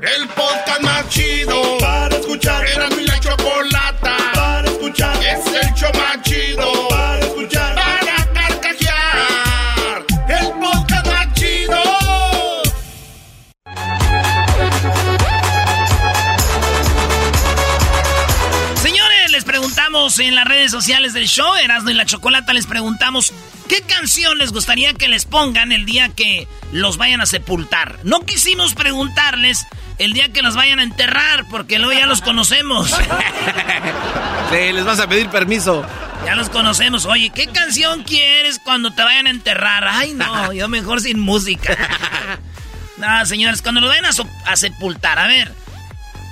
El en las redes sociales del show, Erasmo y la Chocolata, les preguntamos qué canción les gustaría que les pongan el día que los vayan a sepultar. No quisimos preguntarles el día que los vayan a enterrar, porque luego ya los conocemos. Sí, les vas a pedir permiso. Ya los conocemos. Oye, ¿qué canción quieres cuando te vayan a enterrar? Ay, no, yo mejor sin música. No, señores, cuando los vayan a, so- a sepultar, a ver,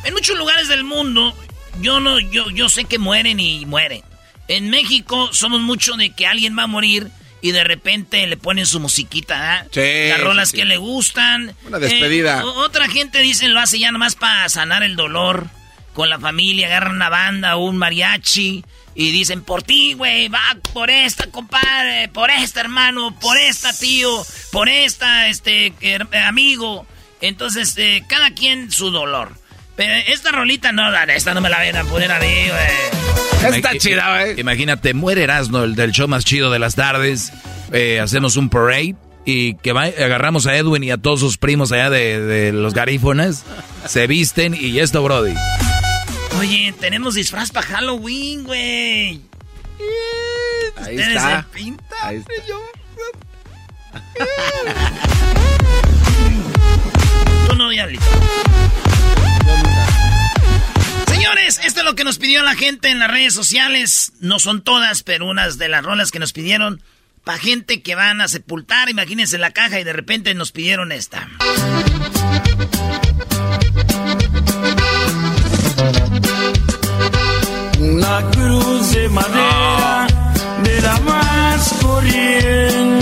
en muchos lugares del mundo, yo no, yo, yo sé que mueren y mueren. En México somos mucho de que alguien va a morir y de repente le ponen su musiquita, ¿ah? Sí, Las rolas sí, que le gustan. Una despedida. Eh, otra gente dice lo hace ya nomás para sanar el dolor con la familia, agarran una banda o un mariachi y dicen por ti, güey, va por esta, compadre, por esta, hermano, por esta, tío, por esta, este, her- amigo. Entonces, eh, cada quien su dolor. Pero esta rolita no, esta no me la vayan a poner a mí, güey. Está chida, güey. Imagínate, muere Erasmo, el del show más chido de las tardes. eh, hacemos un parade y que va- agarramos a Edwin y a todos sus primos allá de, de los garífonas. Se visten y esto, Brody. Oye, tenemos disfraz para Halloween, güey. Ahí está. se pintan, Ahí está. Tú no, Diablito. Señores, esto es lo que nos pidió la gente en las redes sociales. No son todas, pero unas de las rolas que nos pidieron. Para gente que van a sepultar, imagínense la caja y de repente nos pidieron esta. Una cruz de madera de la más corriente.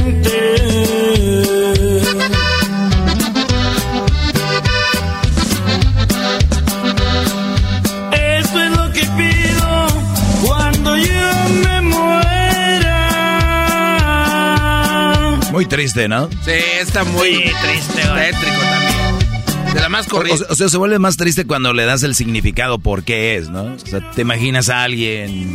Muy triste, ¿no? Sí, está muy Sí, triste, güey. tétrico también. De la más O, corriente. o sea, se vuelve más triste cuando le das el significado por qué es, ¿no? O sea, te imaginas a alguien...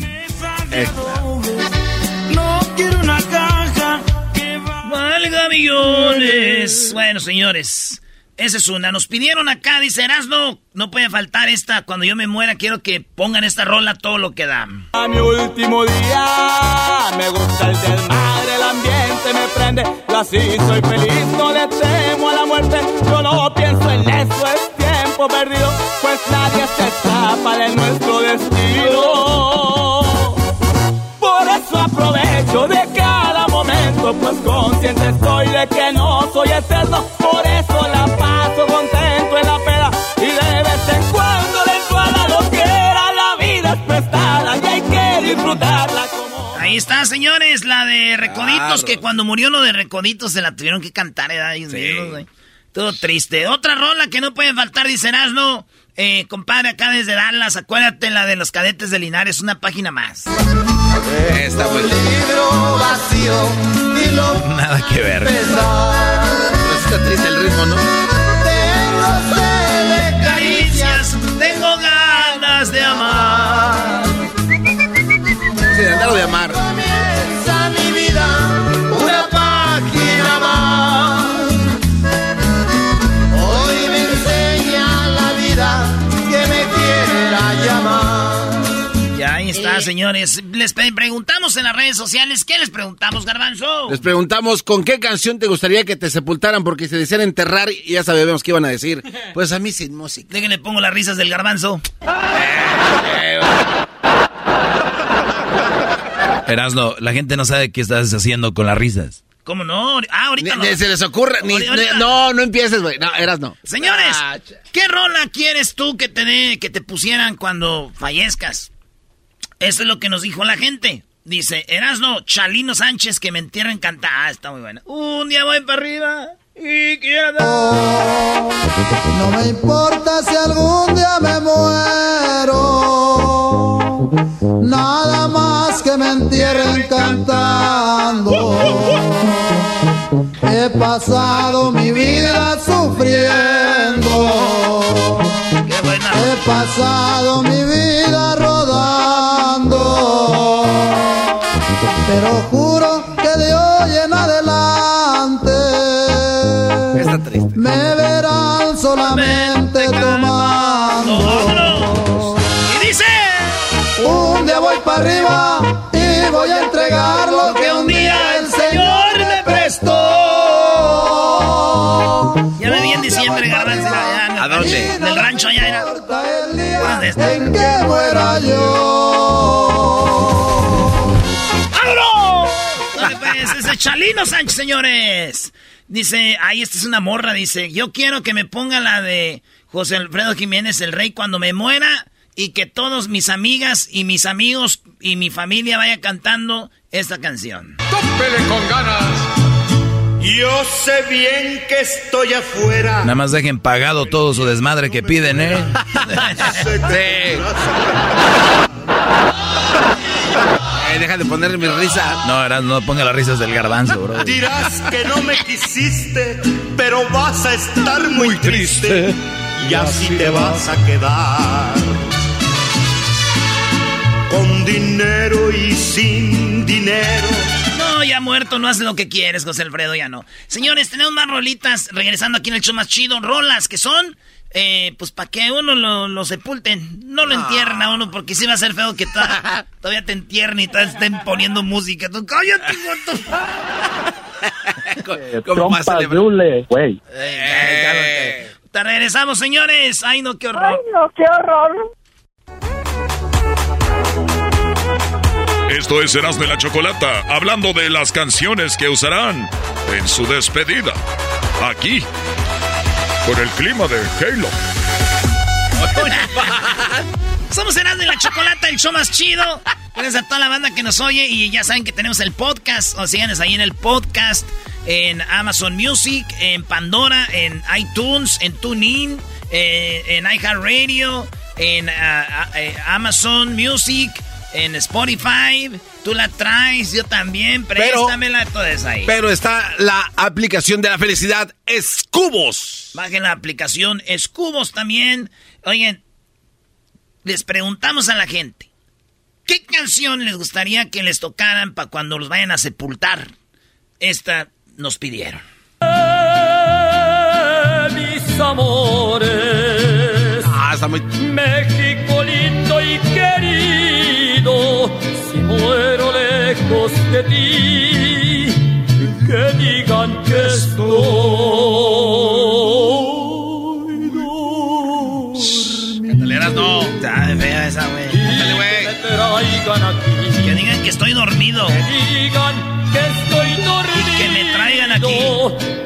No quiero una caja que va. Valga millones. Bueno, señores, esa es una. Nos pidieron acá, dice Erasno, no puede faltar esta. Cuando yo me muera, quiero que pongan esta rola todo lo que da. A mi último día me gusta el desmadre, el ambiente me prende. Yo así soy feliz, no le temo a la muerte. Yo no pienso en eso, es tiempo perdido, pues nadie se escapa de nuestro destino. Por eso aprovecho de cada momento, pues consciente estoy de que no soy eterno. Por eso la paso contento en la peda y de vez en cuando le entro a la loquera. La vida es prestada y hay que disfrutarla como. Ahí está, señores, la de Recoditos, Claro. que cuando murió lo de Recoditos se la tuvieron que cantar, ¿eh? Ay, Dios, güey. Todo triste. Otra rola que no puede faltar, dice Erasno. Eh, compadre, acá desde Dallas, acuérdate la de los cadetes de Linares, una página más. Está muy Nada que ver. Está triste el ritmo, ¿no? Caricias, tengo ganas de amar. Sí, de andar de amar. Está, señores. Les preguntamos en las redes sociales. ¿Qué les preguntamos, Garbanzo? Les preguntamos con qué canción te gustaría que te sepultaran porque se decían enterrar y ya sabemos qué iban a decir. Pues a mí sin música. Déjenle pongo las risas del Garbanzo. Erasno, la gente no sabe qué estás haciendo con las risas. ¿Cómo no? Ah, ahorita no. se les ocurre. no, no empieces, güey. No, eras no. Señores, ah, ¿qué rola quieres tú que te, que te pusieran cuando fallezcas? Eso es lo que nos dijo la gente. Dice, Erasno, Chalino Sánchez, que me entierren cantar. Ah, está muy buena. Un día voy para arriba y quiero... no me importa si algún día me muero. Nada más que me entierren cantando. He pasado mi vida sufriendo. He pasado mi vida pero juro que de hoy en adelante me verán solamente tomando. Y dice, un día voy para arriba y voy a entregar lo que un día el Señor me prestó. Ya me vi en diciembre, garbanzo. ¿A dónde? En el rancho allá era. En que muera yo. Chalino Sánchez, señores. Dice, ahí esta es una morra, dice, yo quiero que me ponga la de José Alfredo Jiménez, el rey, cuando me muera y que todos mis amigas y mis amigos y mi familia vaya cantando esta canción. ¡Tópele con ganas! Yo sé bien que estoy afuera. Nada más dejen pagado todo su desmadre que piden, ¿eh? sí. deja de poner mi risa. No, ahora no ponga las risas del garbanzo, bro. Dirás que no me quisiste, pero vas a estar muy triste. Y así te vas a quedar. Con dinero y sin dinero ya muerto no hace lo que quieres, José Alfredo, ya no. Señores, tenemos más rolitas regresando aquí en el show más chido. Rolas que son, eh, pues para que uno lo, sepulten. No lo entierren a uno porque sí va a ser feo que todavía te entierren y todavía estén poniendo música. Tú, cállate, ¿Cómo güey. Te regresamos, señores. Ay, no, qué horror. Ay, no, qué horror. Esto es Serás de la Chocolata, hablando de las canciones que usarán en su despedida. Aquí, con el clima de Halo. Somos Serás de la Chocolata, el show más chido. Gracias a toda la banda que nos oye y ya saben que tenemos el podcast. O síganos ahí en el podcast, en Amazon Music, en Pandora, en iTunes, en TuneIn, eh, en iHeartRadio, en ah, ah, eh, Amazon Music en Spotify. Tú la traes, yo también. Préstamela, todo eso ahí. Pero está la aplicación de la felicidad, Escubos. Bajen la aplicación Escubos también. Oigan, les preguntamos a la gente. ¿Qué canción les gustaría que les tocaran para cuando los vayan a sepultar? Esta nos pidieron. mis amores. Ah, está muy... México lindo y si muero lejos de ti, que digan que estoy dormido. no, está fea esa, güey. aquí. Que digan que estoy dormido. Que digan que estoy dormido. Y que me traigan aquí.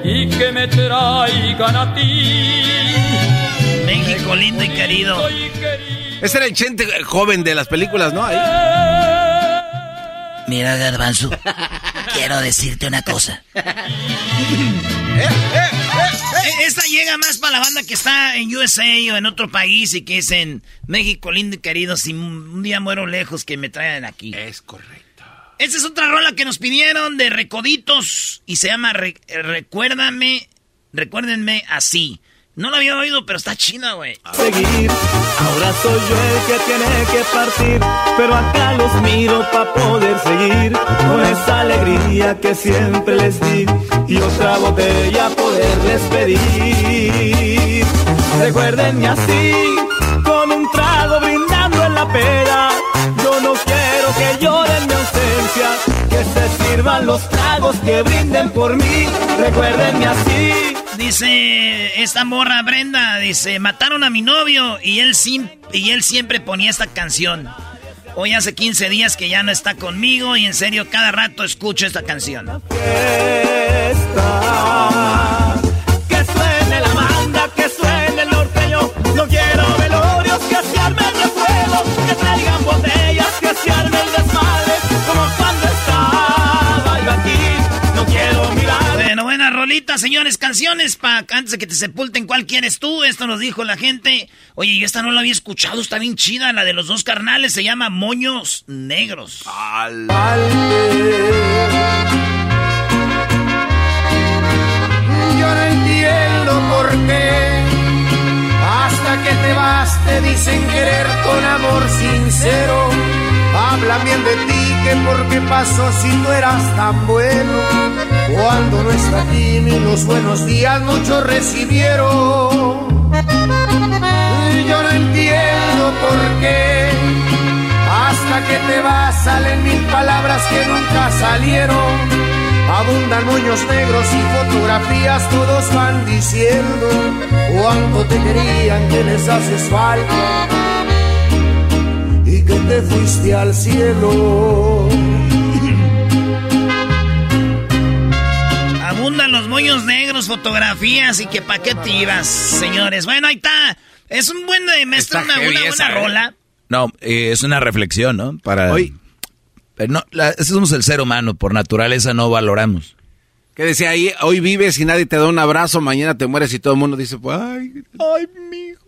Y que me traigan a ti. México lindo y querido. Ese era el chente joven de las películas, ¿no? Ahí. Mira, Garbanzo, quiero decirte una cosa. Eh, eh, eh, esta llega más para la banda que está en USA o en otro país y que es en México lindo y querido. Si un día muero lejos, que me traigan aquí. Es correcto. Esta es otra rola que nos pidieron de Recoditos y se llama Recuérdame, Recuérdenme así. No la había oído, pero está china, güey. Seguir, ahora soy yo el que tiene que partir, pero acá los miro para poder seguir con esa alegría que siempre les di y otra botella poderles pedir. Recuérdenme así, con un trago brindando en la pera. Yo no quiero que lloren mi ausencia, que se sirvan los tragos que brinden por mí. Recuérdenme así Dice esta morra Brenda, dice, mataron a mi novio y él, y él siempre ponía esta canción. Hoy hace 15 días que ya no está conmigo y en serio cada rato escucho esta canción. Buena rolita, señores, canciones para antes de que te sepulten. ¿Cuál quieres tú? Esto nos dijo la gente. Oye, yo esta no la había escuchado, está bien chida. La de los dos carnales se llama Moños Negros. Yo no entiendo por qué. Hasta que te vas te dicen querer con amor sincero. Hablan bien de ti, que por qué pasó si no eras tan bueno. Cuando no está aquí ni los buenos días muchos recibieron. Yo no entiendo por qué. Hasta que te vas salen mil palabras que nunca salieron. Abundan moños negros y fotografías, todos van diciendo cuánto te querían, que les haces falta te fuiste al cielo. Abundan los moños negros, fotografías y que pa' qué tiras, señores. Bueno, ahí está. Es un buen de una, buena ¿eh? rola. No, eh, es una reflexión, ¿no? Para... Hoy pero no, somos el ser humano, por naturaleza no valoramos. ¿Qué decía ahí? Hoy vives y nadie te da un abrazo, mañana te mueres y todo el mundo dice, pues, ay, ay, mijo.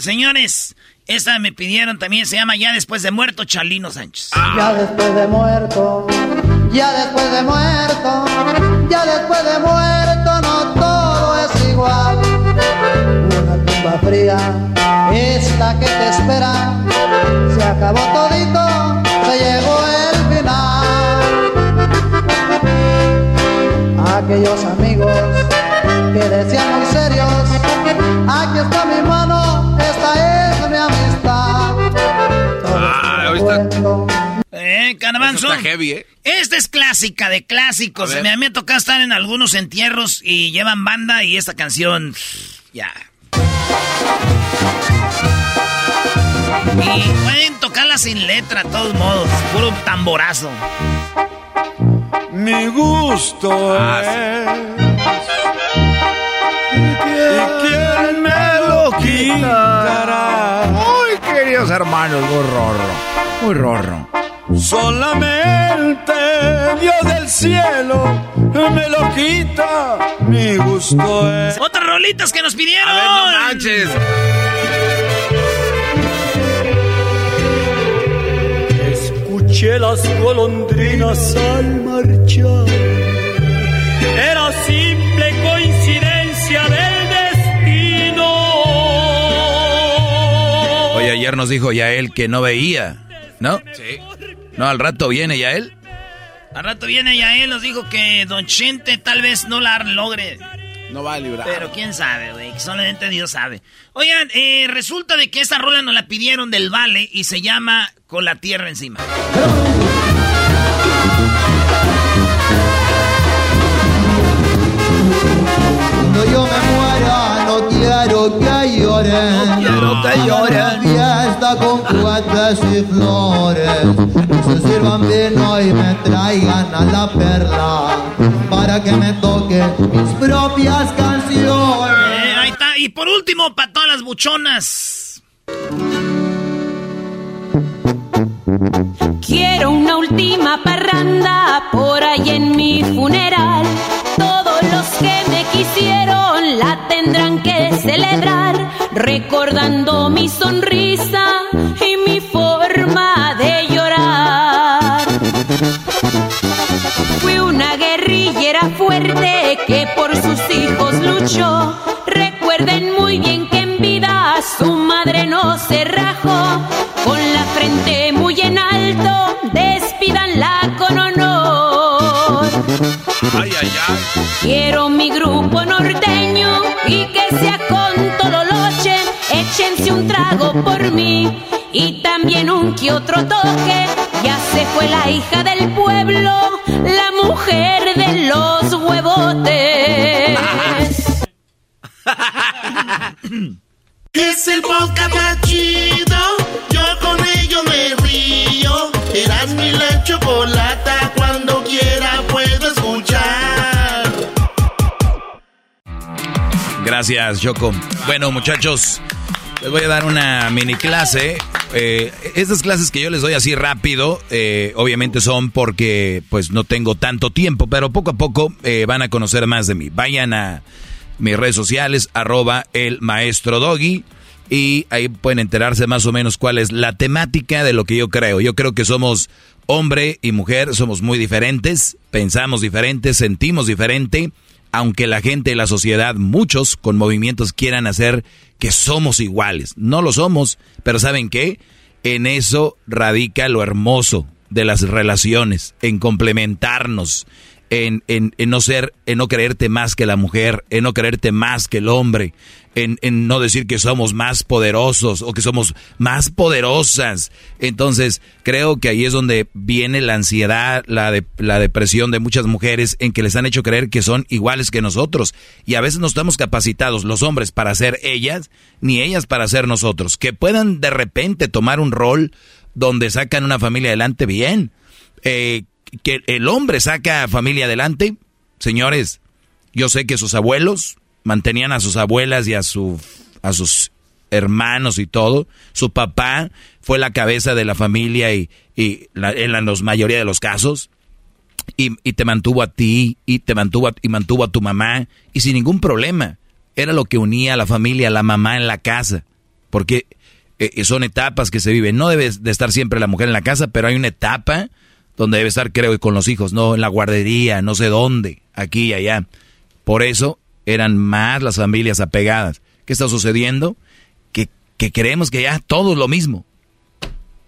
Señores, esta me pidieron también, se llama Ya después de muerto, Chalino Sánchez. Ah. Ya después de muerto, ya después de muerto, ya después de muerto, no todo es igual. Una tumba fría es la que te espera, se acabó todito, se llegó el aquellos amigos que decían muy serios, Eh, Caravanzo. ¿eh? Esta es clásica de clásicos. Me, me ha tocado estar en algunos entierros y llevan banda y esta canción, ya. Y pueden tocarla sin letra, de todos modos. Puro tamborazo. Mi gusto ah, ¿Y quién me lo quitará? Muy queridos hermanos, muy rorro. Muy rorro. Solamente Dios del cielo me lo quita. Mi gusto es. Otras rolitas que nos pidieron. A ver, no manches. escuché las golondrinas al marchar. Era simple coincidencia del destino. Oye, ayer nos dijo ya él que no veía, ¿no? Sí. No, al rato viene ya él. Al rato viene ya él, nos dijo que Don Chente tal vez no la logre. No va a librar. Pero quién sabe, güey. Solamente Dios sabe. Oigan, eh, resulta de que esta rola nos la pidieron del Vale y se llama Con la Tierra Encima. Cuando yo me quiero que lloren. No quiero que lloren. Fiesta con juguetes y flores. Se sirvan vino y me traigan a la perla. Para que me toquen mis propias canciones. Eh, ahí está. Y por último, para todas las buchonas. Quiero una última parranda por ahí en mi funeral. Que me quisieron la tendrán que celebrar, recordando mi sonrisa y mi forma de llorar. Fui una guerrillera fuerte que por sus hijos luchó. Recuerden muy bien que en vida su madre no se rajó con la frente muy en alto, Ay, ay, ay. Quiero mi grupo norteño y que sea con todo loche, échense un trago por mí. y también un que otro toque. Ya se fue la hija del pueblo, la mujer de los huevotes. Es el podcast más chido. Yo con ello me río. Eras mi la chocolata. Cuando quiera puedo Gracias, Choco. Bueno, muchachos, les voy a dar una mini clase. Eh, estas clases que yo les doy así rápido, eh, obviamente son porque pues no tengo tanto tiempo, pero poco a poco eh, van a conocer más de mí. Vayan a mis redes sociales, arroba el maestro Doggy. Y ahí pueden enterarse más o menos cuál es la temática de lo que yo creo. Yo creo que somos hombre y mujer, somos muy diferentes, pensamos diferentes, sentimos diferente, aunque la gente la sociedad, muchos con movimientos quieran hacer que somos iguales. No lo somos, pero ¿saben qué? En eso radica lo hermoso de las relaciones, en complementarnos, en, en, en, no ser, en no creerte más que la mujer, en no creerte más que el hombre, en, en, no decir que somos más poderosos o que somos más poderosas. Entonces, creo que ahí es donde viene la ansiedad, la, de, la depresión de muchas mujeres en que les han hecho creer que son iguales que nosotros. Y a veces no estamos capacitados los hombres para ser ellas, ni ellas para ser nosotros. Que puedan de repente tomar un rol donde sacan una familia adelante bien. Eh, que el hombre saca familia adelante, señores, yo sé que sus abuelos mantenían a sus abuelas y a, su, a sus hermanos y todo. Su papá fue la cabeza de la familia y, y en la mayoría de los casos. Y, y, te mantuvo a ti y te mantuvo a, y mantuvo a tu mamá y sin ningún problema. Era lo que unía a la familia, a la mamá en la casa. Porque eh, son etapas que se viven. No debe de estar siempre la mujer en la casa, pero hay una etapa donde debe estar, creo, con los hijos, no en la guardería, no sé dónde, aquí y allá. Por eso eran más las familias apegadas. ¿Qué está sucediendo? Que, que creemos que ya todo es lo mismo.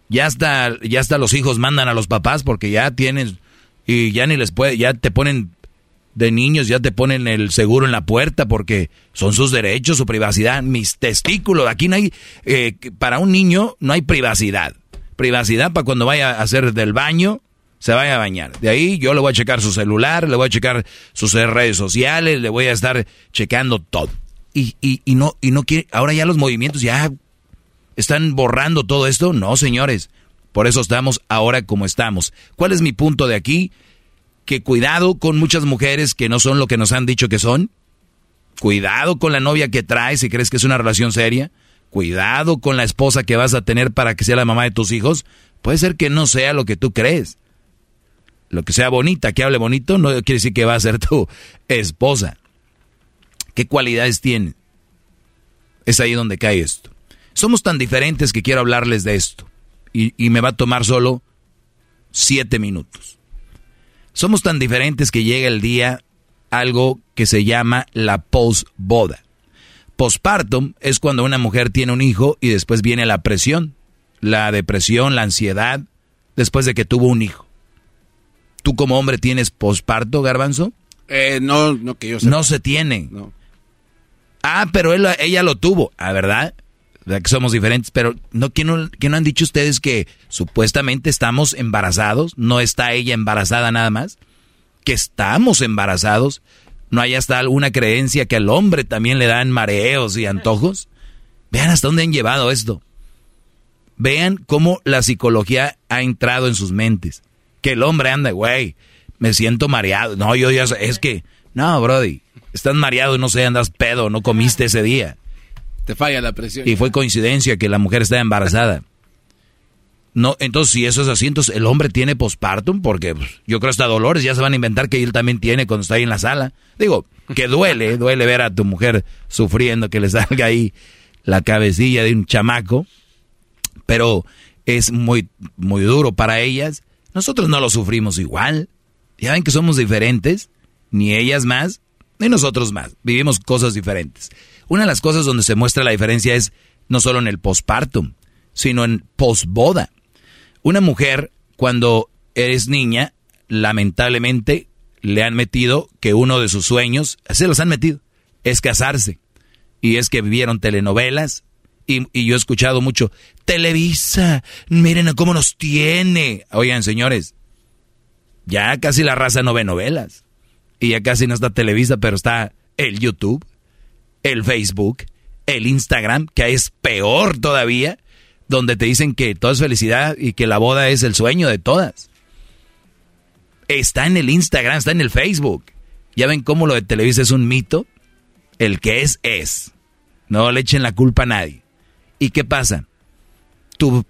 Ya hasta, ya hasta los hijos mandan a los papás porque ya tienen, y ya ni les puede, ya te ponen de niños, ya te ponen el seguro en la puerta porque son sus derechos, su privacidad, mis testículos. Aquí no hay, eh, para un niño no hay privacidad. Privacidad para cuando vaya a hacer del baño, se vaya a bañar. De ahí yo le voy a checar su celular, le voy a checar sus redes sociales, le voy a estar checando todo. Y, y, y no, y no quiere, ahora ya los movimientos ya están borrando todo esto. No, señores. Por eso estamos ahora como estamos. ¿Cuál es mi punto de aquí? Que cuidado con muchas mujeres que no son lo que nos han dicho que son. Cuidado con la novia que traes si crees que es una relación seria. Cuidado con la esposa que vas a tener para que sea la mamá de tus hijos. Puede ser que no sea lo que tú crees lo que sea bonita, que hable bonito, no quiere decir que va a ser tu esposa. ¿Qué cualidades tiene? Es ahí donde cae esto. Somos tan diferentes que quiero hablarles de esto. Y, me va a tomar solo siete minutos. Somos tan diferentes que llega el día algo que se llama la postboda. Postpartum es cuando una mujer tiene un hijo y después viene la presión, la depresión, la ansiedad, después de que tuvo un hijo. ¿Tú como hombre tienes posparto, garbanzo? Eh, no, no que yo sepa. No se tiene. No. Ah, pero él, ella lo tuvo, ¿ah, verdad? que somos diferentes, pero no ¿qué, no, no han dicho ustedes que supuestamente estamos embarazados? ¿No está ella embarazada nada más? ¿Que estamos embarazados? ¿No hay hasta alguna creencia que al hombre también le dan mareos y antojos? Vean hasta dónde han llevado esto. Vean cómo la psicología ha entrado en sus mentes que el hombre anda, güey, me siento mareado. No, yo ya es que, no, Brody, estás mareado, no sé, andas pedo, no comiste ese día. Te falla la presión. Y fue coincidencia que la mujer estaba embarazada. No, entonces si eso es así, entonces el hombre tiene postpartum, porque pues, yo creo hasta dolores ya se van a inventar que él también tiene cuando está ahí en la sala. Digo, que duele, duele ver a tu mujer sufriendo, que le salga ahí la cabecilla de un chamaco, pero es muy, muy duro para ellas nosotros no lo sufrimos igual. Ya ven que somos diferentes, ni ellas más, ni nosotros más. Vivimos cosas diferentes. Una de las cosas donde se muestra la diferencia es no solo en el postpartum, sino en posboda. Una mujer, cuando eres niña, lamentablemente le han metido que uno de sus sueños, se los han metido, es casarse. Y es que vivieron telenovelas Y, y, yo he escuchado mucho, Televisa, miren cómo nos tiene. Oigan, señores, ya casi la raza no ve novelas. Y ya casi no está Televisa, pero está el YouTube, el Facebook, el Instagram, que es peor todavía, donde te dicen que todo es felicidad y que la boda es el sueño de todas. Está en el Instagram, está en el Facebook. ¿Ya ven cómo lo de Televisa es un mito? El que es, es. No le echen la culpa a nadie. ¿Y qué pasa? Tú,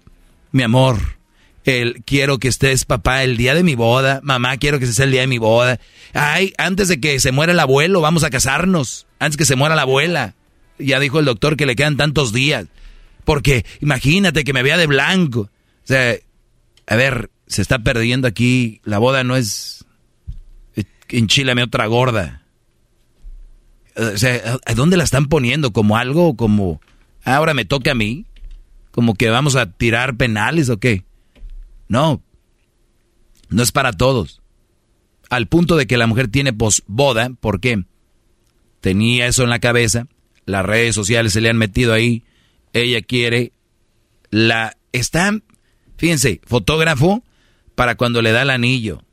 mi amor, el quiero que estés papá el día de mi boda, mamá quiero que estés el día de mi boda. Ay, antes de que se muera el abuelo, vamos a casarnos. Antes que se muera la abuela. Ya dijo el doctor que le quedan tantos días. Porque imagínate que me vea de blanco. O sea, a ver, se está perdiendo aquí. La boda no es. Enchílame otra gorda. O sea, ¿a dónde la están poniendo? ¿Como algo? ¿Como ahora me toca a mí? ¿Como que vamos a tirar penales o qué? No. No es para todos. Al punto de que la mujer tiene posboda, ¿por qué? Tenía eso en la cabeza, las redes sociales se le han metido ahí, ella quiere la... Está, fíjense, fotógrafo para cuando le da el anillo,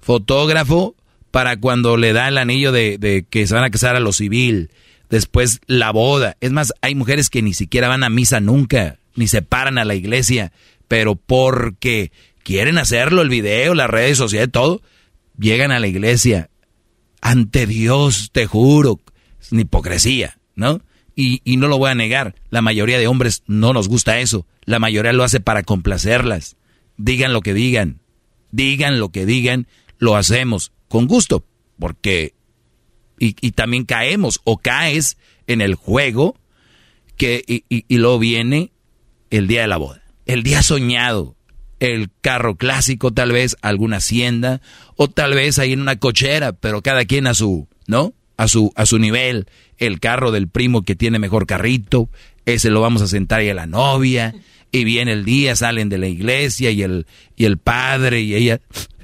fotógrafo para cuando le da el anillo de, de que se van a casar a lo civil, después la boda. Es más, hay mujeres que ni siquiera van a misa nunca, ni se paran a la iglesia, pero porque quieren hacerlo, el video, las redes sociales, todo, llegan a la iglesia. Ante Dios, te juro, es una hipocresía, ¿no? Y, y no lo voy a negar, la mayoría de hombres no nos gusta eso, la mayoría lo hace para complacerlas. Digan lo que digan, digan lo que digan, lo hacemos con gusto, porque... Y, y también caemos o caes en el juego que, y, y, y luego viene el día de la boda el día soñado, el carro clásico tal vez, alguna hacienda, o tal vez ahí en una cochera, pero cada quien a su, ¿no? A su, a su nivel, el carro del primo que tiene mejor carrito, ese lo vamos a sentar ahí a la novia, y viene el día, salen de la iglesia y el, y el padre y ella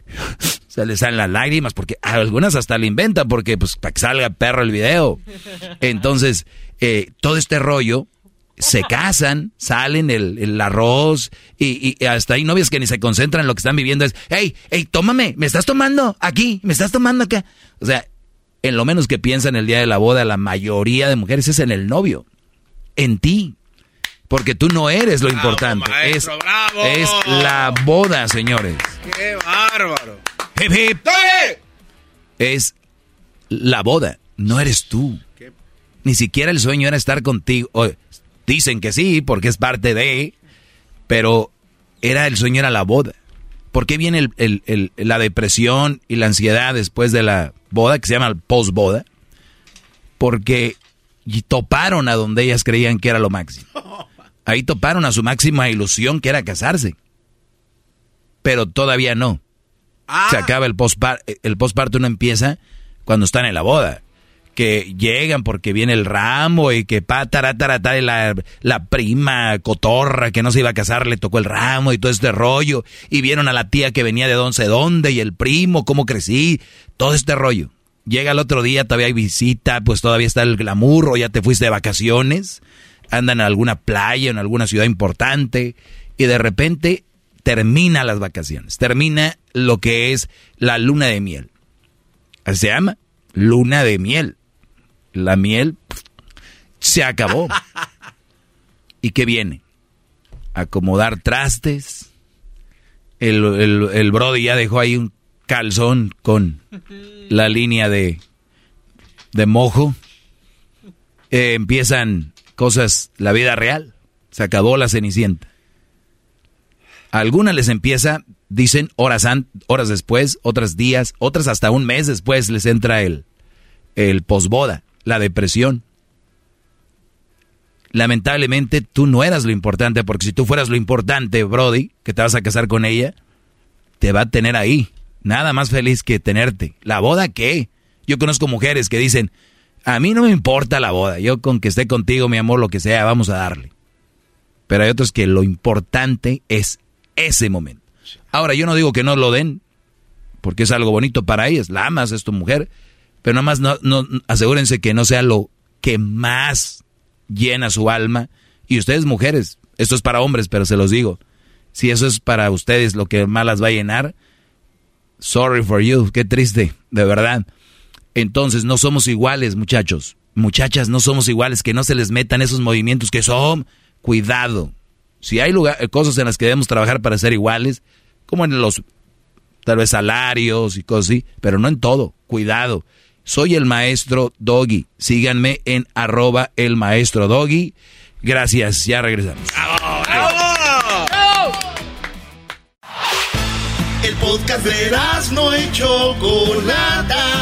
se le salen las lágrimas porque algunas hasta le inventan porque pues para que salga perro el video. Entonces, eh, todo este rollo se casan, salen el, arroz y, hasta hay novias que ni se concentran en lo que están viviendo. Es, hey, hey, tómame, me estás tomando aquí, me estás tomando acá. O sea, en lo menos que piensan el día de la boda, la mayoría de mujeres es en el novio, en ti. Porque tú no eres lo importante. es, es la boda, señores. ¡Qué bárbaro! Es la boda, no eres tú. Ni siquiera el sueño era estar contigo. Dicen que sí, porque es parte de, pero era el sueño, era la boda. ¿Por qué viene la depresión y la ansiedad después de la boda, que se llama post-boda? Porque toparon a donde ellas creían que era lo máximo. Ahí toparon a su máxima ilusión, que era casarse. Pero todavía no. Se ah. acaba el postparto, el postparto no empieza cuando están en la boda que llegan porque viene el ramo y que pa, la, la prima cotorra que no se iba a casar le tocó el ramo y todo este rollo. Y vieron a la tía que venía de don sé dónde y el primo, cómo crecí, todo este rollo. Llega el otro día, todavía hay visita, pues todavía está el glamour o ya te fuiste de vacaciones, andan en alguna playa, en alguna ciudad importante y de repente termina las vacaciones, termina lo que es la luna de miel. Se llama luna de miel la miel se acabó. ¿Y qué viene? Acomodar trastes. El, el, Brody ya dejó ahí un calzón con la línea de, de mojo. Eh, empiezan cosas, la vida real. Se acabó la cenicienta. algunas les empieza, dicen horas, horas después, otras días, otras hasta un mes después les entra el, el posboda la depresión. Lamentablemente tú no eras lo importante, porque si tú fueras lo importante, Brody, que te vas a casar con ella, te va a tener ahí. Nada más feliz que tenerte. ¿La boda qué? Yo conozco mujeres que dicen, a mí no me importa la boda, yo con que esté contigo, mi amor, lo que sea, vamos a darle. Pero hay otros que lo importante es ese momento. Ahora, yo no digo que no lo den, porque es algo bonito para ellas, la amas, es tu mujer, pero nada más no, asegúrense que no sea lo que más llena su alma Y ustedes mujeres, esto es para hombres, pero se los digo. Si eso es para ustedes lo que más las va a llenar, sorry for you, qué triste, de verdad. Entonces no somos iguales, muchachos. Muchachas, no somos iguales, que no se les metan esos movimientos que son, cuidado. Si hay lugar, cosas en las que debemos trabajar para ser iguales, como en los tal vez salarios y cosas así, pero no en todo, cuidado. Soy el maestro Doggy. Síganme en arroba el maestro Doggy. Gracias, ya regresamos. El podcast de no hecho Chocolata.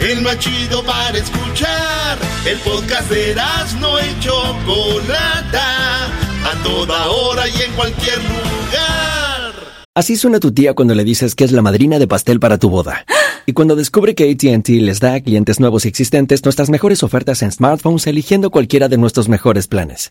El más chido para escuchar. El podcast de no hecho Chocolata. A toda hora y en cualquier lugar. Así suena tu tía cuando le dices que es la madrina de pastel para tu boda. Y cuando descubre que ATT les da a clientes nuevos y existentes nuestras mejores ofertas en smartphones eligiendo cualquiera de nuestros mejores planes.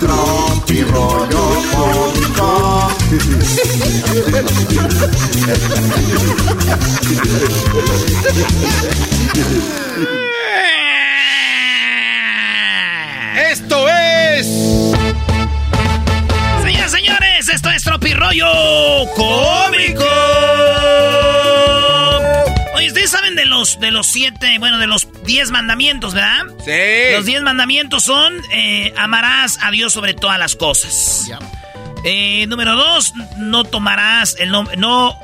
Rollo cómico. Esto es. Señoras, señores, esto es Tropi rollo cómico. Los de los siete, bueno, de los diez mandamientos, ¿verdad? Sí. Los diez mandamientos son eh, amarás a Dios sobre todas las cosas. Eh, número dos, no tomarás el nombre, no,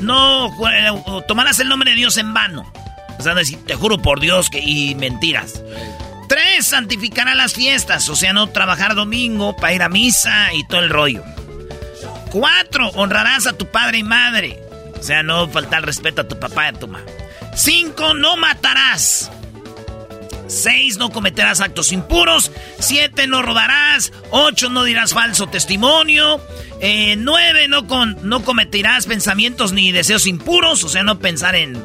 no eh, tomarás el nombre de Dios en vano. O sea, decir, te juro por Dios que y mentiras. Tres, santificará las fiestas, o sea, no trabajar domingo para ir a misa y todo el rollo. Cuatro, honrarás a tu padre y madre. O sea, no faltar respeto a tu papá y a tu mamá. Cinco, no matarás. Seis, no cometerás actos impuros. Siete, no rodarás. Ocho, no dirás falso testimonio. Eh, nueve, no, con, no cometerás pensamientos ni deseos impuros, o sea, no pensar en...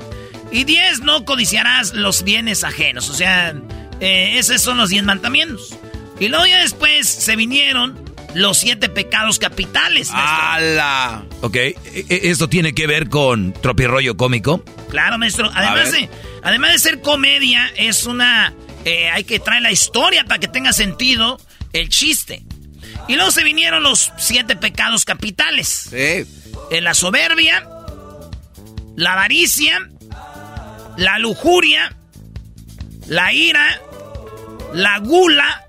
Y diez, no codiciarás los bienes ajenos, o sea, eh, esos son los diez mandamientos. Y luego ya después se vinieron los siete pecados capitales. ¡Hala! Ok, e- e- ¿esto tiene que ver con tropirollo cómico? Claro, maestro. Además de, además de ser comedia, es una... eh, hay que traer la historia para que tenga sentido el chiste. Y luego se vinieron los siete pecados capitales. Sí. En la soberbia, la avaricia, la lujuria, la ira, la gula,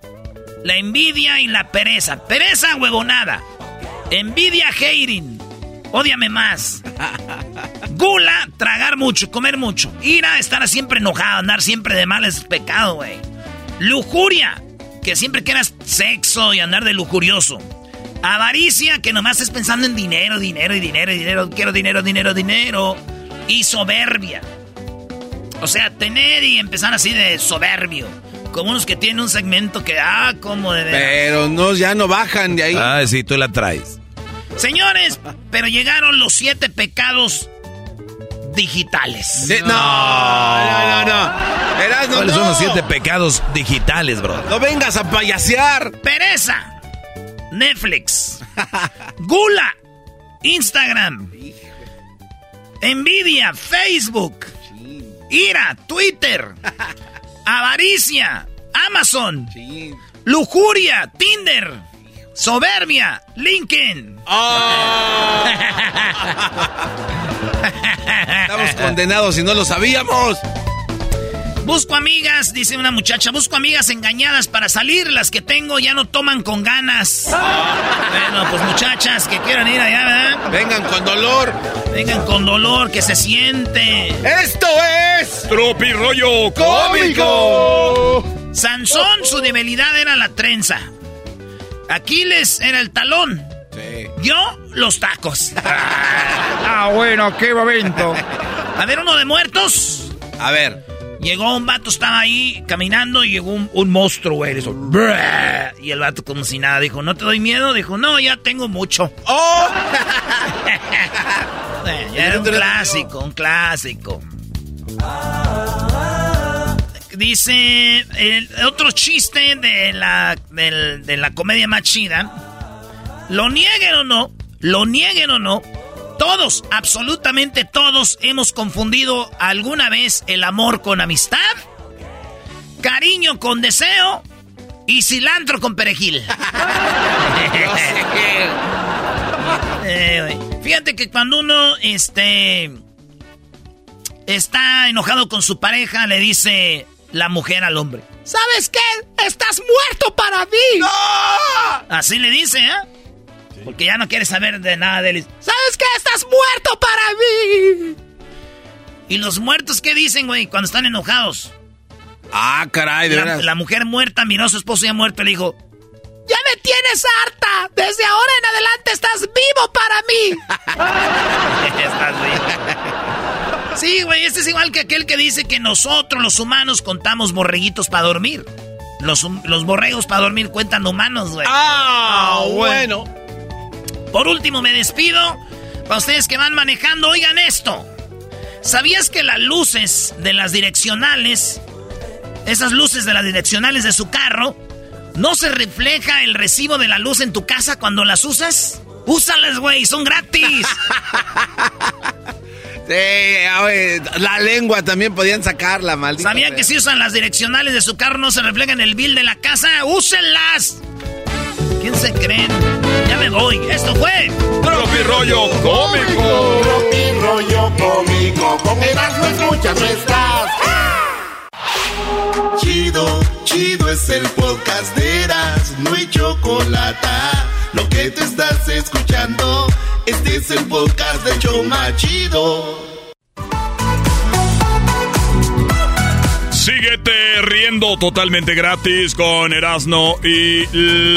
la envidia y la pereza. Pereza, huevonada. Envidia, hating. Ódiame más. Gula, tragar mucho, comer mucho. Ira, estar siempre enojado, andar siempre de mal es pecado, güey. Lujuria, que siempre quieras sexo y andar de lujurioso. Avaricia, que nomás estés pensando en dinero, dinero y dinero y dinero. Quiero dinero, dinero, dinero. Y soberbia. O sea, tener y empezar así de soberbio. Como unos que tienen un segmento que, ah, como de veras. Pero no, ya no bajan de ahí. Ah, sí, tú la traes. Señores, pero llegaron los siete pecados digitales. No, no, no, no. ¿Cuáles son no. los siete pecados digitales, bro? No vengas a payasear. Pereza, Netflix, Gula, Instagram, Envidia, Facebook, ira, Twitter, avaricia, Amazon, lujuria, Tinder, soberbia, LinkedIn. Oh. Estamos condenados y no lo sabíamos. Busco amigas, dice una muchacha, busco amigas engañadas para salir, las que tengo ya no toman con ganas. bueno, pues muchachas que quieran ir allá, ¿verdad? Vengan con dolor. Vengan con dolor, que se siente. Esto es Tropi Rollo Cómico. Sansón, su debilidad era la trenza. Aquiles era el talón. Yo, los tacos. ah, bueno, qué momento. A ver, uno de muertos. A ver. Llegó un vato, estaba ahí caminando y llegó un, monstruo, güey. y el vato como si nada dijo, ¿no te doy miedo? Dijo, no, ya tengo mucho. ¡Oh! era un clásico, un clásico. Dice, el otro chiste de la, de la comedia más chida, lo nieguen o no, lo nieguen o no, todos, absolutamente todos, hemos confundido alguna vez el amor con amistad, cariño con deseo y cilantro con perejil. Eh, fíjate que cuando uno este, está enojado con su pareja, le dice la mujer al hombre: ¿Sabes qué? ¡Estás muerto para mí! Así le dice, ¿eh? Porque ya no quiere saber de nada de él. ¿Sabes qué? ¡Estás muerto para mí! ¿Y los muertos qué dicen, güey, cuando están enojados? Ah, caray, de la, la mujer muerta miró a su esposo ya muerto y le dijo... ¡Ya me tienes harta! Desde ahora en adelante estás vivo para mí. estás vivo. Sí, güey, este es igual que aquel que dice que nosotros, los humanos, contamos borreguitos para dormir. Los, los borregos para dormir cuentan humanos, güey. Ah, ah bueno. Por último, me despido. Para ustedes que van manejando, oigan esto. ¿Sabías que las luces de las direccionales, esas luces de las direccionales de su carro, no se refleja el recibo de la luz en tu casa cuando las usas? Úsalas, güey, son gratis. Sí, la lengua también podían sacarla, maldita. ¿Sabían que si usan las direccionales de su carro no se reflejan en el bill de la casa? ¡Úsenlas! ¿Quién se creen? Ya me voy. Esto fue. Tropi Rollo Cómico. Tropi Rollo Cómico. Con no escuchas, no estás. Chido, chido es el podcast de Eras. No hay chocolate. Lo que te estás escuchando, este es el podcast de Choma Chido. Síguete riendo totalmente gratis con Erasno y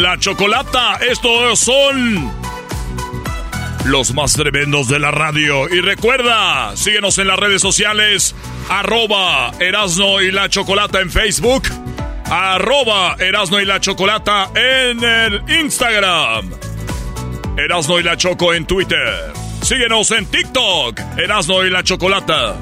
la Chocolata. Estos son los más tremendos de la radio. Y recuerda, síguenos en las redes sociales, arroba Erasno y la Chocolata en Facebook, arroba Erasno y la Chocolata en el Instagram, Erasno y la Choco en Twitter. Síguenos en TikTok, Erasno y la Chocolata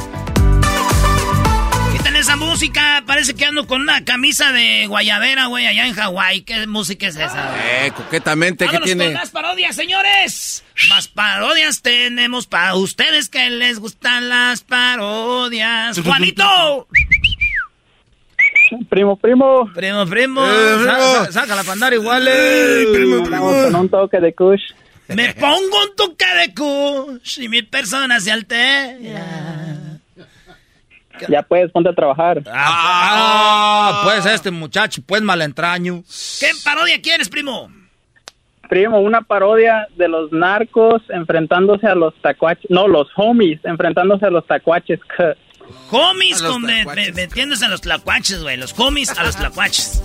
esa música? Parece que ando con una camisa de guayabera, güey, allá en Hawái. ¿Qué música es esa? Eh, coquetamente, ¿qué tiene? con las parodias, señores! Más parodias tenemos para ustedes que les gustan las parodias. ¡Juanito! Primo, primo. Primo, primo. Eh, saca la pandara igual. Eh. primo, primo. Con un toque de kush. Me pongo un toque de kush y mi persona se altera. Ya puedes, ponte a trabajar. Ah, pues este muchacho, pues malentraño. ¿Qué parodia quieres, primo? Primo, una parodia de los narcos enfrentándose a los tacuaches. No, los homies enfrentándose a los tacuaches. Homies metiéndose a los tlacuaches, güey. Los homies a los tlacuaches.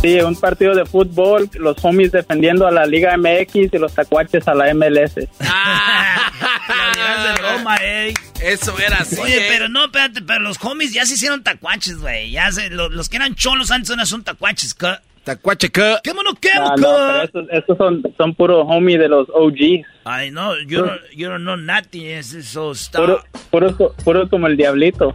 Sí, un partido de fútbol, los homies defendiendo a la Liga MX y los tacuaches a la MLS. Ah, de broma, Eso era así. Oye, eh. pero no, espérate, pero los homies ya se hicieron tacuaches, güey. Ya se, los, que eran cholos antes son tacuaches. Tacuache, ¿qué? ¿Qué mono, qué, no, no, pero estos, son, son puros homies de los OGs. Ay, no, yo no, yo no know nothing, eso está... Puro, puro, puro como el diablito.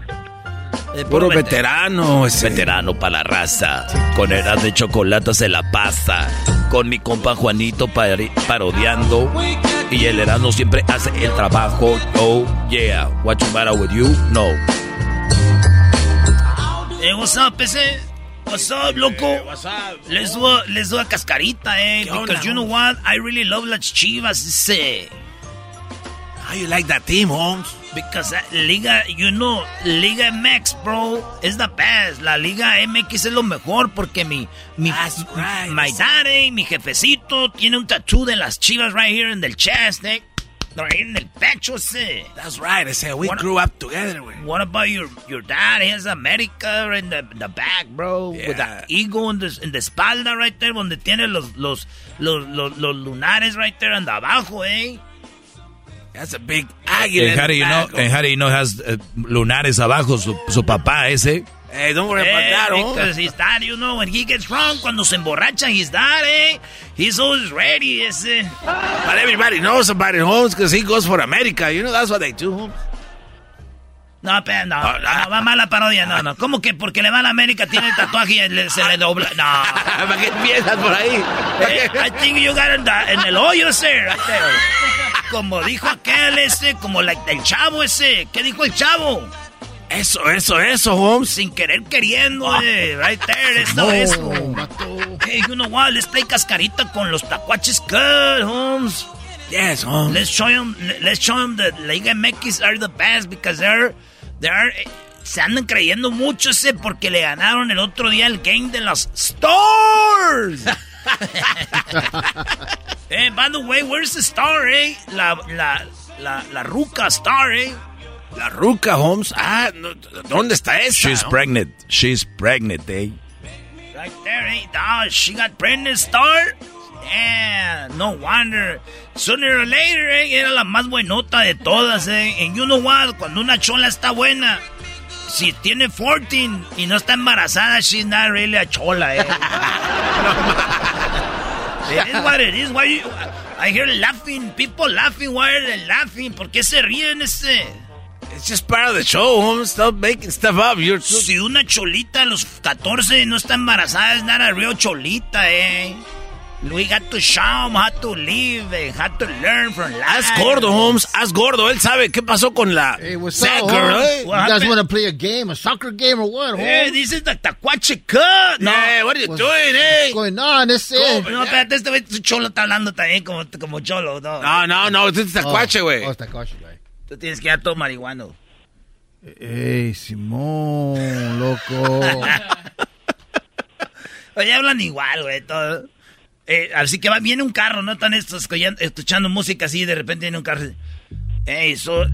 Eh, puro, veterano. Ese. Veterano para la raza. Con edad de chocolate se la pasa. Con mi compa Juanito parodiando. Y el herano siempre hace el trabajo. Oh, yeah. What's the matter with you? No. Eh, what's up, ese? What's up, loco? what's up? Les doy, les doy a cascarita, eh. ¿Qué onda, Because you know what? I really love las chivas, ese. How you like that team, Holmes? Because that Liga, you know, Liga MX, bro, is the best. La Liga MX es lo mejor porque mi, mi, right. my daddy, mi jefecito, tiene un tattoo de las chivas right here in the chest, eh. Right here en el pecho, ese. That's right. I said we What- grew up together. güey. What about your your dad? He has America in the, the back, bro. With Yeah. the eagle in the, in the espalda right there, donde tiene los, los, los, los, los lunares right there and abajo, eh. That's a big águila. And in how do you know? And how do you know has eh, lunares abajo su, su papá ese? Hey, don't worry about Eh, that, because his dad, you know, when he gets drunk, cuando se emborracha, his dad, eh, he's always ready, ese. But everybody knows about it, Holmes, because he goes for America. You know, that's what they do, Holmes. No, pero no, no, va mala parodia, no, no. ¿Cómo que porque le va a la América tiene el tatuaje y le- se le dobla? No. ¿Para qué empiezas por ahí? Eh, I think you got in the- en el hoyo ese, right there. Como dijo aquel ese, como la- el chavo ese. ¿Qué dijo el chavo? Eso, eso, eso, Holmes. Sin querer queriendo, eh, right there, eso, eso. Hey, you know what? Let's play cascarita con los tacuaches good, Holmes. Yes, Holmes. Let's show them, let's show them that Liga MX are the best because they're, they're, eh, se andan creyendo mucho ese porque le ganaron el otro día el game de los Stars. eh, by the way, where's the star, eh? La, la, la, la ruca star, eh? La ruca, Holmes. Ah, no, ¿dónde está esa? She's pregnant. She's pregnant, eh? Right there, eh? Oh, she got pregnant star. Yeah, no wonder. Sooner or later, eh, era la más buenota de todas, eh. And you know what? Cuando una chola está buena, si tiene 14 y no está embarazada, she's not really a chola, eh. it is what it is. Why you, I hear laughing, people laughing. Why are they laughing? ¿Por qué se ríen ese? It's just part of the show, Holmes. Stop making stuff up. You're too... Si una cholita a los 14 no está embarazada, es not a real cholita, eh. We got to show them how to live and how to learn from life. Haz gordo, Holmes. Haz gordo. Él sabe qué pasó con la Hey, what's Zach up, girl, Holmes? eh? You What guys want to play a game, a soccer game or what, Eh, Holmes? this is the tacuache cut. No, Hey, what are you What's- doing, eh? What's going on? This is... no, espérate, este güey, su cholo está hablando también como, como cholo, no. No, no, no. Este es tacuache, güey. Oh, it's Takashi, güey. Tú tienes que dar todo marihuano. Hey, Simón, loco. Oye, hablan igual, güey, todo. Eh, así que va, viene un carro, ¿no? Están estos escuchando, música así y de repente viene un carro. Ey, so,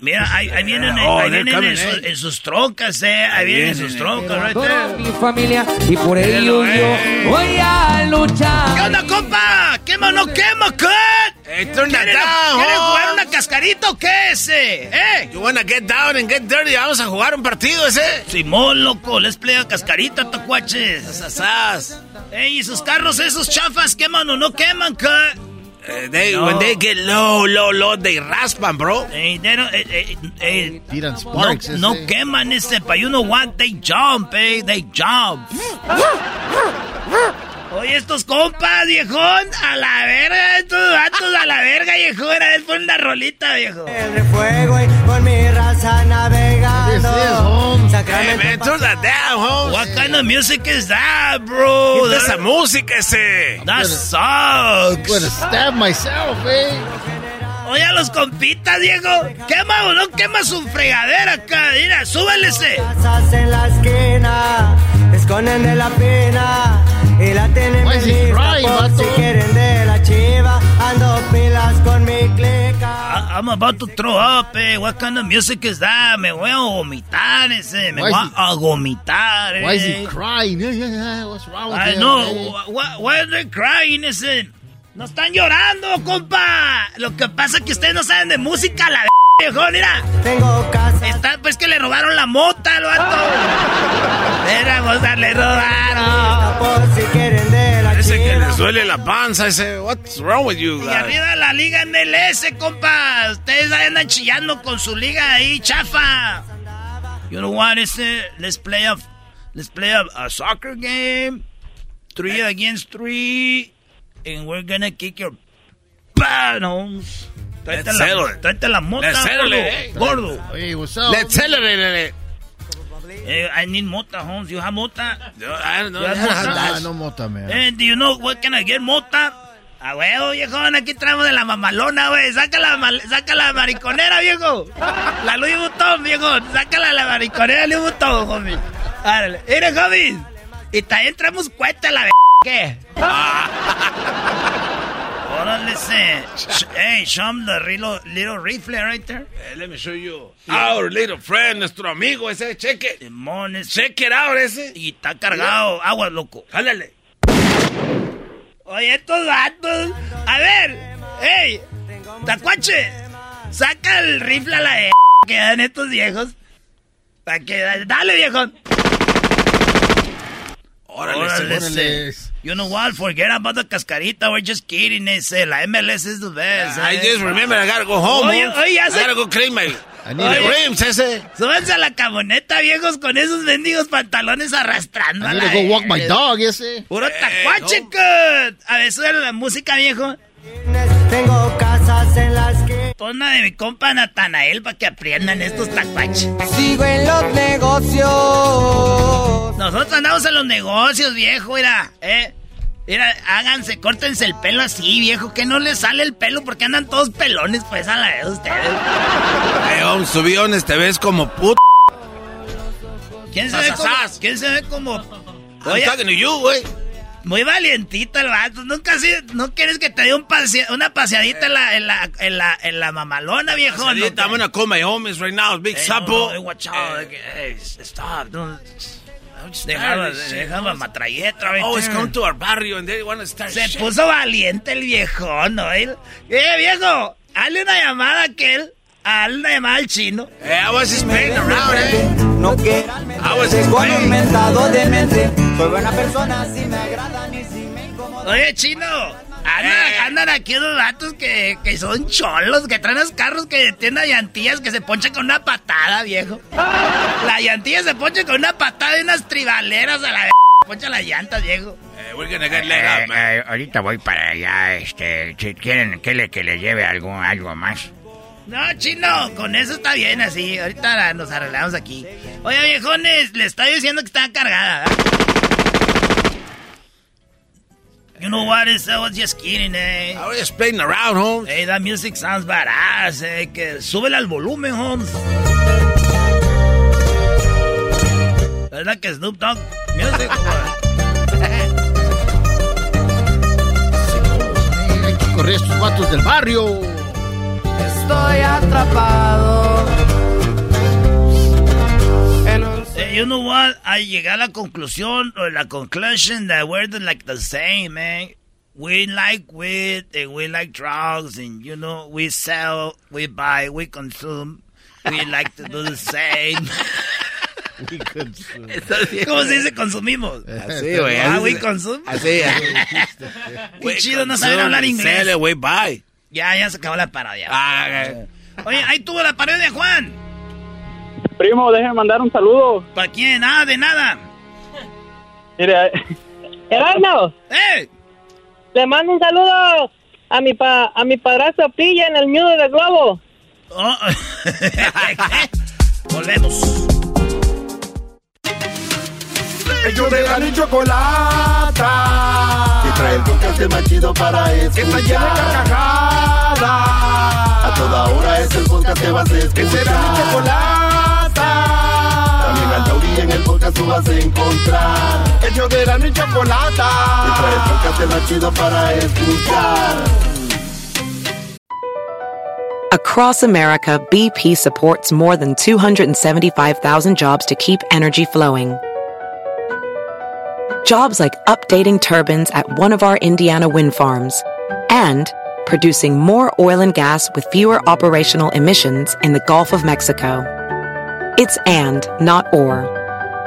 mira, ahí, ahí vienen, Oh, ahí vienen coming, en, sus- eh. en sus trocas, eh. Ahí vienen en sus vienen, trocas, right toda there. mi familia y por ello yo voy a luchar. ¿Qué onda, compa? ¿Quema o no quema, cut? Hey, turn that ¿Quieren, down, ¿quieren jugar Holmes. una cascarita o qué ese? ¿Eh? You wanna get down and get dirty? Vamos a jugar un partido ese. Simón, loco, les play a cascarita, tacuaches. Sasas. Ey, ¿y sus carros esos chafas queman o no queman, cut? Eh, they, No. When they get low, low, low, they raspan, bro. Ey, they don't- eh, eh, eh, Tiran no, sparks, no ese. queman ese, but you know what? They jump, eh, they jump. Oye, estos compas, viejón, a la verga, estos vatos a la verga, viejón, a ver, pon una rolita, viejo. de fuego y con mi raza. Sacramento man, turn that down, Holmes. What kind of music is that, bro? Quita esa That, música ese. that I'm gonna sucks. stab myself, eh? Oye, a los compitas, Diego. Quema o no quema su fregadera acá. Mira, súbele ese. casas en la esquina, esconden de la pena y la tienen Why is he lista crying, por vato? si quieren de la chiva. Ando pilas con mi clica. I- I'm about to throw up, eh. What kind of music is that? Me voy a vomitar ese. Me Why voy is he- a vomitar, eh. Why is he crying? Yeah, yeah, yeah. What's wrong with I him? know. eh? Why, why are they crying, ese? No están llorando, compa. Lo que pasa es que ustedes no saben de música, la viejo, mira. Tengo casa. Está, pues que le robaron la mota al vato. Mira, cosa, le robaron. Por si quieren de la Ese que chiva. le duele la panza, ese. What's wrong with you, Y guys? arriba la liga MLS, compa. Ustedes andan chillando con su liga ahí, chafa. You know what, ese? Let's play a, let's play a, a soccer game. Three against three. And we're gonna kick your panos. Tráete Let's la, la mota, Let's settle gordo. it, eh. gordo. Hey, what's up? Let's celebrate Eh, I need mota, Holmes. You have mota? I don't know. You mota? Ah, no mota, man. Eh, do you know what can I get mota? A huevo, viejón, aquí traemos de la mamalona, güey. Saca la, mal- saca la mariconera, viejo. La Louis Vuitton, viejo. Sácala la mariconera Louis Vuitton, homie. Árale. Mire, homie. Y también traemos cuenta la b... ¿Qué? Órale, se. Sh- Hey, show 'em the little, little rifle right there. Eh, let me show you. Our little friend, nuestro amigo ese, cheque. Demones. Check it out ese. Y está cargado. Agua, loco. Jálale. Oye, estos vatos. A ver, hey, Tacuache, saca el rifle a la de que dan estos viejos. Para que. Dale, viejo. Órale, Órale. You know what? Forget about the cascarita. We're just kidding. Ese. La MLS is the best. I eh. just remember I gotta go home. Oye, Holmes. oye, ya I se- gotta go clean my I need Oye. a rims ese. Súbanse a la camioneta, viejos, con esos mendigos pantalones arrastrando. I need to go walk my dog, ese. Puro tacuache, cut. A ver, sube la música, viejo. Tengo casas en las que Pon la de mi compa Natanael para que aprendan estos tacuaches. sigo en los negocios. Nosotros andamos en los negocios, viejo, mira, eh. Mira, háganse, córtense el pelo así, viejo, que no les sale el pelo porque andan todos pelones, pues, a la vez ustedes. Hey, Holmes, tu aviones te ves como puto. ¿Quién se ve como? ¿Quién se ve como? Oye, you, güey. muy valientito el vato. Nunca así, no quieres que te dé un pasea- una paseadita en la, en la, en la, en la mamalona, viejo. I'm gonna call my homies right now. Big Hey, Sapo. no, no, watch out. Hey, stop. Don't. Matralleta. Oh, it's ahorita. come to our barrio and they want to start Se shit. puso valiente el viejo, ¿no? Él- Eh, viejo, hazle una llamada a aquel. Hazle una llamada al chino. Hey, I was just playing around, eh. No quieran I was just playing. mentado de mente. Soy buena persona, si me agradan y si me incomodan. Oye, chino. Andan, Eh. andan aquí unos vatos que, que son cholos, que traen los carros que tienen llantillas que se ponchan con una patada, viejo. La llantilla se poncha con una patada y unas tribaleras a la v- Poncha las llantas, viejo. Eh, we're gonna get Eh, up, man. eh, ahorita voy para allá, este, si quieren que le, que le lleve algo, algo más. No, chino, con eso está bien así. Ahorita la- nos arreglamos aquí. Oye, viejones, le estoy diciendo que está cargada. ¿verdad? You know what? It's, I was just kidding, eh. I was just playing around, Holmes. Hey, that music sounds badass, eh. Que súbele al volumen, Holmes. ¿Verdad que Snoop Dogg music? Hay que correr a estos vatos del barrio. Estoy atrapado. You know what? I llegué a la conclusión, or la conclusion that we're like the same, man. We like weed and we like drugs and, you know, we sell, we buy, we consume. We like to do the same. ¿Cómo se dice consumimos? Así, güey. Ah, we consume. Así, así. Qué chido, no saben hablar inglés. Sale, güey, bye. Ya, ya se acabó la parodia. Ah. Oye, ahí tuvo la parodia, Juan. Primo, déjeme mandar un saludo. ¿Para quién? Nada de nada. Mire, Erasmo, ¡Eh! le mando un saludo a mi pa, a mi padrastro Pilla en el nudo de globo. Oh. Volvemos. Ellos de la ni chocolata. Que trae el podcast más chido para escuchar. Que está llena de carcajadas. A toda hora es el podcast que vas a escuchar. Que será mi chocolata. También en el podcast tú vas a encontrar. Ellos de la ni chocolata. Que trae el podcast más chido para escuchar. Across America, BP supports more than 275,000 jobs to keep energy flowing. Jobs like updating turbines at one of our Indiana wind farms and producing more oil and gas with fewer operational emissions in the Gulf of Mexico. It's and, not or.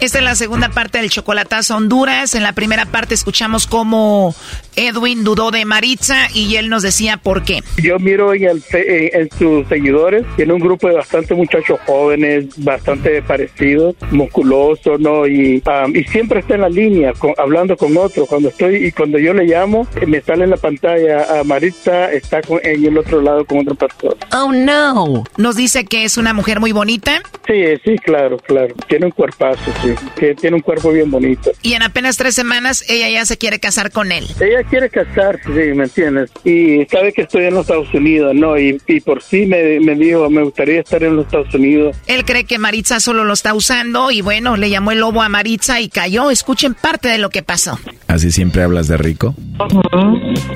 Esta es la segunda parte del Chocolatazo Honduras. En la primera parte escuchamos cómo Edwin dudó de Maritza y él nos decía por qué. Yo miro en, el, fe- en, en sus seguidores, tiene un grupo de bastante muchachos jóvenes, bastante parecidos, musculosos, ¿no? Y, um, y siempre está en la línea, con- hablando con otros. Cuando estoy y cuando yo le llamo, eh, me sale en la pantalla, a Maritza está con- en el otro lado con otra persona. Oh no. Nos dice que es una mujer muy bonita Sí, sí, claro, claro. Tiene un cuerpazo, sí. Que tiene un cuerpo bien bonito. y en apenas tres semanas ella ya se quiere casar con él. Ella quiere casarse, sí, ¿me entiendes? Y sabe que estoy en los Estados Unidos, ¿no? Y, y por sí me, me dijo, me gustaría estar en los Estados Unidos. Él cree que Maritza solo lo está usando y bueno, le llamó el lobo a Maritza y cayó. Escuchen parte de lo que pasó. ¿Así siempre hablas de rico?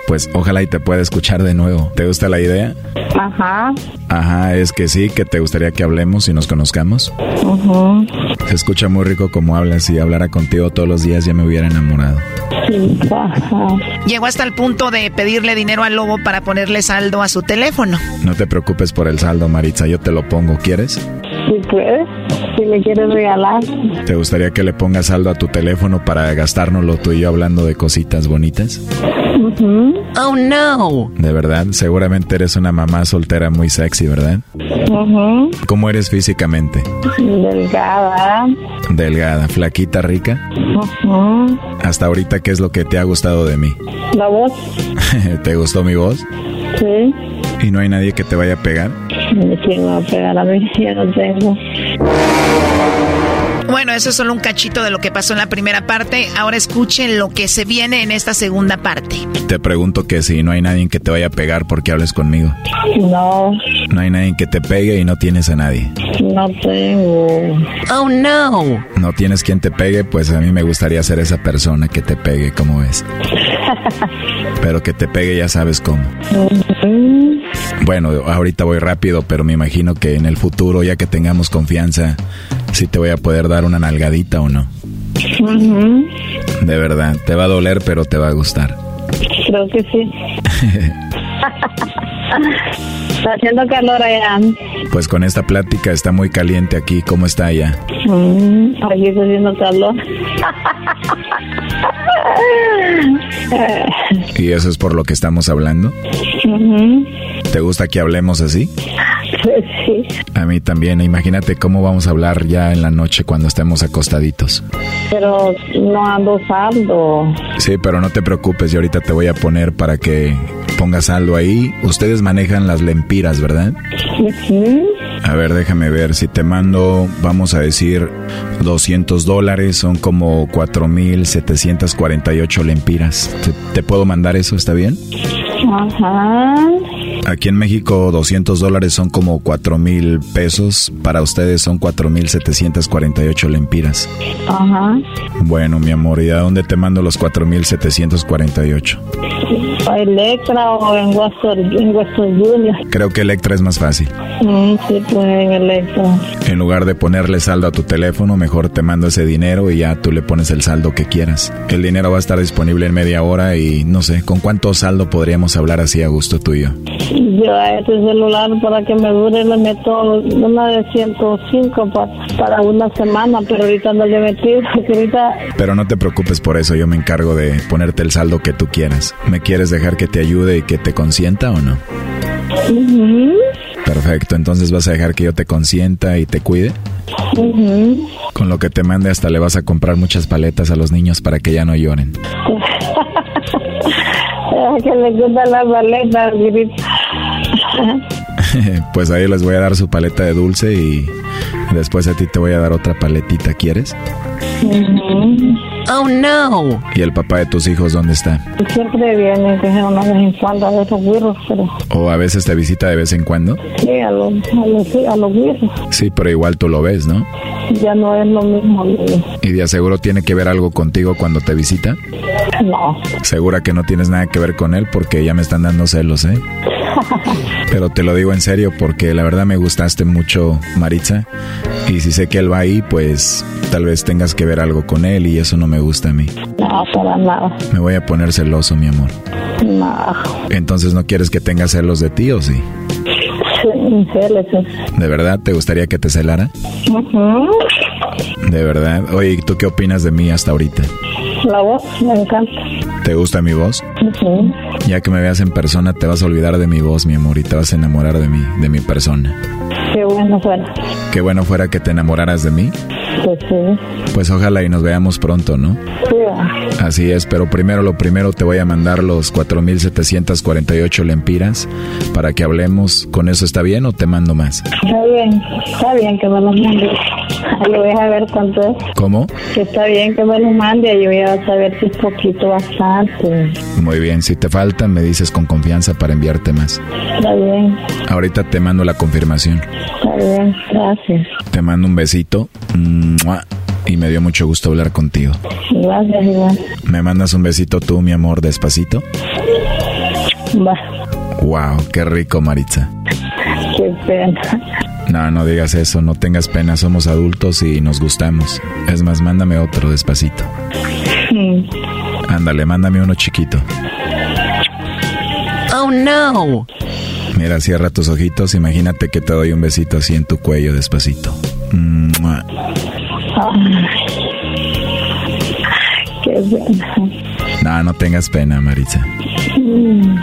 Pues ojalá y te pueda escuchar de nuevo. ¿Te gusta la idea? Ajá. Ajá, es que sí, que te gustaría que hablemos y nos conozcamos. Ujú. Se escucha muy rico como hablas y hablara contigo todos los días ya me hubiera enamorado. Sí. Llegó hasta el punto de pedirle dinero al lobo para ponerle saldo a su teléfono. No te preocupes por el saldo, Maritza, yo te lo pongo, ¿quieres? Si puedes, si me quieres regalar. ¿Te gustaría que le pongas saldo a tu teléfono para gastárnoslo tú y yo hablando de cositas bonitas? Ujú. Oh no. De verdad, seguramente eres una mamá soltera muy sexy, ¿verdad? Ujú. ¿Cómo eres físicamente? Delgada. Delgada, flaquita, rica. Ujú. Hasta ahorita, ¿qué es lo que te ha gustado de mí? La voz. ¿Te gustó mi voz? Sí. ¿Y no hay nadie que te vaya a pegar? ¿Quién me va a pegar a mí? Ya no tengo. Bueno, eso es solo un cachito de lo que pasó en la primera parte. Ahora escuchen lo que se viene en esta segunda parte. Te pregunto que si no hay nadie que te vaya a pegar porque hables conmigo. No, No hay nadie que te pegue y no tienes a nadie. no tengo. Oh no. No tienes quien te pegue, pues a mí me gustaría ser esa persona que te pegue, como ves. Pero que te pegue ya sabes cómo. Bueno, ahorita voy rápido, pero me imagino que en el futuro, ya que tengamos confianza, sí te voy a poder dar una nalgadita o no. De verdad, te va a doler, pero te va a gustar. Creo que sí. Está haciendo calor allá. Pues con esta plática está muy caliente aquí. ¿Cómo está allá? Mm, Aquí está haciendo calor. ¿Y eso es por lo que estamos hablando? Ujú. ¿Te gusta que hablemos así? Sí, A mí también. Imagínate cómo vamos a hablar ya en la noche cuando estemos acostaditos. pero no ando saldo. Sí, pero no te preocupes, yo ahorita te voy a poner para que pongas algo ahí. Ustedes manejan las lempiras, ¿verdad? Ujú. A ver, déjame ver. Si te mando, vamos a decir, 200 dólares, son como 4.748 lempiras. ¿Te, te puedo mandar eso? ¿Está bien? Ajá. Aquí en México 200 dólares son como 4 mil pesos. Para ustedes son 4 mil 748 lempiras. Ajá. Bueno, mi amor, ¿y a dónde te mando los 4 mil 748? ¿A Electra o en Western, en Western Junior? Creo que Electra es más fácil. Mm, sí, pues en Electra. En lugar de ponerle saldo a tu teléfono, mejor te mando ese dinero y ya tú le pones el saldo que quieras. El dinero va a estar disponible en media hora y no sé, ¿con cuánto saldo podríamos hablar así a gusto tuyo? Yo a este celular para que me dure le meto una de 105 pa- para una semana, pero ahorita no le metí porque ahorita Pero no te preocupes por eso, yo me encargo de ponerte el saldo que tú quieras. ¿Me quieres dejar que te ayude y que te consienta o no? Perfecto, entonces vas a dejar que yo te consienta y te cuide. Con lo que te mande hasta le vas a comprar muchas paletas a los niños para que ya no lloren. Que le gustan las baletas, grita. pues ahí les voy a dar su paleta de dulce y después a ti te voy a dar otra paletita, ¿quieres? Oh no. ¿Y el papá de tus hijos dónde está? Siempre viene, que una vez en cuando a esos güiros, pero ¿O a veces te visita de vez en cuando? sí, a los, a los, sí, a los güiros. Sí, pero igual tú lo ves, ¿no? Ya no es lo mismo. ¿Y de aseguro tiene que ver algo contigo cuando te visita? No. Segura que no tienes nada que ver con él porque ya me están dando celos, ¿eh? Pero te lo digo en serio porque la verdad me gustaste mucho, Maritza. Y si sé que él va ahí, pues tal vez tengas que ver algo con él y eso no me gusta a mí. No, para nada. Me voy a poner celoso, mi amor. No. Entonces no quieres que tenga celos de ti o sí? Sí, celos. ¿De verdad te gustaría que te celara? Ujú. De verdad. Oye, ¿y tú qué opinas de mí hasta ahorita? La voz me encanta. ¿Te gusta mi voz? Ujú. Ya que me veas en persona te vas a olvidar de mi voz, mi amor, y te vas a enamorar de mí, de mi persona. Qué bueno fuera. Qué bueno fuera que te enamoraras de mí. Pues sí. Pues ojalá y nos veamos pronto, ¿no? Así es, pero primero lo primero te voy a mandar los 4748 lempiras para que hablemos. ¿Con eso está bien o te mando más? Está bien, está bien que me lo mande. Lo voy a ver cuánto es. ¿Cómo? Que está bien que me lo mande y yo voy a saber si es poquito bastante. Muy bien, si te faltan me dices con confianza para enviarte más. Está bien, Ahorita te mando la confirmación. está bien, gracias. Te mando un besito. ¡Mua! Y me dio mucho gusto hablar contigo. Gracias, igual. ¿Me mandas un besito tú, mi amor, despacito? Va, Wow, qué rico, Maritza. qué pena. No, no digas eso, no tengas pena, somos adultos y nos gustamos. Es más, mándame otro despacito. Mm. Ándale, mándame uno chiquito. Oh no. Mira, cierra tus ojitos, imagínate que te doy un besito así en tu cuello despacito. ¡Mua! Qué pena. No, no tengas pena, Maritza. Mm.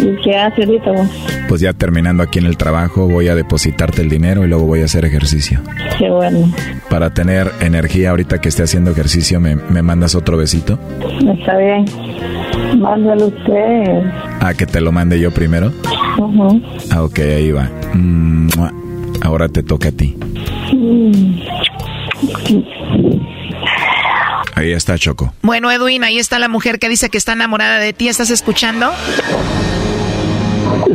¿Y qué hace ahorita vos? Pues ya terminando aquí en el trabajo, voy a depositarte el dinero y luego voy a hacer ejercicio. Qué bueno. Para tener energía ahorita que esté haciendo ejercicio, ¿me, me mandas otro besito? Está bien. Mándalo usted. Ah, que te lo mande yo primero. Ujú. Ah, ok, ahí va. ¡Mua! Ahora te toca a ti. Mm. Ahí está Choco. Bueno, Edwin, ahí está la mujer que dice que está enamorada de ti. ¿Estás escuchando?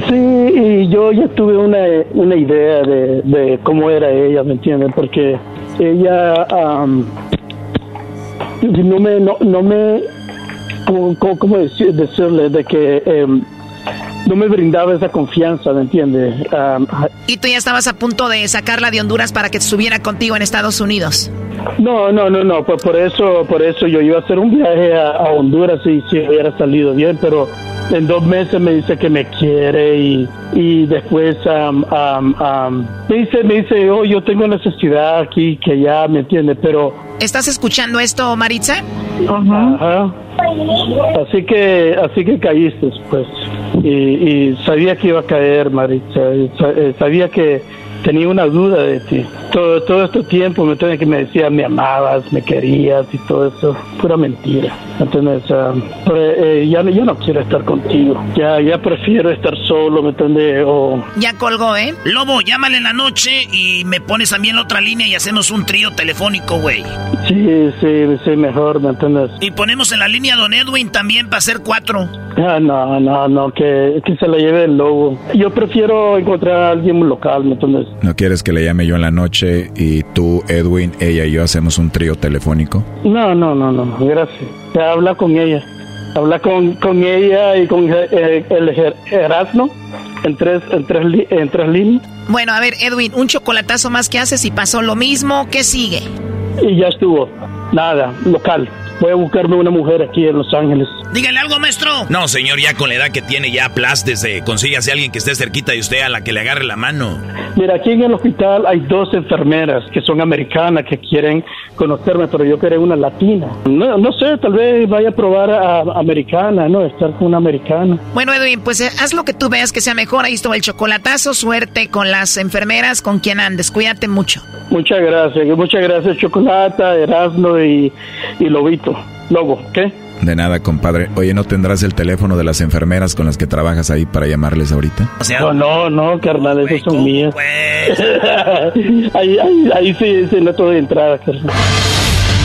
Sí, y yo ya tuve una, una idea de, de cómo era ella, ¿me entiendes? Porque ella no me, no, no me, ¿cómo, cómo- cómo decir- decirle? De que em, no me brindaba esa confianza, ¿me entiendes? Am, Y tú ya estabas a punto de sacarla de Honduras para que estuviera contigo en Estados Unidos. No, no, no, no, pues por eso, por eso yo iba a hacer un viaje a, a Honduras y si hubiera salido bien, pero en dos meses me dice que me quiere y, y después am, am, am, me dice, me dice, oh, yo tengo necesidad aquí, que ya, ¿me entiende? Pero, ¿Estás escuchando esto, Maritza? ajá, así que, así que caíste, pues, y, y sabía que iba a caer, Maritza, eh, sabía que tenía una duda de ti. Todo, todo este tiempo, ¿me entiendes? Que me decía, me amabas, me querías y todo eso. Pura mentira. ¿Me entiendes? Ah, pero, eh, ya, no- ya no quiero estar contigo. Ya, ya prefiero estar solo, ¿me entiendes? O Ya colgó, ¿eh? Lobo, llámale en la noche y me pones en la otra línea y hacemos un trío telefónico, güey. sí, sí, sí, mejor, ¿me entiendes? Y ponemos en la línea a Don Edwin también para hacer cuatro. Ah, no, no, no, que, que se la lleve el lobo. Yo prefiero encontrar a alguien local, ¿me entiendes? ¿No quieres que le llame yo en la noche y tú, Edwin, ella y yo hacemos un trío telefónico? No, no, no, no, gracias. Ya habla con ella. Habla con, con ella y con eh, el Ger- Erasmo en tres, en, tres, en tres líneas. Bueno, a ver, Edwin, un chocolatazo más que haces y pasó lo mismo. ¿Qué sigue? Y ya estuvo. Nada, local. Voy a buscarme una mujer aquí en Los Ángeles. Dígale algo, maestro. No, señor, ya con la edad que tiene, ya aplástese. Consígase a alguien que esté cerquita de usted a la que le agarre la mano. Mira, aquí en el hospital hay dos enfermeras que son americanas que quieren conocerme, pero yo quería una latina. No, no sé, tal vez vaya a probar a, a americana, ¿no? Estar con una americana. Bueno, Edwin, pues eh, haz lo que tú veas que sea mejor. Ahí estuvo el chocolatazo. Suerte con las enfermeras, con quien andes. Cuídate mucho. Muchas gracias, muchas gracias, Chocolata, Erasmo y, y Lobito. Lobo, ¿qué? De nada, compadre. Oye, ¿no tendrás el teléfono de las enfermeras con las que trabajas ahí para llamarles ahorita? no, no, no, carnal, esos son mías. ahí, ahí, ahí sí, sí, no estoy de entrada, carnal.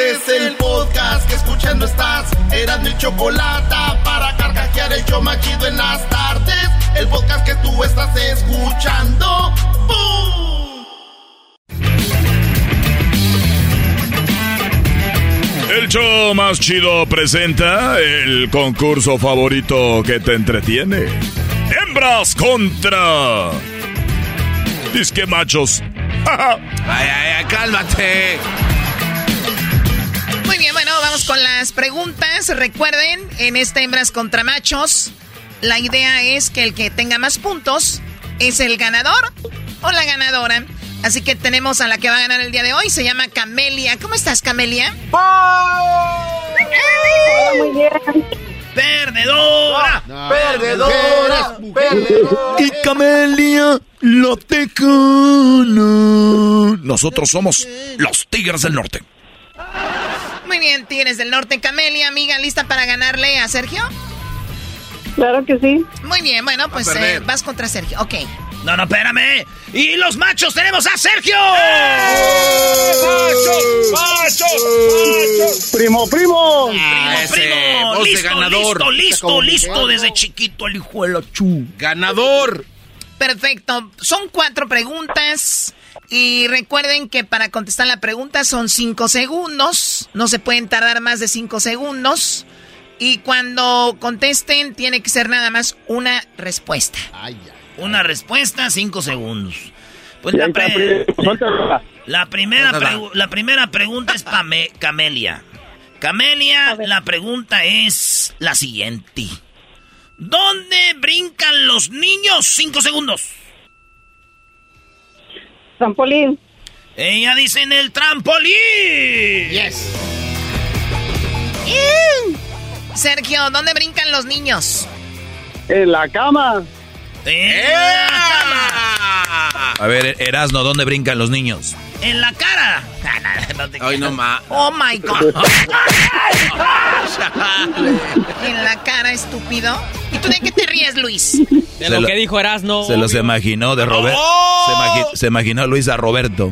Este es el podcast que escuchando estás. Eran mi chocolate para carcajear el yo machido en las tardes. El podcast que tú estás escuchando. ¡Bum! El show más chido presenta el concurso favorito que te entretiene. Hembras contra. Disque machos. ay, ay, ay, cálmate. Muy bien, bueno, vamos con las preguntas. Recuerden, en este hembras contra machos, la idea es que el que tenga más puntos es el ganador o la ganadora. Así que tenemos a la que va a ganar el día de hoy. Se llama Camelia. ¿Cómo estás, Camelia? muy bien. ¡Perdedora! Perdedora, perdedora. Y Camelia, la tecana. Nosotros somos los Tigres del Norte. Muy bien, Tigres del Norte. Camelia, amiga, ¿lista para ganarle a Sergio? Claro que sí. Muy bien, bueno, pues eh, vas contra Sergio. Ok. No, no, espérame. Y los machos tenemos a Sergio. ¡Machos! ¡Machos! Primo, primo. primo, primo. voz de Listo, ganador. listo, listo, listo. Desde chiquito el hijo de la chu. Ganador. Perfecto. Son cuatro preguntas. Y recuerden que para contestar la pregunta son cinco segundos. No se pueden tardar más de cinco segundos. Y cuando contesten, tiene que ser nada más una respuesta. Una respuesta, cinco segundos. Pues la, pre- primo, suéltala. la primera la primera pregunta es para Camelia. Camelia, la pregunta es la siguiente. ¿Dónde brincan los niños? Cinco segundos. Trampolín. Ella dice en el trampolín. Yes. Sergio, ¿dónde brincan los niños? En la cama. En la cama. A ver, Erasno, ¿dónde brincan los niños? En la cara. Ay, no más. Oh my God. en la cara, estúpido. ¿Y tú de qué te ríes, Luis? De Se lo lo- que dijo Erasno. Se los imaginó de Roberto. ¡Oh! Se, imagi- se imaginó Luis a Roberto.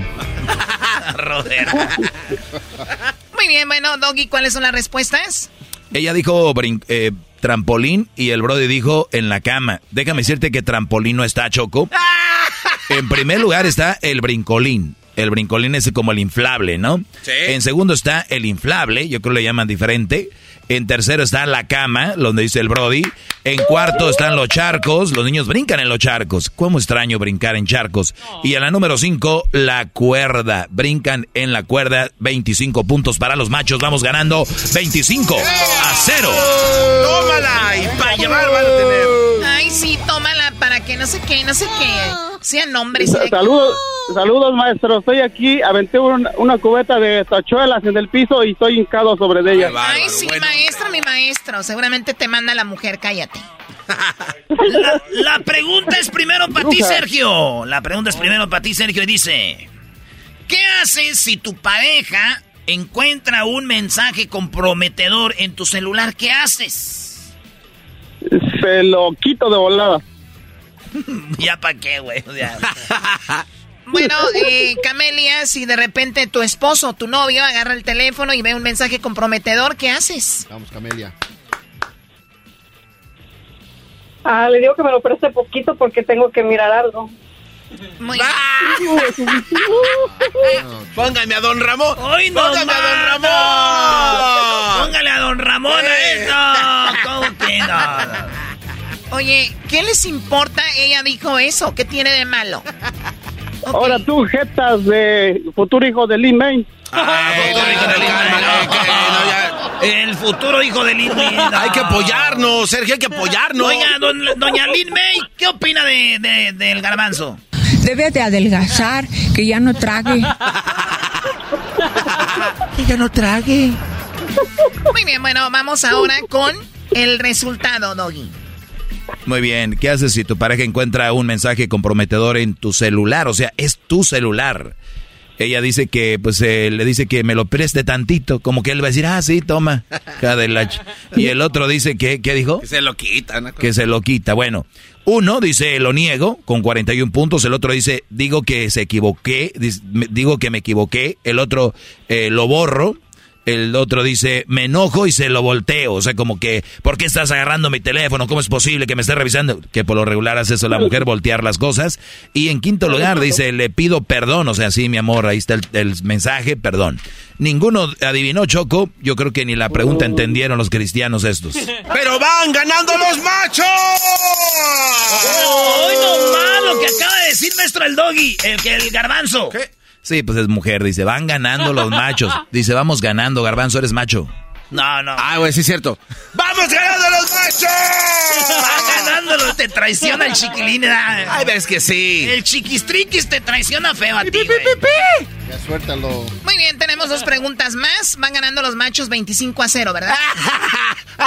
Muy bien, bueno, Doggy, ¿cuáles son las respuestas? Ella dijo eh, trampolín y el Brody dijo en la cama. Déjame decirte que trampolín no está, Choco. En primer lugar está el brincolín. El brincolín es como el inflable, ¿no? Sí. En segundo está el inflable, yo creo que le llaman diferente. En tercero está la cama, donde dice el Brody. En cuarto están los charcos. Los niños brincan en los charcos. ¿Cómo extraño brincar en charcos? Y en la número cinco, la cuerda. Brincan en la cuerda. 25 puntos para los machos. Vamos ganando 25 a 0. Tómala y para llevar van a tener. Ay, sí, tómala para que no sé qué, no sé qué. Sean hombres. Saludos, saludos maestro. Estoy aquí, aventé un- una cubeta de tachuelas en el piso y estoy hincado sobre de ella. Ay, sí, maestro, mi maestro. Seguramente te manda la mujer, cállate. La, la pregunta es primero para ti. Sergio. La pregunta es primero para ti, Sergio, y dice: ¿Qué haces si tu pareja encuentra un mensaje comprometedor en tu celular? ¿Qué haces? Se lo quito de volada. ya para qué, güey. O sea, Bueno, eh, Camelia, si de repente tu esposo o tu novio agarra el teléfono y ve un mensaje comprometedor, ¿qué haces? Vamos, Camelia. Ah, le digo que me lo preste poquito porque tengo que mirar algo. Muy Póngame a Don Ramón. ¡Ay, no Póngame a Don Ramón. Póngale a Don Ramón a esto. ¿Cómo que no? Oye, ¿qué les importa? Ella dijo eso. ¿Qué tiene de malo? Ahora tú, jetas de futuro hijo de Lin May. El futuro hijo de Lin May. Hay que apoyarnos, Sergio, hay que apoyarnos. Oiga, don- doña Lin May, ¿qué opina de, de- del garbanzo? Debe de adelgazar, que ya no trague. Que ya no trague. Muy bien, bueno, vamos ahora con el resultado, Doggy. Muy bien. ¿Qué haces si tu pareja encuentra un mensaje comprometedor en tu celular? O sea, es tu celular. Ella dice que, pues, eh, le dice que me lo preste tantito. Como que él va a decir, ah, sí, toma. hija de la ch-". Y el otro dice que, ¿qué dijo? Que se lo quitan. Que se lo quita. Bueno, uno dice, lo niego, con 41 puntos. El otro dice, digo que se equivoqué. Digo que me equivoqué. El otro, eh, lo borro. El otro dice, me enojo y se lo volteo. O sea, como que, ¿por qué estás agarrando mi teléfono? ¿Cómo es posible que me esté revisando? Que por lo regular hace eso la mujer, voltear las cosas. Y en quinto lugar dice, le pido perdón. O sea, sí, mi amor, ahí está el, el mensaje, perdón. Ninguno adivinó, Choco. Yo creo que ni la pregunta entendieron los cristianos estos. Pero van ganando los machos. ¡Hoy no más lo que acaba de decir maestro el doggy! El el garbanzo. Sí, pues es mujer, dice, van ganando los machos. Dice, vamos ganando, garbanzo, eres macho. No, no. Ah, güey, sí es cierto. ¡Vamos ganando los machos! Va ganándolo, te traiciona el chiquilín. Ay, ves que sí. El chiquistriquis te traiciona feo a ti, güey. Ya suéltalo. Muy bien, tenemos dos preguntas más. Van ganando los machos 25 a 0, ¿verdad?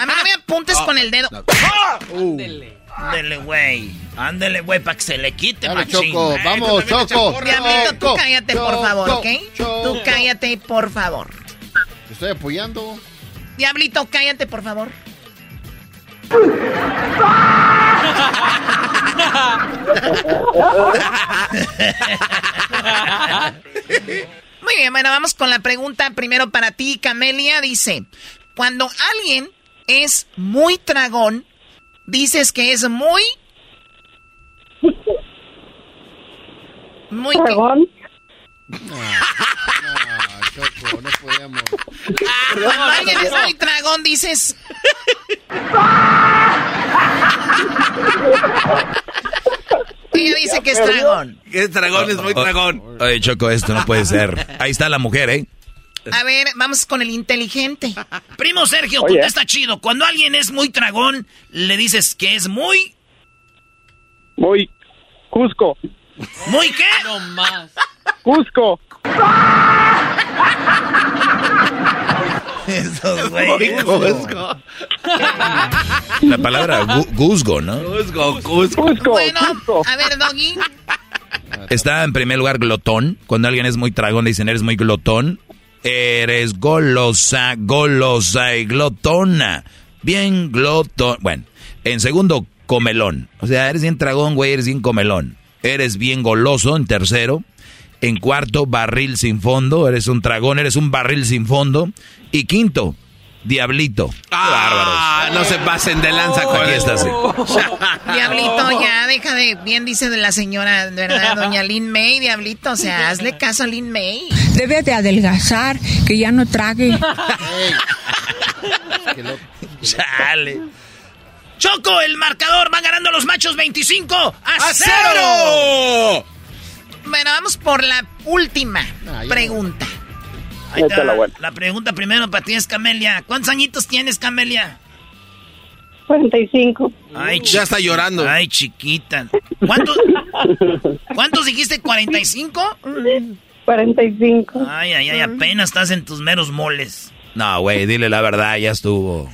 A mí no me apuntes con el dedo. Ándele, güey. Ándele, güey, para que se le quite, Dale, machín. Choco, vamos, Choco. Diablito, tú Choco, cállate, por favor, ¿ok? Choco. Tú cállate, por favor. Te estoy apoyando. Diablito, cállate, por favor. Muy bien, bueno, vamos con la pregunta primero para ti, Camelia. Dice, cuando alguien es muy tragón, dices que es muy... Muy... ¿Tragón? Ah, Choco, no podemos. Cuando alguien es muy tragón, dices... Ella dice que es tragón. Es dragón, es muy dragón. Oye, Choco, esto no puede ser. Ahí está la mujer, ¿eh? A ver, vamos con el inteligente. Primo Sergio, Oye. está chido. Cuando alguien es muy tragón, le dices que es muy... Muy Cusco. ¿Muy qué? No más. Cusco. Esos güey. Muy Cusco. La palabra guzgo, ¿no? Cusco, Cusco. Cusco. Bueno, Cusco. a ver, Doggy. Está en primer lugar glotón. Cuando alguien es muy tragón, le dicen, eres muy glotón. Eres golosa, golosa y glotona. Bien glotón. Bueno, en segundo, comelón. O sea, eres bien tragón, güey, eres bien comelón. Eres bien goloso en tercero. En cuarto, barril sin fondo. Eres un tragón, eres un barril sin fondo. Y quinto, diablito. Ah, no se pasen de lanza con Aquí está, sí. Diablito, ya, deja de. Bien dice de la señora, ¿verdad? Doña Lin May, Diablito. O sea, hazle caso a Lin May. Debe de adelgazar, que ya no trague. Chale. Choco, el marcador va ganando los machos 25 a, ¡A cero. cero! Bueno, vamos por la última pregunta. Ahí está. Échala, bueno. La pregunta primero para ti es Camelia. ¿Cuántos añitos tienes, Camelia? 45. Ay, Ya está llorando. Ay, chiquita. ¿Cuántos, ¿Cuántos dijiste? ¿45? 45. Ay, ay, ay, apenas estás en tus meros moles. No, güey, dile la verdad, ya estuvo.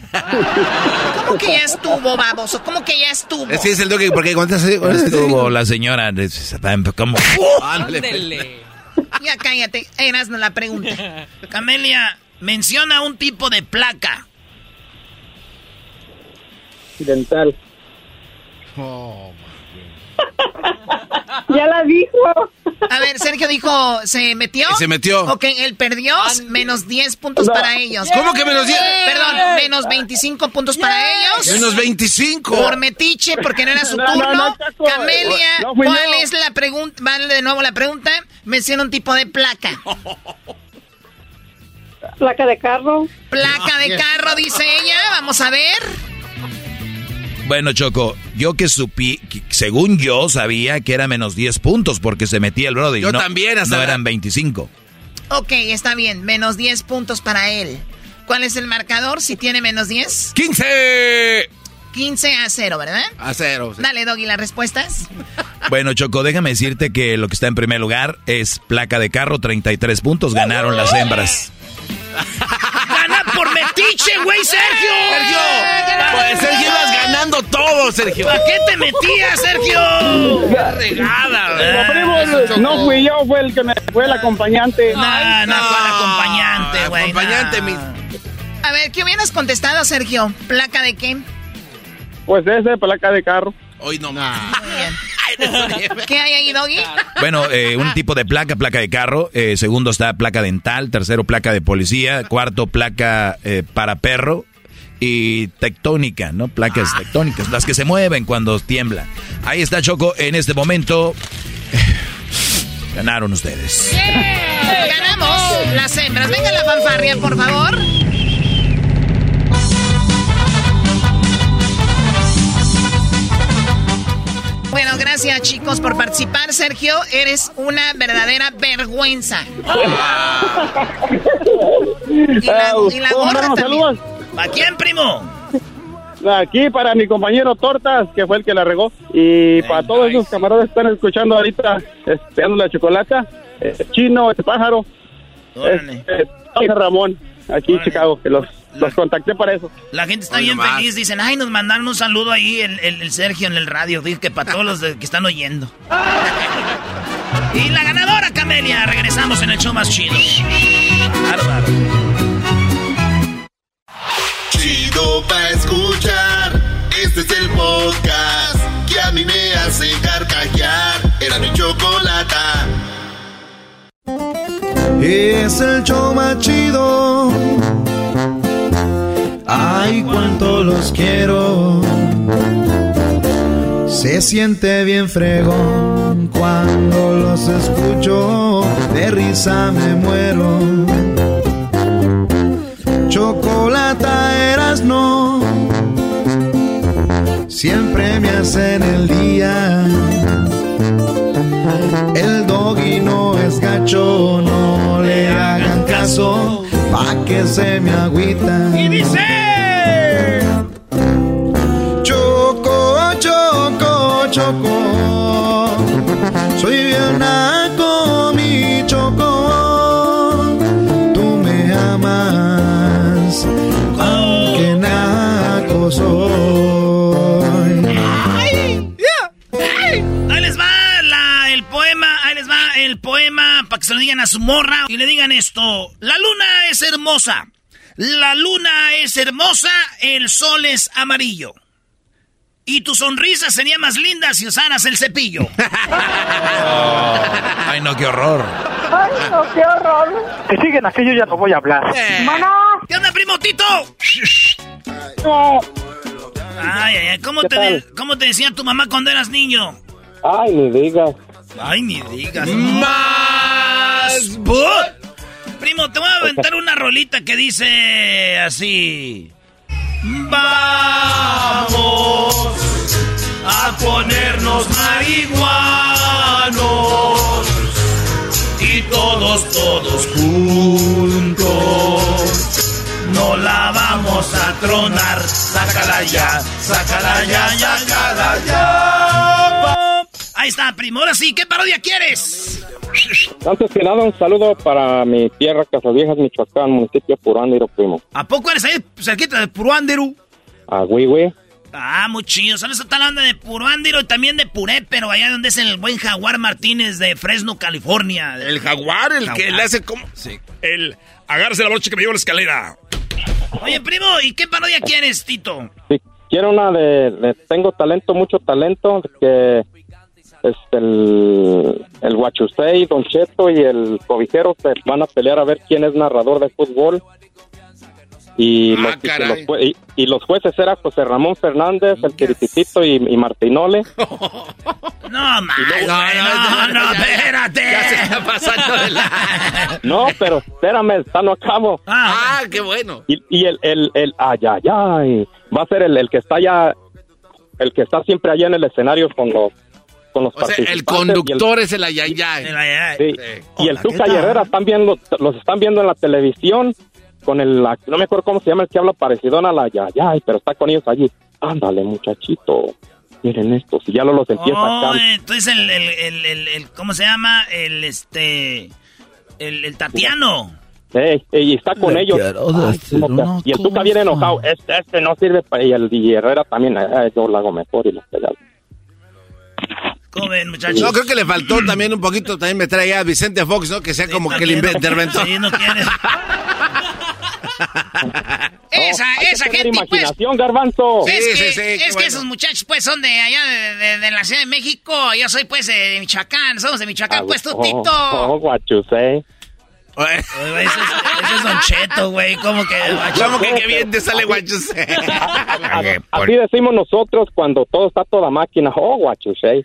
¿Cómo que ya estuvo, baboso? ¿Cómo que ya estuvo? Es que es el toque, porque cuántas Ya estuvo la señora. Está como... Ya cállate. Eras la pregunta. Camelia, menciona un tipo de placa. Dental. Ya la dijo. A ver, Sergio dijo, ¿se metió? Se metió. Ok, él perdió, menos 10 puntos No. para ellos. ¿Cómo que menos 10? Perdón, menos 25 puntos para ellos. Menos 25. Por metiche, porque no era su No, no, turno. no, Chaco. Camelia, ¿cuál es la pregunta? Vale de nuevo la pregunta. Menciona un tipo de placa. Placa de carro. Placa de carro, dice ella. Vamos a ver. Bueno, Choco, yo que supí, que según yo sabía que era menos 10 puntos porque se metía el brother. y Yo no, también, hasta No la- eran 25. Ok, está bien. Menos 10 puntos para él. ¿Cuál es el marcador si tiene menos 10? 15 15 a 0, ¿verdad? a cero. sí. Dale, Doggy, las respuestas. Bueno, Choco, déjame decirte que lo que está en primer lugar es placa de carro, 33 puntos, ganaron las hembras. ¡Gana por metiche, güey, Sergio! Sergio, pues Sergio ibas ganando todo, Sergio. ¿Para qué te metías, Sergio? Qué regada, No, primo, no fui yo, fue el que me fue el acompañante. No, no, fue el acompañante, güey. Acompañante, no. mi. A ver, ¿qué hubieras contestado, Sergio? ¿Placa de qué? Pues ese, placa de carro. Hoy no ¿Qué hay ahí, Doggy? Bueno, eh, un tipo de placa, placa de carro. eh, segundo está placa dental. Tercero, placa de policía. Cuarto, placa eh, para perro. Y tectónica, ¿no? Placas tectónicas, las que se mueven cuando tiembla. Ahí está Choco, en este momento. Ganaron ustedes. Ganamos las hembras. Venga la fanfarria, por favor. Bueno, gracias chicos por participar. Sergio, eres una verdadera vergüenza. Y la, y la Ah, gorra también. saludos. ¿A quién, primo? Aquí para mi compañero Tortas, que fue el que la regó. Y para todos esos camaradas que están escuchando ahorita, esperando la chocolata, eh, Chino, el pájaro, Órale. eh, Ramón, aquí en Chicago, que los, los contacté para eso. La gente está bien nomás. feliz. Dicen, ay, nos mandaron un saludo ahí el, el- el Sergio en el radio. Dice que para todos los de- que están oyendo. y la ganadora, Camelia. Regresamos en el show más chido. Bárbaro. Chido pa' escuchar. Este es el podcast que a mí me hace carcajear. Era mi chocolata. Es el show más chido. Ay, cuánto los quiero. Se siente bien fregón cuando los escucho. De risa me muero. Chocolata eras no. Siempre me hacen el día. El doggy no es gacho, no le hagan caso, pa' que se me agüita. Y dice: Choco, choco, choco, soy bien naco, mi choco. Tú me amas, aunque naco soy. Ahí les va la- el poema, ahí les va el poema para que se lo digan a su morra y le digan esto. La luna es hermosa. La luna es hermosa, el sol es amarillo. Y tu sonrisa sería más linda si usaras el cepillo. Ay, no, qué horror. Ay, no, qué horror. Que siguen aquí, yo ya no voy a hablar. Mamá. ¿Qué onda, primo Tito? Ay, ay, ay, ¿cómo ¿Qué te, de- ¿cómo te decía tu mamá cuando eras niño? Ay, ni digas. Ay, ni digas. ¡But! Primo, te voy a aventar una rolita que dice así. Vamos a ponernos marihuanos y todos, todos juntos no la vamos a tronar. Sácala ya, sácala ya, ya, sácala ya. Ahí está, primo. Ahora sí, ¿qué parodia quieres? Antes que nada, un saludo para mi tierra, Casaviejas, Michoacán, municipio Purándiro, primo. ¿A poco eres ahí cerquita de Puruándiro? Ah, güey, güey. Ah, muy chido. ¿Sabes? Está hablando de Puruándiro y también de Puré, pero allá donde es el buen Jaguar Martínez de Fresno, California. El Jaguar, el que le hace como... Sí. El agárrese la brocha que me lleva a la escalera. Oye, primo, ¿y qué parodia quieres, Tito? Sí, quiero una de, de Tengo talento, mucho talento, que este, el, el Huachusei, Don Cheto y el Cobijero se van a pelear a ver quién es narrador de fútbol. Y, los, y, los, jue- y- y los jueces eran José Ramón Fernández, el Quirititito y, y Martinole. No, no, no, espérate. Ya se está pasando de la... No, pero espérame, está no acabo. Ah, qué bueno. Y, y el, el, el, ay, ay, ay, va a ser el, el que está allá, el que está siempre allá en el escenario con los, con los O sea, el conductor es el ayayay. y el, sí, y el Tuca y Herrera están viendo, los están viendo en la televisión con el, la- no me acuerdo cómo se llama el que habla parecido a la ayayay, pero está con ellos allí. Ándale, muchachito, miren esto, si ya lo los empieza Oh, acá. entonces el, el, el, el- el- ¿cómo se llama? El, este, el, el Tatiano. Ey, y está con Le ellos. quiero Ay, decir ¿cómo que- una y el Tuca viene enojado. Este, este no sirve para. Y el y Herrera también. eh, yo lo hago mejor y lo pegado. ¿Cómo ven, muchachos? No, creo que le faltó también un poquito, también me trae a Vicente Fox, ¿no? Que sea como que el también, inve- interventor. Sí, no quiere. esa, que esa gente, pues. imaginación, garbanzo. es Sí, que, sí, sí, es que bueno. esos muchachos, pues, son de allá, de, de- de la Ciudad de México. Yo soy, pues, de Michoacán. Somos de Michoacán, pues, tú, Oh, Tito. oh, guachusei. Oye, Ese es, ese es Don Cheto, güey. ¿Cómo que? ¿Cómo que qué bien te sale guachusei? Así decimos nosotros cuando todo está toda máquina. Oh, guachusei.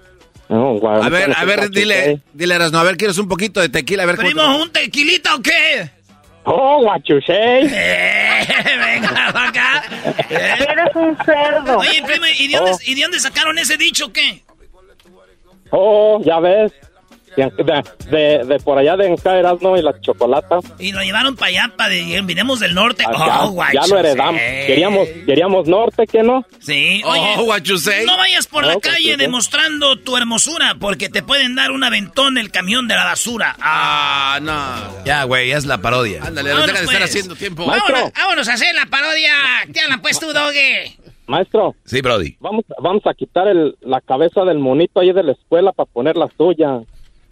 No, A ver, a ver, dile, dile, Erasno, a ver, ¿quieres un poquito de tequila? A ver, te- ¿Primo, un tequilita o qué? Oh, guachusei. Eh, venga, pa' acá. Eres un cerdo. Oye, primo, ¿y de, dónde, Oh. ¿y de dónde sacaron ese dicho o qué? Oh, ya ves. De, de, por allá de Encaeras, ¿no? Y la chocolata. Y lo llevaron para allá, para de, vinimos del norte. Ah, oh, ya, guachos, ya lo heredamos. Queríamos, queríamos norte, ¿qué no? Sí, oye, Oh, no vayas por la Oh, calle demostrando tu hermosura, porque te pueden dar un aventón el camión de la basura. Ah, no. Ya, güey, es la parodia. Ándale, no Vámonos, deja de estar pues. haciendo tiempo. vámonos, vámonos a hacer la parodia. ¿Qué hablan pues tú, Doge? Maestro, Sí, Brody. vamos, vamos a quitar el, la cabeza del monito ahí de la escuela para poner la suya.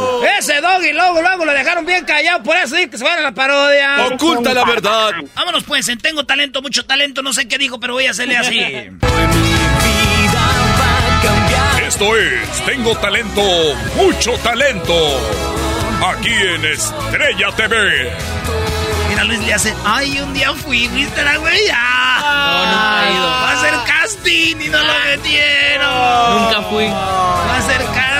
Brody. Ese doggy luego, luego lo dejaron bien callado, por eso dice que se van a la parodia. Oculta la verdad. Vámonos pues, en tengo talento, mucho talento, no sé qué dijo, pero voy a hacerle así. Esto es Tengo Talento, Mucho Talento. Aquí en Estrella TV. Mira, Luis le hace, ay, un día fui, ¿viste la güey? Ah, No, nunca he ido. Va a hacer casting y no lo metieron. Nunca fui. Va a hacer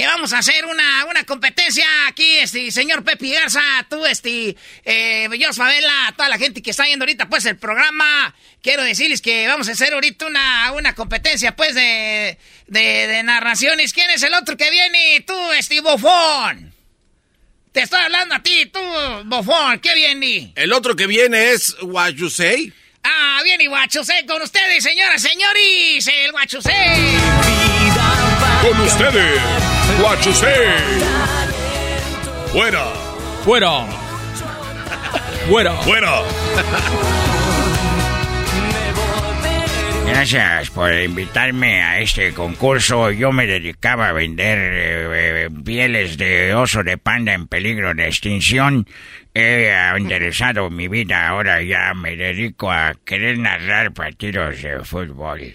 que vamos a hacer una, una competencia aquí, este, señor Pepe Garza, tú, este, eh, yo, Favela, toda la gente que está viendo ahorita, pues, el programa. Quiero decirles que vamos a hacer ahorita una, una competencia, pues, de, de, de narraciones. ¿Quién es el otro que viene? Tú, este, bofón. Te estoy hablando a ti, tú, bofón. ¿Qué viene? El otro que viene es What You Say. Ah, viene Guachusei con ustedes, señoras, señores. El Guachusei. Con ustedes, Guachusei. Fuera. Fuera. Fuera. Fuera. Gracias por invitarme a este concurso. Yo me dedicaba a vender eh, eh, pieles de oso de panda en peligro de extinción. He enderezado mi vida. Ahora ya me dedico a querer narrar partidos de fútbol.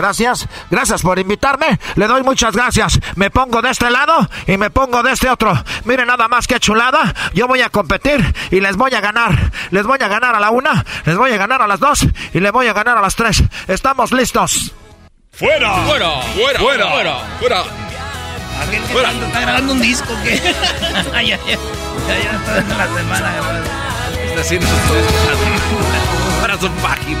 Gracias, gracias por invitarme. Le doy muchas gracias. Me pongo de este lado y me pongo de este otro. Miren nada más que chulada. Yo voy a competir y les voy a ganar. Les voy a ganar a la una, les voy a ganar a las dos y les voy a ganar a las tres. ¿Estamos listos? ¡Fuera! ¡Fuera! ¡Fuera! ¡Fuera! ¡Fuera! ¡Fuera! ¿Fuera? ¿Está grabando un disco o qué? ya, ya, ya, ya está en la semana. Está haciendo para su página.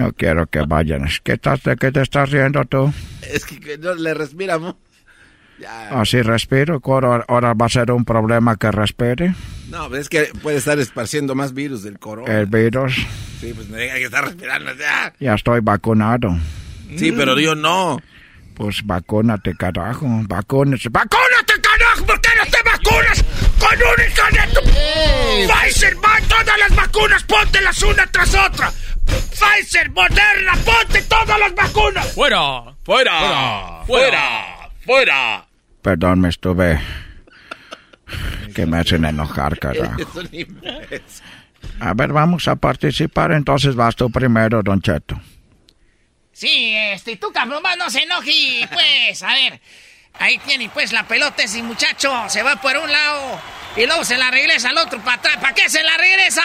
No quiero que vayan. ¿Qué estás, de qué te estás riendo tú? Es que, no le respiramos. Así respiro. Ahora, ahora va a ser un problema que respire. No, pero es que puede estar esparciendo más virus del corona. El virus. Sí, pues me deja que estar respirando ya. Ya estoy vacunado. Sí, pero yo no. Pues vacúnate, carajo. Vacúnate. ¡Vacúnate, carajo! ¿Por qué no te vacunas con un hijo de tu... Pfizer, va, todas las vacunas, póntelas una tras otra. Pfizer, Moderna, ponte todas las vacunas. ¡Fuera! ¡Fuera! ¡Fuera! ¡Fuera! Perdón, me estuve... Que me hacen enojar, carajo. A ver, vamos a participar. Entonces vas tú primero, Don Cheto. Sí, este, tú cabrón, más no se enoje, pues, a ver. Ahí tiene, pues, la pelota ese muchacho. Se va por un lado y luego se la regresa al otro para atrás. ¿Para qué se la regresa?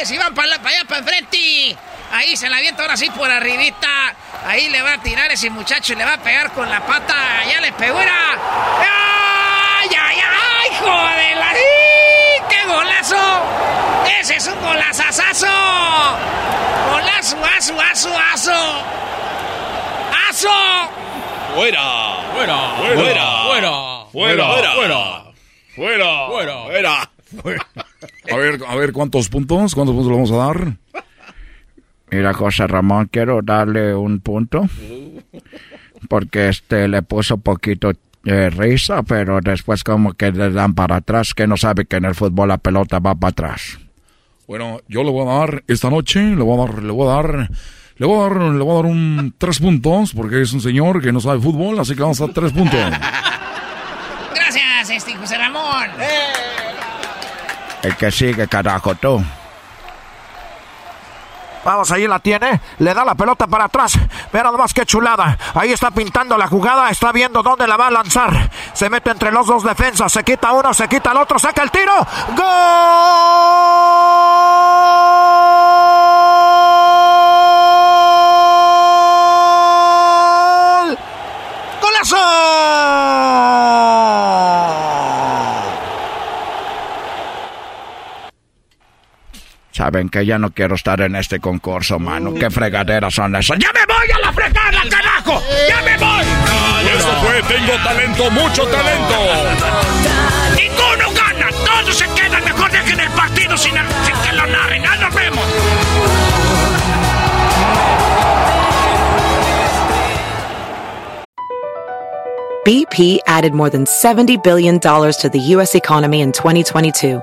¡Eh! Si van para allá, para enfrente. Ahí se la avienta ahora sí por arribita. Ahí le va a tirar ese muchacho y le va a pegar con la pata. Ya le pegó. ¡Ay, ay, ay! ¡Joder! la-. ¡Qué golazo! ¡Ese es un golazazazo! ¡Golazo, aso, aso, aso! ¡Aso! ¡Fuera! ¡Fuera! ¡Fuera! ¡Fuera! ¡Fuera! ¡Fuera! ¡Fuera! ¡Fuera! ¡Fuera! A ver, a ver, ¿cuántos puntos? ¿Cuántos puntos le vamos a dar? Mira, José Ramón, quiero darle un punto. Porque este le puso poquito eh, risa, pero después como que le dan para atrás, que no sabe que en el fútbol la pelota va para atrás. Bueno, yo le voy a dar esta noche, le voy a dar, le voy a dar, le voy a dar, le voy a dar un tres puntos, porque es un señor que no sabe fútbol, así que vamos a tres puntos. Gracias, este José Ramón. El que sigue, carajo, tú. Vamos, ahí la tiene. Le da la pelota para atrás. Mira nada más que chulada. Ahí está pintando la jugada. Está viendo dónde la va a lanzar. Se mete entre los dos defensas. Se quita uno, se quita el otro. Saca el tiro. ¡Gol! ¡Golazo! Saben que ya no quiero estar en este concurso, mano. ¿Qué fregaderas son esas? ¡Ya me voy a la fregada, carajo! ¡Ya me voy! Eso fue Tengo Talento, mucho talento. ¡Ninguno gana! ¡Todos se quedan! Mejor dejen el partido sin, sin que lo narren. ¡Ah, nos vemos! BP added more than $70 billion to the U.S. economy in 2022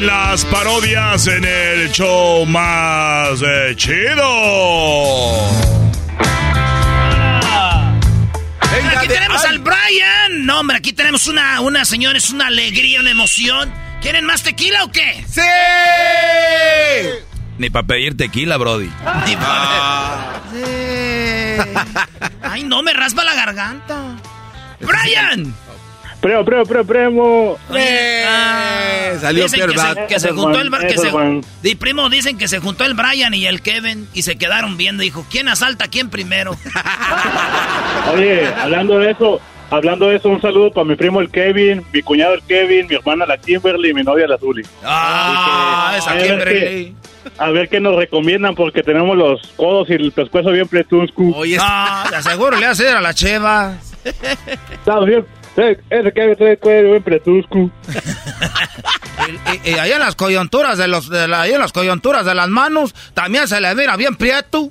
Las parodias en el show más eh, chido. aquí tenemos al Brian. No, hombre, aquí tenemos una, una señora, es una alegría, una emoción. ¿Quieren más tequila o qué? ¡Sí! Ni para pedir tequila, Brody. Ni Sí. Ay, no, me raspa la garganta. ¡Brian! Primo, primo, primo, primo. Ah, salió dicen que se, que se juntó el que se-. Di, primo, dicen que se juntó el Brian y el Kevin y se quedaron viendo. Dijo, ¿quién asalta a quién primero? Oye, hablando de eso, hablando de eso, un saludo para mi primo el Kevin, mi cuñado el Kevin, mi hermana la Kimberly y mi novia la Zuli. Ah, esa a ver Kimberly. A ver qué nos recomiendan porque tenemos los codos y el pescuezo bien pretuscu. Oye, Ah, te aseguro, le hace a la cheva. Estamos bien. Eh, Ese Kevin trae el cuello bien pretuscu. Y, y allá en las coyunturas de los, de la- ahí en las coyunturas de las manos, también se le mira bien prieto.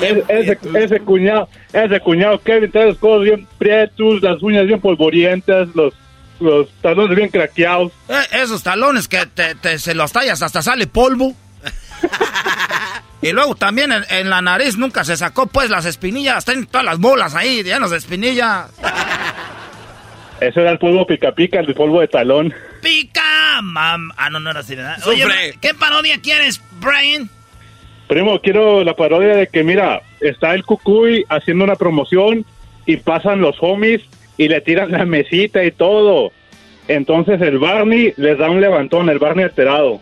Ese, ese, ese cuñado, ese cuñado Kevin trae los codos bien prietos, las uñas bien polvorientas, los, los talones bien craqueados. Eh, esos talones que te, te- se los tallas hasta sale polvo. y luego también en, en la nariz nunca se sacó pues las espinillas, están todas las bolas ahí, llenas de espinillas. Eso era el polvo pica pica, el polvo de talón. Pica, mam. Ah, no, no era así, ¿verdad? Oye, Sufre. ¿qué parodia quieres, Brian? Primo, quiero la parodia de que, mira, está el Cucuy haciendo una promoción y pasan los homies y le tiran la mesita y todo. Entonces el Barney les da un levantón, el Barney alterado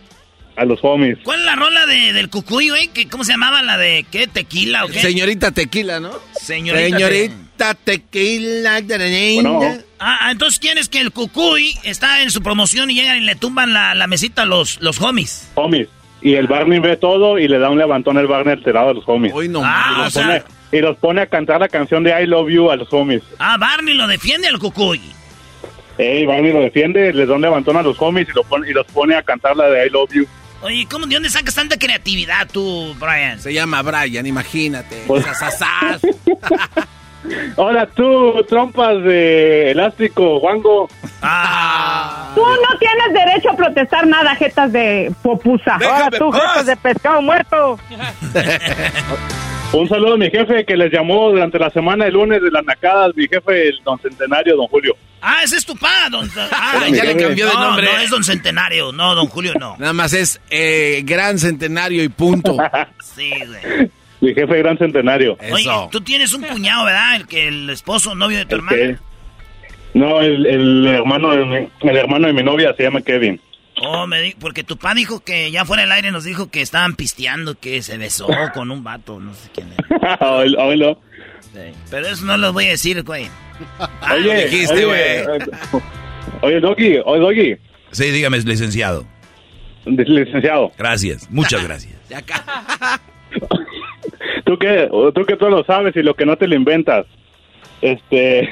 a los homies. ¿Cuál es la rola de, del cucuy, güey? ¿Qué- ¿Cómo se llamaba la de qué? ¿Tequila o qué? Señorita Tequila, ¿no? Señorita. Señorita Tequila. Bueno. Ah, ah, entonces quieres que el cucuy está en su promoción y llegan y le tumban la, la mesita a los, los homies. Homies. Y el Barney ve todo y le da un levantón el Barney alterado a los homies. Hoy no. Ah, y, o los sea- pone, y los pone a cantar la canción de I Love You a los homies. Ah, Barney lo defiende al cucuy. Ey, Barney lo defiende, les da un levantón a los homies y, lo pone, y los pone a cantar la de I Love You. Oye, ¿cómo, ¿de dónde sacas tanta creatividad tú, Brian? Se llama Brian, imagínate. Pues- Hola tú, trompas de elástico, Wango. Ah. Tú no tienes derecho a protestar nada, jetas de popusa. Ahora tú, paz. jetas de pescado muerto. Un saludo a mi jefe que les llamó durante la semana el lunes de las nacadas, mi jefe, el don Centenario, don Julio. Ah, ese es tu pa, don... Ah, ya le cambió de no, nombre. no es don Centenario, no, don Julio no. Nada más es eh, gran centenario y punto. Sí, güey. Mi jefe, gran Centenario. Oye, tú tienes un cuñado, ¿verdad? El que el esposo, novio de tu El hermana. que- no, el, el hermano de mi, el hermano de mi novia se llama Kevin. Oh, me di- porque tu pa dijo que ya fuera del aire nos dijo que estaban pisteando, que se besó con un vato, no sé quién era. Oílo. Sí. Pero eso no lo voy a decir, güey. Ah, Oye, lo dijiste, oye, güey. eh, Oye, Doggy, oye, Doggy, Sí, dígame, licenciado. licenciado. Gracias, muchas gracias. ¿Tú qué? ¿Tú que todo lo sabes y lo que no te lo inventas? Este,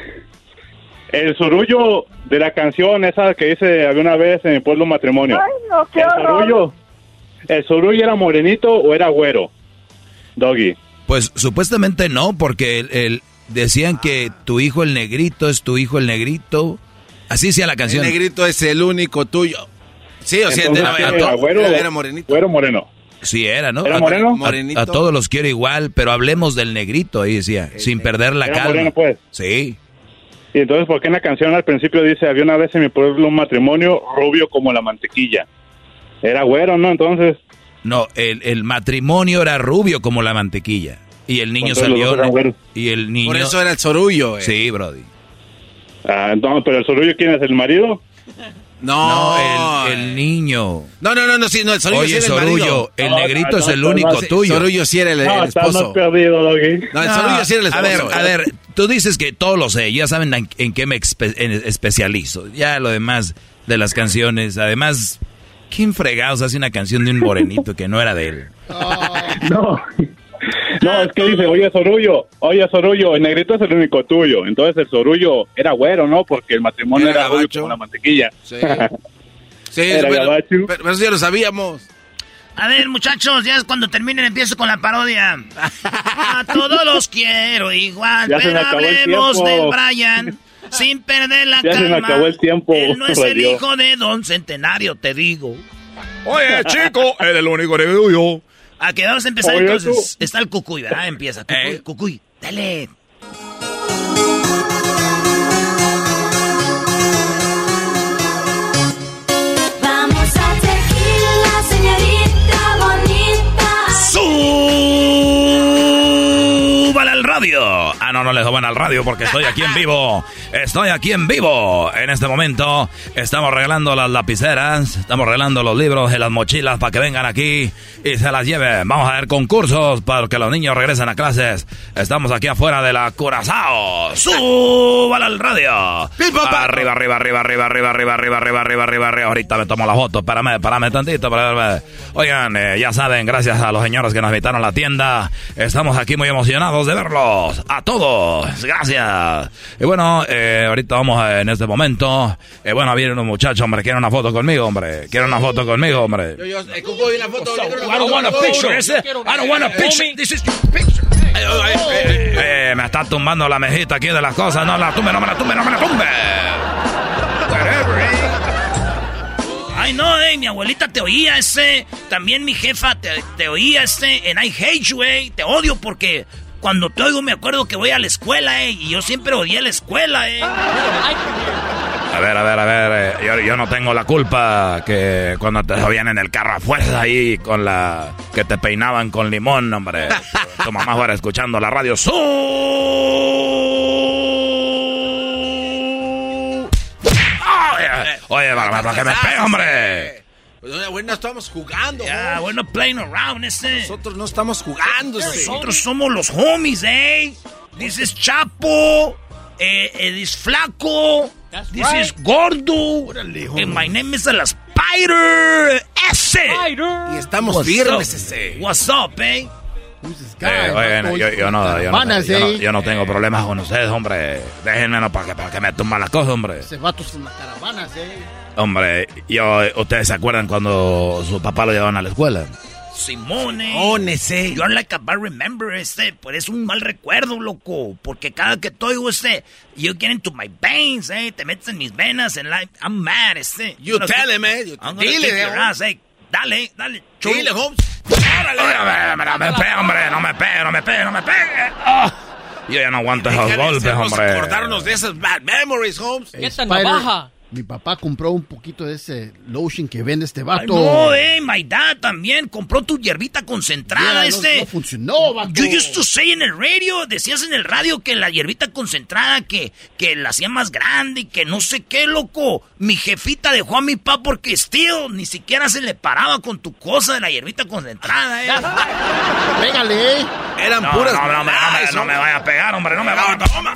el sorullo de la canción esa que dice había una vez en mi pueblo matrimonio. Ay, no, qué el horror. sorullo, el sorullo era morenito o era güero, Doggy. Pues supuestamente no, porque el, el- decían que tu hijo el negrito es tu hijo el negrito. Así decía la El canción. negrito es el único tuyo. Sí, o sea, Entonces, de- ¿qué a era, to- güero, era morenito. güero moreno. Sí, era, ¿no? ¿Era moreno? A, todos los quiero igual, pero hablemos del negrito, ahí decía, sin perder la Era calma. moreno, pues. Sí. Y entonces, ¿por qué en la canción al principio dice había una vez en mi pueblo un matrimonio rubio como la mantequilla? Era güero, ¿no? Entonces, No, el, el matrimonio era rubio como la mantequilla. Y el niño salió. Y el niño. Por eso era el sorullo. eh. Sí, Brody. ah, no, pero el sorullo, ¿quién es? ¿El marido? No, No, el, el niño. No, no, no, no, sí, no, el sorullo Oye, sí era el Sorullo, el No, negrito no, es el no, único no, Sí, tuyo. Sorullo sí era el, No, el esposo. perdido. No, el sorullo sí era el a esposo. ver, a ver, tú dices que todo lo sé, ya saben en, en qué me espe- en- especializo. Ya lo demás de las canciones, además, ¿quién fregados hace una canción de un morenito que no era de él? No. No, es que dice, oye, Sorullo, oye, Sorullo, el negrito es el único tuyo. Entonces el Sorullo era güero, ¿no? Porque el matrimonio Era era, como la mantequilla. Sí. Sí, Era pero, gabacho. pero- pero eso ya lo sabíamos. A ver, muchachos, ya es cuando terminen empiezo con la parodia. A todos los quiero igual, Ya pero hablemos tiempo. Brian sin perder la Ya se me calma. acabó el tiempo, Él no es el hijo de Don Centenario, te digo. Oye, chico, eres el único negrito yo. A que vamos a empezar Oye, entonces. Está el cucuy, ¿verdad? Empieza. Cucuy, Eh. cucuy, dale. No, no le suban al radio porque estoy aquí en vivo. Estoy aquí en vivo. En este momento estamos regalando las lapiceras, estamos regalando los libros y las mochilas para que vengan aquí y se las lleven. Vamos a ver concursos para que los niños regresen a clases. Estamos aquí afuera de la Curazao. ¡Súbale al radio! Arriba, arriba, arriba, arriba, arriba, arriba, arriba, arriba, arriba, arriba, arriba. Ahorita me tomo la foto. Espérame, espérame tantito. espérame. Oigan, eh, ya saben, gracias a los señores que nos invitaron a la tienda. Estamos aquí muy emocionados de verlos. A todos. Gracias. Y bueno, eh, ahorita vamos eh, en este momento. Eh, bueno, viene unos muchachos, hombre. Quieren una foto conmigo, hombre. Quieren una foto conmigo, hombre. Yo, yo, cuco y la foto. I don't want a picture. ese. I don't want a picture. This is your picture. Eh, eh, eh, me está tumbando la mejita aquí de las cosas. No la tumbe, no me la tumbe, no me la tumbe. Ay, no, eh, mi abuelita te oía ese. También mi jefa te, te oía ese. En I hate you, eh. Te odio porque cuando te oigo me acuerdo que voy a la escuela, eh. Y yo siempre odié la escuela, eh. A ver, a ver, a ver. eh, yo, yo no tengo la culpa que cuando te subían en el carro a fuerza ahí con la... que te peinaban con limón, hombre. Tu mamá fuera escuchando la radio. ¡Su! Oye, oye, para, para que me pegue, hombre. Pues, bueno, no estamos jugando. Ya, we're not playing around, ese. Nosotros no estamos jugando. ese. Nosotros somos los homies, eh. This is Chapo. Eh, eh, this Flaco. this right. is Gordo. And my name is El Spider. Ese. Y estamos What's firmes, up? ese. What's up, eh? Eh, yo, yo no, yo, no, yo, no, eh. tengo problemas con ustedes, hombre. Déjenme no, para que, para que me tumban las cosas, hombre. Ese vato son las caravanas, eh. Hombre, yo, ¿ustedes se acuerdan cuando su papá lo llevaban a la escuela? Simone. Ónese. You're like a bad remember, este. Pero es un mal recuerdo, loco. Porque cada que te oigo, este, you get into my veins, eh. Te metes en mis venas, en like, I'm mad, este. You I'm tell him, eh. You I'm dile, eh. ass, eh. Dale, dale. chulo. Dile, Holmes. ¡Órale! No me, pegue, hombre, no me pegue, no me pegue, no me pegue. Ah. Yo ya no aguanto esos golpes, hombre. acordarnos de esas bad memories, Holmes. Spider, navaja. Mi papá compró un poquito de ese lotion que vende este Ay, vato. no, eh, my dad también compró tu hierbita concentrada, Ya, no- este. no funcionó, vato. You used to say en el radio, decías en el radio que la hierbita concentrada, que, que la hacía más grande y que no sé qué, loco. Mi jefita dejó a mi papá porque still ni siquiera se le paraba con tu cosa de la hierbita concentrada, eh. Pégale, eh. Eran No, puras. no, no, me- no, me, no me vaya a pegar, hombre, no me vaya a pegar.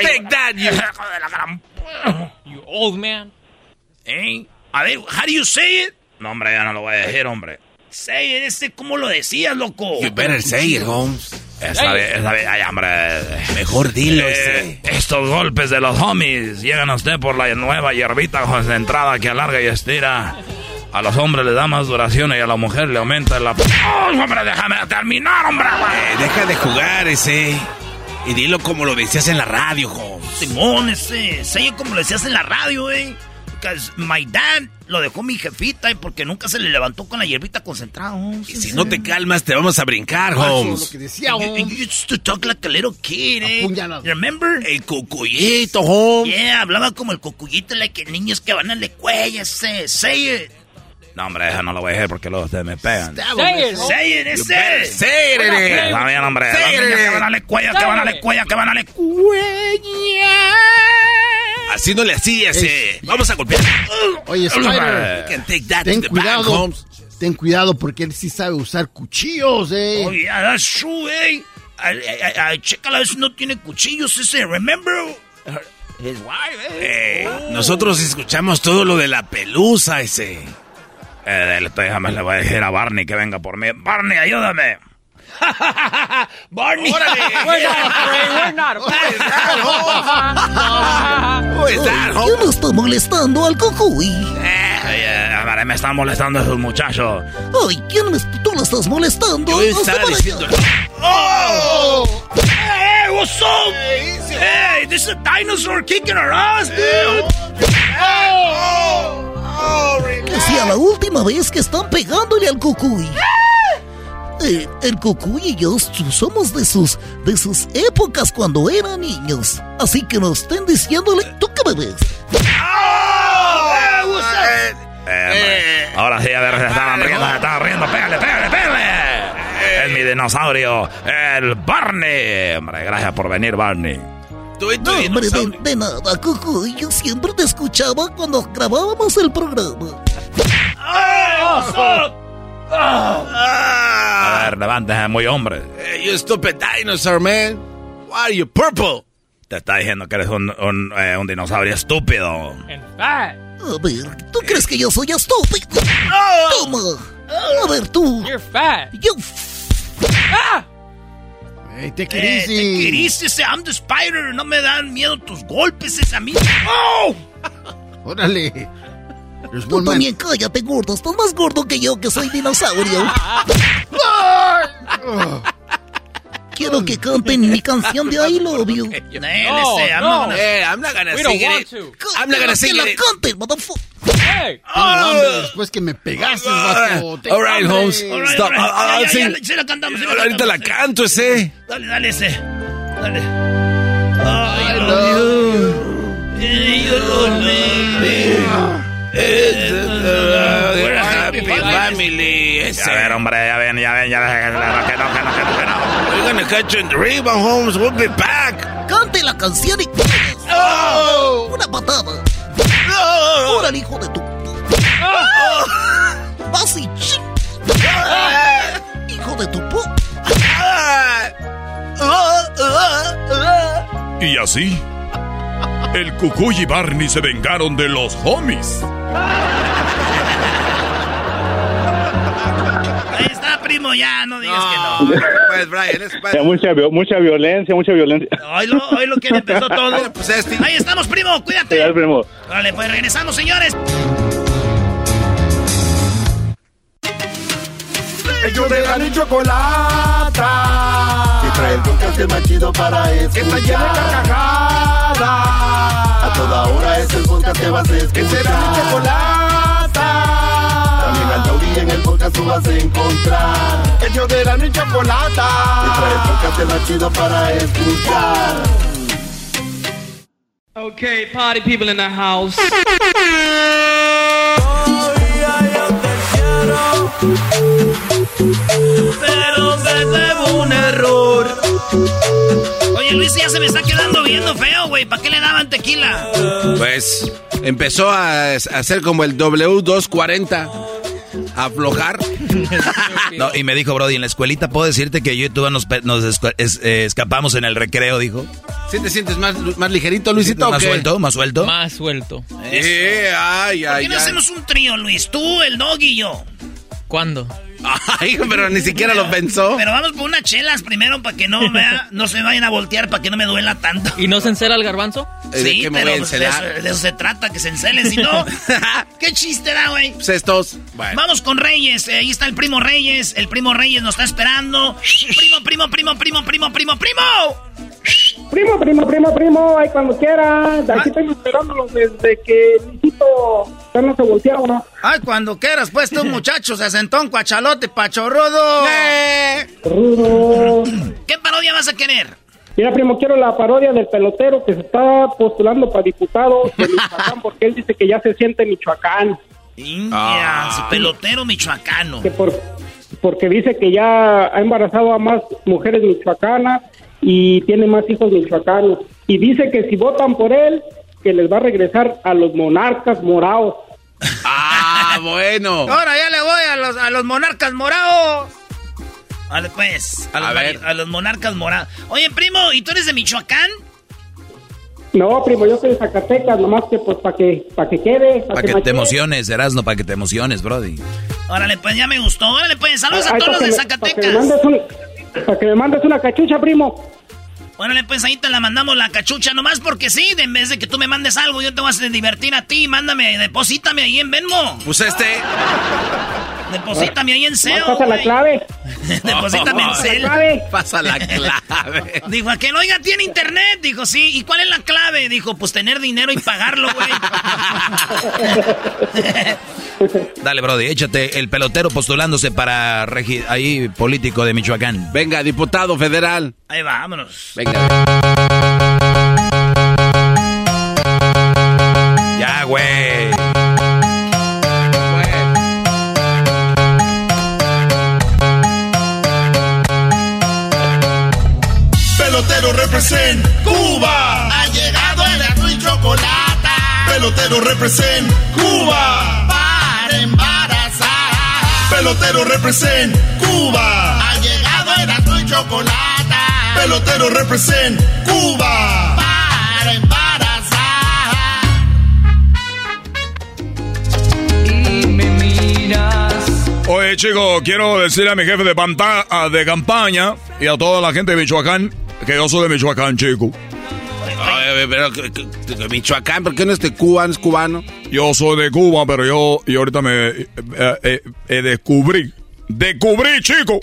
Take that, you. De la gran- You old man. Eh, A ver, how do you say it? No, hombre, ya no lo voy a decir, hombre. Say it, este, ¿cómo lo decías, loco? You better say it, Holmes. Está bien, está bien. Ay, hombre. Mejor dilo. Eh, estos golpes de los homies llegan a usted por la nueva hierbita concentrada que alarga y estira. A los hombres le da más duración y a la mujer le aumenta la... ¡Oh, hombre, déjame terminar, hombre! Eh, deja de jugar ese. Y dilo como lo decías en la radio, Holmes. Simón, ese. Sé como lo decías en la radio, eh. Because my dad lo dejó mi jefita y porque nunca se le levantó con la hierbita concentrada. Holmes. Y si no te calmas, te vamos a brincar, Eso es Holmes. lo que decía, You, Holmes. you used to talk like a little kid, eh. Remember? El cucuyito, Holmes. Yeah, hablaba como el cocuyito, like niños que van a la escuela, ese. Say it. No, hombre, eso no lo voy a decir porque luego ustedes me pegan. Say it, Say it. Say it. Está bien, hombre. Niños eh. que van a la escuela, que van a la escuela, que van a la Así no le hacías, eh. Vamos a golpear. Oye, Spider, can take that ten to the back, cuidado. Ten cuidado porque él sí sabe usar cuchillos, eh. Oh, yeah, that's true, eh. Chécala, ese no tiene cuchillos, ese. Remember? His wife, eh. Eh, nosotros escuchamos todo lo de la pelusa, ese. Eh, le estoy- déjame, le voy a decir a Barney que venga por mí. Barney, ayúdame. Barney. We're not afraid. We're not Who is that, Holmes? ¿Quién está molestando al cocuy? Eh, a ver, me están molestando esos muchachos. Ay, ¿quién me, tú lo estás molestando? Yo estaba diciendo... Oh! Hey, what's up? Hey, this is a dinosaur kicking our ass, dude. Que sea la última vez que están pegándole al cocuy. Eh, el cocuy y yo somos de sus, de sus épocas cuando eran niños. Así que no estén diciéndole, ¿tú qué me? Eh, ahora sí, a ver, se estaban riendo, se estaban riendo. Pégale, pégale, pégale. Es mi dinosaurio, el Barney. Hombre, gracias por venir, Barney. Tú y tu No, hombre, de, nada, cocuy. Yo siempre te escuchaba cuando grabábamos el programa. Up? A ver, levántese, muy hombre. Hey, you stupid dinosaur, man. Why are you purple? Te está diciendo que eres un, un, eh, un dinosaurio estúpido. And fat. A ver, ¿tú crees que yo soy estúpido? Toma. A ver, tú. You're fat. Yo. Ah! Hey, te Eh, te easy. querís, ese. I'm the spider. No me dan miedo tus golpes, ese a mí. ¡Oh! Órale. There's Tú también cállate, gordo. Estás más gordo que yo, que soy dinosaurio. Quiero que canten mi canción de I Love You. Eh, ese, I'm no. not gonna- Hey, I'm not gonna We don't sing want it. to. I'm not gonna que sing la it. canten, motherfucker. Hey. Tengo hambre después que me pegaste, vato. All right. Holmes. All right, Stop. all right. I'll- sing. ya, sí la cantamos, la Ahorita la canto ese. Dale, dale ese. Dale. I love you. Yeah, you love me. A happy family. Ese. A ver, hombre, ya ven, ya ven, ya ven. Que no, que no, que no, que no, que no. We're gonna catch you in rebound, Holmes. We'll be back. Cante la canción y Oh. una patada. Oh. Órale, hijo de tu. Vas y Hijo de tu pu. Y así, el Cucuy y Barney se vengaron de los homies. Ahí está, primo, ya, no digas que no. Pues, Brian, es mucha, vi- mucha violencia, mucha violencia. Hoy lo, hoy lo que empezó todo. Pues este. Ahí estamos, primo, Ya, cuídate. primo. Vale, pues regresamos, señores. Ellos de la ni chocolata. Que trae el podcast más chido para escuchar. Que está llena de carcajadas. A toda hora es el podcast que vas a escuchar. Que será mi chocolata. En el podcast tú vas a encontrar. Ellos de la ni chocolata. Que trae el podcast el más chido para escuchar. Okay, party people in the house. Pero me debo un error. Oye, Luis, ya se me está quedando viendo feo, güey. ¿Para qué le daban tequila? Pues empezó a, a hacer como el W240. Aflojar. No, y me dijo, Brody, en la escuelita puedo decirte que yo y tú nos, pe- nos es- eh, escapamos en el recreo, dijo. ¿Sí te sientes más, más ligerito, Luisito? ¿Más o qué? suelto? ¿Más suelto? Más suelto. Sí, ay, ¿Por ay, qué no ay. hacemos un trío, Luis? Tú, el dog y yo. ¿Cuándo? Ay, pero ni siquiera lo pensó. Pero vamos por unas chelas primero para que no vea, no se vayan a voltear, para que no me duela tanto. ¿Y no se encela el garbanzo? Sí, pero pues, de, eso, de eso se trata, que se encelen. Si no, ¿qué chiste da, güey? Pues estos. Bueno. Vamos con Reyes. eh, Ahí está el primo Reyes. El primo Reyes nos está esperando. Primo, primo, primo, primo, primo, primo, primo. Primo, primo, primo, primo, ahí cuando quiera. Aquí estoy esperándolo desde que Luisito ya no se voltea o no. Ay, cuando quieras, pues tú, muchacho, se sentó un cuachalote pachorrudo. Rudo. ¿Qué parodia vas a querer? Mira, primo, quiero la parodia del pelotero que se está postulando para diputado de Michoacán porque él dice que ya se siente Michoacán. India, su pelotero michoacano. Que por, porque dice que ya ha embarazado a más mujeres michoacanas y tiene más hijos michoacanos. Y dice que si votan por él, que les va a regresar a los monarcas morados. Ah, bueno. Ahora ya le voy a los, a los monarcas morados. Vale, pues. A los, A ver. a los monarcas morados. Oye, primo, ¿y tú eres de Michoacán? No, primo, yo soy de Zacatecas, nomás que pues para que, para que quede. Para que te emociones, Erasno, para que te emociones, Brody. Órale, pues ya me gustó. Órale, pues saludos a todos los de me Zacatecas. Para que me mandes una cachucha, primo. Órale, pues ahí te la mandamos la cachucha, nomás porque sí, de en vez de que tú me mandes algo, yo te voy a hacer divertir a ti. Mándame, deposítame ahí en Venmo. Pues este. Deposítame ahí en SEO. Pasa la clave. Deposítame en clave. Pasa la clave. Dijo, ¿a que no oiga, tiene internet? Dijo, sí. ¿Y cuál es la clave? Dijo, pues tener dinero y pagarlo, güey. Dale, Brody, échate el pelotero postulándose para ahí político de Michoacán. Venga, diputado federal. Ahí va, vámonos. Venga. Ya, güey. Represent Cuba. Ha llegado el azul y chocolate. Pelotero represent Cuba. Para embarazar. Pelotero represent Cuba. Ha llegado el azul y chocolate. Pelotero represent Cuba. Para embarazar. Y me miras. Oye, chicos, quiero decirle a mi jefe de, panta- ah, de campaña y a toda la gente de Michoacán que yo soy de Michoacán, chico. Ay, pero que Michoacán, ¿por qué no es de Cuba, no es cubano? Yo soy de Cuba, pero yo y ahorita me eh, eh, eh, descubrí, descubrí, chico,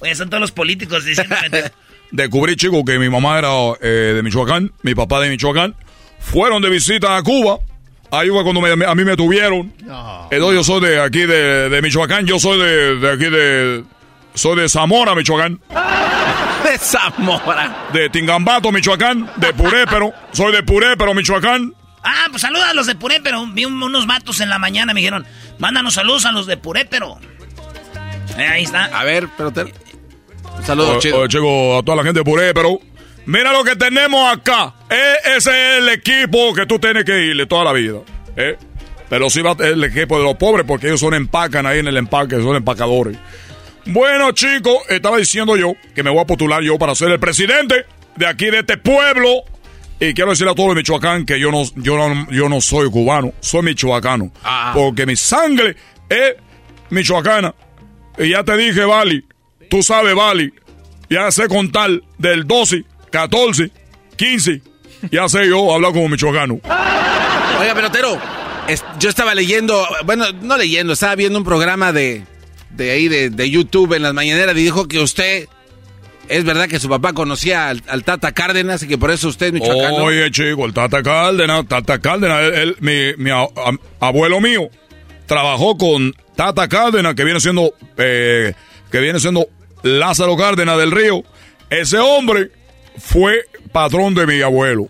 Oye, son todos los políticos diciendo... descubrí, chico, que mi mamá era eh, de Michoacán, mi papá de Michoacán, fueron de visita a Cuba. Ahí fue cuando me- a mí me tuvieron. Entonces yo soy de aquí de, de Michoacán, yo soy de, de aquí de... Soy de Zamora, Michoacán. De Zamora. De Tingambato, Michoacán. De Purépero. Soy de Purépero, Michoacán. Ah, pues saluda a los de Puré, pero vi un- unos vatos en la mañana, me dijeron, mándanos saludos a los de Puré, pero... Eh, ahí está. A ver, pero te... Un saludo, Oye, chico. oye, chico, a toda la gente de Purépero. Mira lo que tenemos acá. Eh, ese es el equipo que tú tienes que irle toda la vida. ¿eh? Pero sí va el equipo de los pobres porque ellos son empacan ahí en el empaque, son empacadores. Bueno, chicos, estaba diciendo yo que me voy a postular yo para ser el presidente de aquí, de este pueblo. Y quiero decirle a todos los Michoacán que yo no, yo no, yo no soy cubano, soy michoacano. Porque mi sangre es michoacana. Y ya te dije, Bali, tú sabes, Bali, ya sé contar del 12, 14, 15. Ya sé yo hablar como michoacano. Oiga, pelotero, yo estaba leyendo, bueno, no leyendo, estaba viendo un programa de, de ahí, de, de YouTube en las mañaneras y dijo que usted, es verdad que su papá conocía al, al Tata Cárdenas y que por eso usted es michoacano. Oye, chico, el Tata Cárdenas, Tata Cárdenas, él- él- mi, mi a- a- abuelo mío trabajó con Tata Cárdenas, que viene siendo, eh, que viene siendo Lázaro Cárdenas del Río. Ese hombre fue patrón de mi abuelo.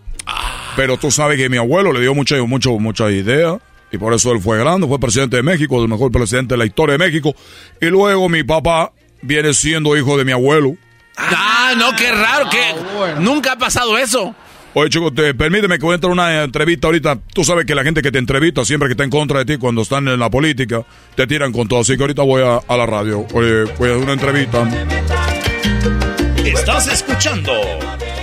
Pero tú sabes que mi abuelo le dio mucho, mucha idea. Y por eso él fue grande, fue presidente de México, el mejor presidente de la historia de México. Y luego mi papá viene siendo hijo de mi abuelo. Ah, no, qué raro, que nunca ha pasado eso. Oye, chicos, te, permíteme que voy a entrar a una entrevista ahorita. Tú sabes que la gente que te entrevista, siempre que está en contra de ti, cuando están en la política, te tiran con todo. Así que ahorita voy a, a la radio. Oye, voy a hacer una entrevista. Estás escuchando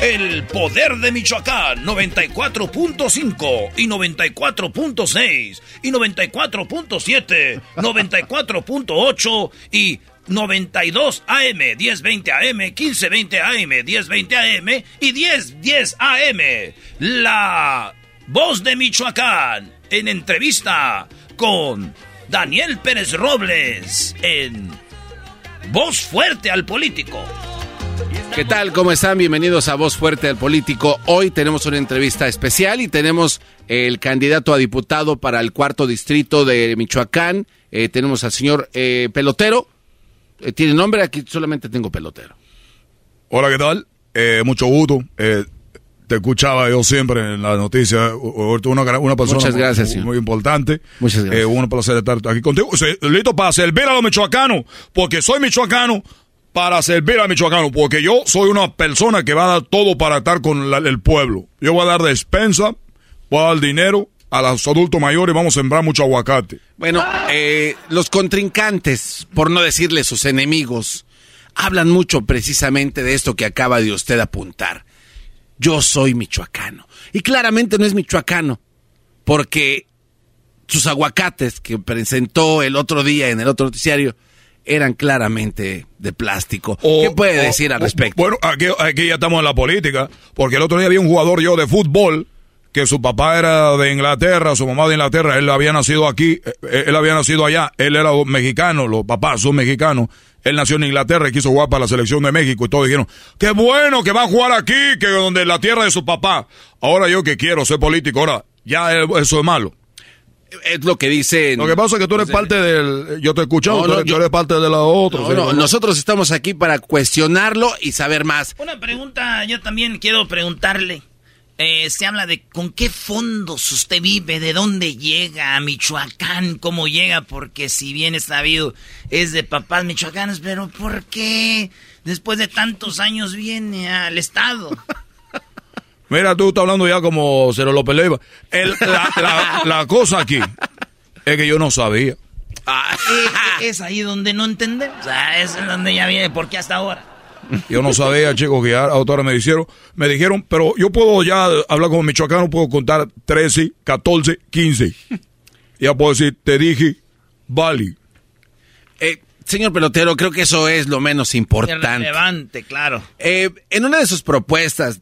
El Poder de Michoacán 94.5 y 94.6 y 94.7, 94.8 y 92 AM, 1020 AM, 1520 AM, 1020 AM y 1010 AM. La voz de Michoacán en entrevista con Daniel Pérez Robles en Voz Fuerte al Político. ¿Qué tal? ¿Cómo están? Bienvenidos a Voz Fuerte al Político. Hoy tenemos una entrevista especial y tenemos el candidato a diputado para el cuarto distrito de Michoacán. Eh, tenemos al señor eh, Pelotero. Eh, ¿Tiene nombre? Aquí solamente tengo Pelotero. Hola, ¿qué tal? Mucho gusto. Te escuchaba yo siempre en las noticias. Una, una persona Muchas gracias, muy, señor. muy importante. Muchas gracias. Un placer estar aquí contigo. Listo para servir a los michoacanos, porque soy michoacano para servir a michoacano, porque yo soy una persona que va a dar todo para estar con el pueblo. Yo voy a dar despensa, voy a dar dinero a los adultos mayores vamos a sembrar mucho aguacate. Bueno, eh, los contrincantes, por no decirle sus enemigos, hablan mucho precisamente de esto que acaba de usted apuntar. Yo soy michoacano. Y claramente no es michoacano, porque sus aguacates que presentó el otro día en el otro noticiario eran claramente de plástico. ¿Qué puede O- decir al o- respecto? Bueno, aquí, aquí ya estamos en la política, porque el otro día había un jugador yo de fútbol que su papá era de Inglaterra, su mamá de Inglaterra, él había nacido aquí, eh, él había nacido allá, él era mexicano, los papás son mexicanos, él nació en Inglaterra y quiso jugar para la selección de México y todos dijeron, qué bueno que va a jugar aquí, que donde la tierra de su papá. Ahora yo que quiero ser político, ahora ya eso es malo. Es lo que dicen. Lo que pasa es que tú eres parte del, yo te he escuchado, No, tú, no, eres, tú yo- eres parte de la otra. No, ¿sí? no, nosotros estamos aquí para cuestionarlo y saber más. Una pregunta, yo también quiero preguntarle. Eh, se habla de con qué fondos usted vive, de dónde llega a Michoacán, cómo llega, porque si bien es sabido, es de papás michoacanos, pero ¿por qué después de tantos años viene al Estado? Mira, tú estás hablando ya como Cero López Leiva. El- la, la- la cosa aquí es que yo no sabía. Eh, es ahí donde no entendemos. O sea, es donde ya viene, ¿por qué hasta ahora? Yo no sabía, chicos, que ya ahora me dijeron, me dijeron, pero yo puedo ya hablar como michoacano, puedo contar 13, 14, 15. Ya puedo decir, te dije, vale. Eh, señor pelotero, creo que eso es lo menos importante. Relevante, claro. Eh, en una de sus propuestas,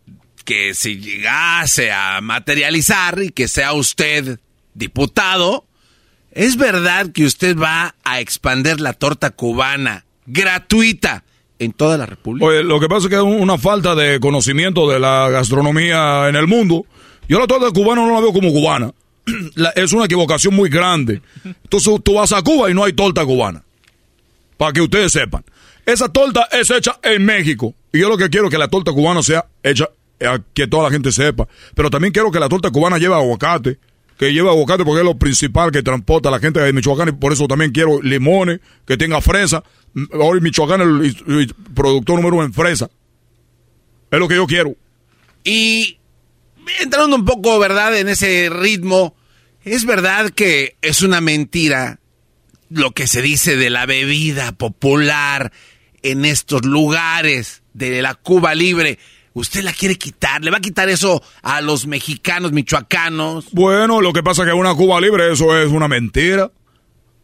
que si llegase a materializar y que sea usted diputado, ¿es verdad que usted va a expander la torta cubana gratuita en toda la República? Lo que pasa es que es una falta de conocimiento de la gastronomía en el mundo. Yo la torta cubana no la veo como cubana. La- es una equivocación muy grande. Entonces tú vas a Cuba y no hay torta cubana. Para que ustedes sepan. Esa torta es hecha en México. Y yo lo que quiero es que la torta cubana sea hecha, que toda la gente sepa. Pero también quiero que la torta cubana lleve aguacate. Que lleve aguacate porque es lo principal que transporta a la gente de Michoacán. Y por eso también quiero limones, que tenga fresa. Hoy Michoacán es el productor número uno en fresa. Es lo que yo quiero. Y entrando un poco, ¿verdad?, en ese ritmo, ¿es verdad que es una mentira lo que se dice de la bebida popular en estos lugares de la Cuba libre? ¿Usted la quiere quitar? ¿Le va a quitar eso a los mexicanos, michoacanos? Bueno, lo que pasa es que una Cuba libre, eso es una mentira.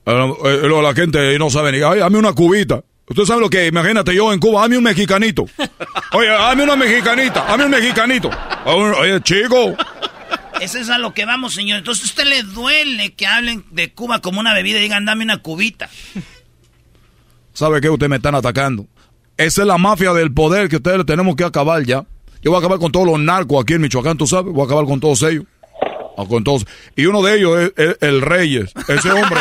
Eh, eh, lo- la gente no sabe ni, ay, dame una cubita. Usted sabe lo que, imagínate yo en Cuba, dame un mexicanito. Oye, dame una mexicanita, dame un mexicanito. Oye, chico, Eso es a lo que vamos, señor. Entonces, ¿a usted le duele que hablen de Cuba como una bebida y digan, dame una cubita? ¿sabe qué? Ustedes me están atacando. Esa es la mafia del poder que ustedes tenemos que acabar ya. Yo voy a acabar con todos los narcos aquí en Michoacán, tú sabes. Voy a acabar con todos ellos. O con todos. Y uno de ellos es, el Reyes. Ese hombre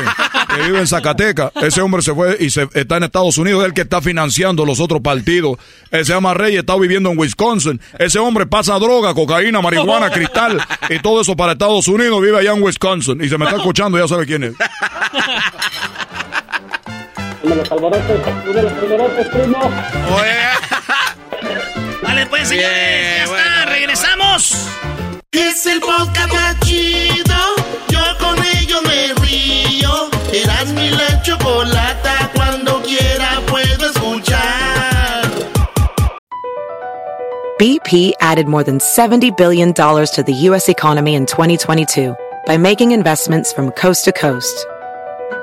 que vive en Zacatecas. Ese hombre se fue y se, está en Estados Unidos. Es el que está financiando los otros partidos. Él se llama Reyes, está viviendo en Wisconsin. Ese hombre pasa droga, cocaína, marihuana, cristal y todo eso para Estados Unidos. Vive allá en Wisconsin. Y se me está escuchando, ya sabe quién es. Uno de los alborotes, uno de los alborotes, primo. Vale, pues, señores, ya está, regresamos. Es el podcast más chido. Yo con ello me río. Eras mi la chocolata. Cuando quiera puedo escuchar. BP added more than $70 billion to the U.S. economy in 2022 by making investments from coast to coast.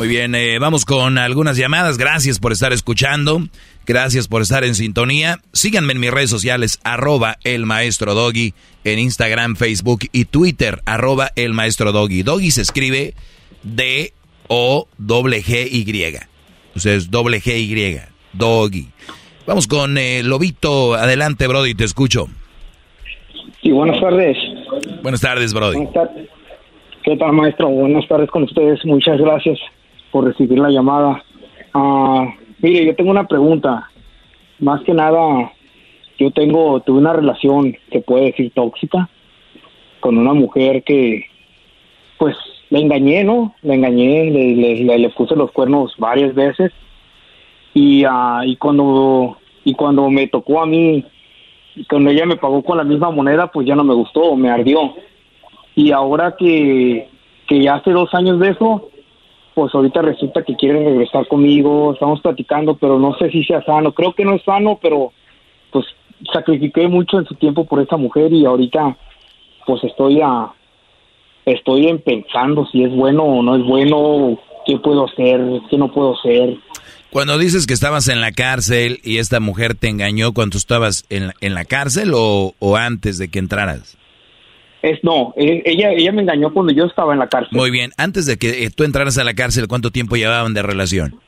Muy bien, eh, vamos con algunas llamadas. Gracias por estar escuchando. Gracias por estar en sintonía. Síganme en mis redes sociales, arroba el maestro Doggy, en Instagram, Facebook y Twitter, arroba el maestro Doggy. Doggy se escribe D-O-G-Y. Ustedes doble G-Y, Doggy. Vamos con eh, Lobito. Adelante, Brody, te escucho. Sí, buenas tardes. Buenas tardes, Brody. Buenas tardes. ¿Qué tal, maestro? Buenas tardes con ustedes. Muchas gracias por recibir la llamada. Ah, mire, yo tengo una pregunta. Más que nada, yo tengo, tuve una relación, se puede decir tóxica, con una mujer que, pues, le engañé, ¿no? Le engañé, le, puse los cuernos varias veces. Y, ah, y cuando y cuando me tocó a mí, cuando ella me pagó con la misma moneda, pues ya no me gustó, me ardió. Y ahora que, que ya hace dos años de eso, pues ahorita resulta que quieren regresar conmigo, estamos platicando, pero no sé si sea sano. Creo que no es sano, pero pues sacrifiqué mucho en su tiempo por esa mujer y ahorita pues estoy a estoy en pensando si es bueno o no es bueno, qué puedo hacer, qué no puedo hacer. Cuando dices que estabas en la cárcel y esta mujer te engañó cuando estabas en, la- en la cárcel o, o antes de que entraras. Es no, eh, ella ella me engañó cuando yo estaba en la cárcel. Muy bien, antes de que eh, tú entraras a la cárcel, ¿cuánto tiempo llevaban de relación?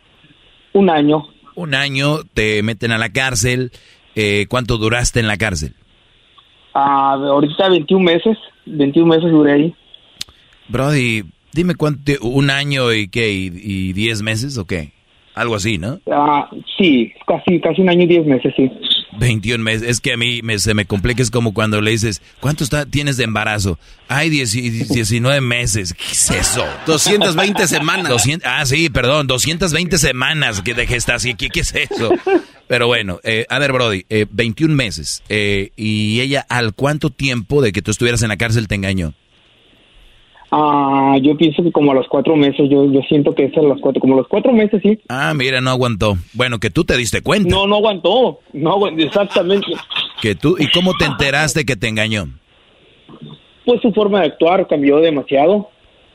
Un año. Un año, te meten a la cárcel. eh, ¿Cuánto duraste en la cárcel? Ah, ahorita 21 meses, 21 meses duré ahí. Brody, dime cuánto, un año y qué, y, y diez meses o qué? Algo así, ¿no? Ah, sí, casi casi un año y 10 meses, sí. 21 meses. Es que a mí me, se me complica, es como cuando le dices, ¿cuánto está, tienes de embarazo? Ay, 10 19 meses. ¿Qué es eso? 220 semanas. 200, ah, sí, perdón, 220 semanas que de gestación. ¿Qué, qué es eso? Pero bueno, eh, a ver, Brody, eh, 21 meses. eh, ¿Y ella al cuánto tiempo de que tú estuvieras en la cárcel te engañó? Ah, yo pienso que como a los cuatro meses, yo, yo siento que es a los cuatro, como a los cuatro meses, sí. Ah, mira, no aguantó. Bueno, que tú te diste cuenta. No, no aguantó, no aguantó, exactamente. Que tú, ¿Y cómo te enteraste que te engañó? Pues su forma de actuar cambió demasiado.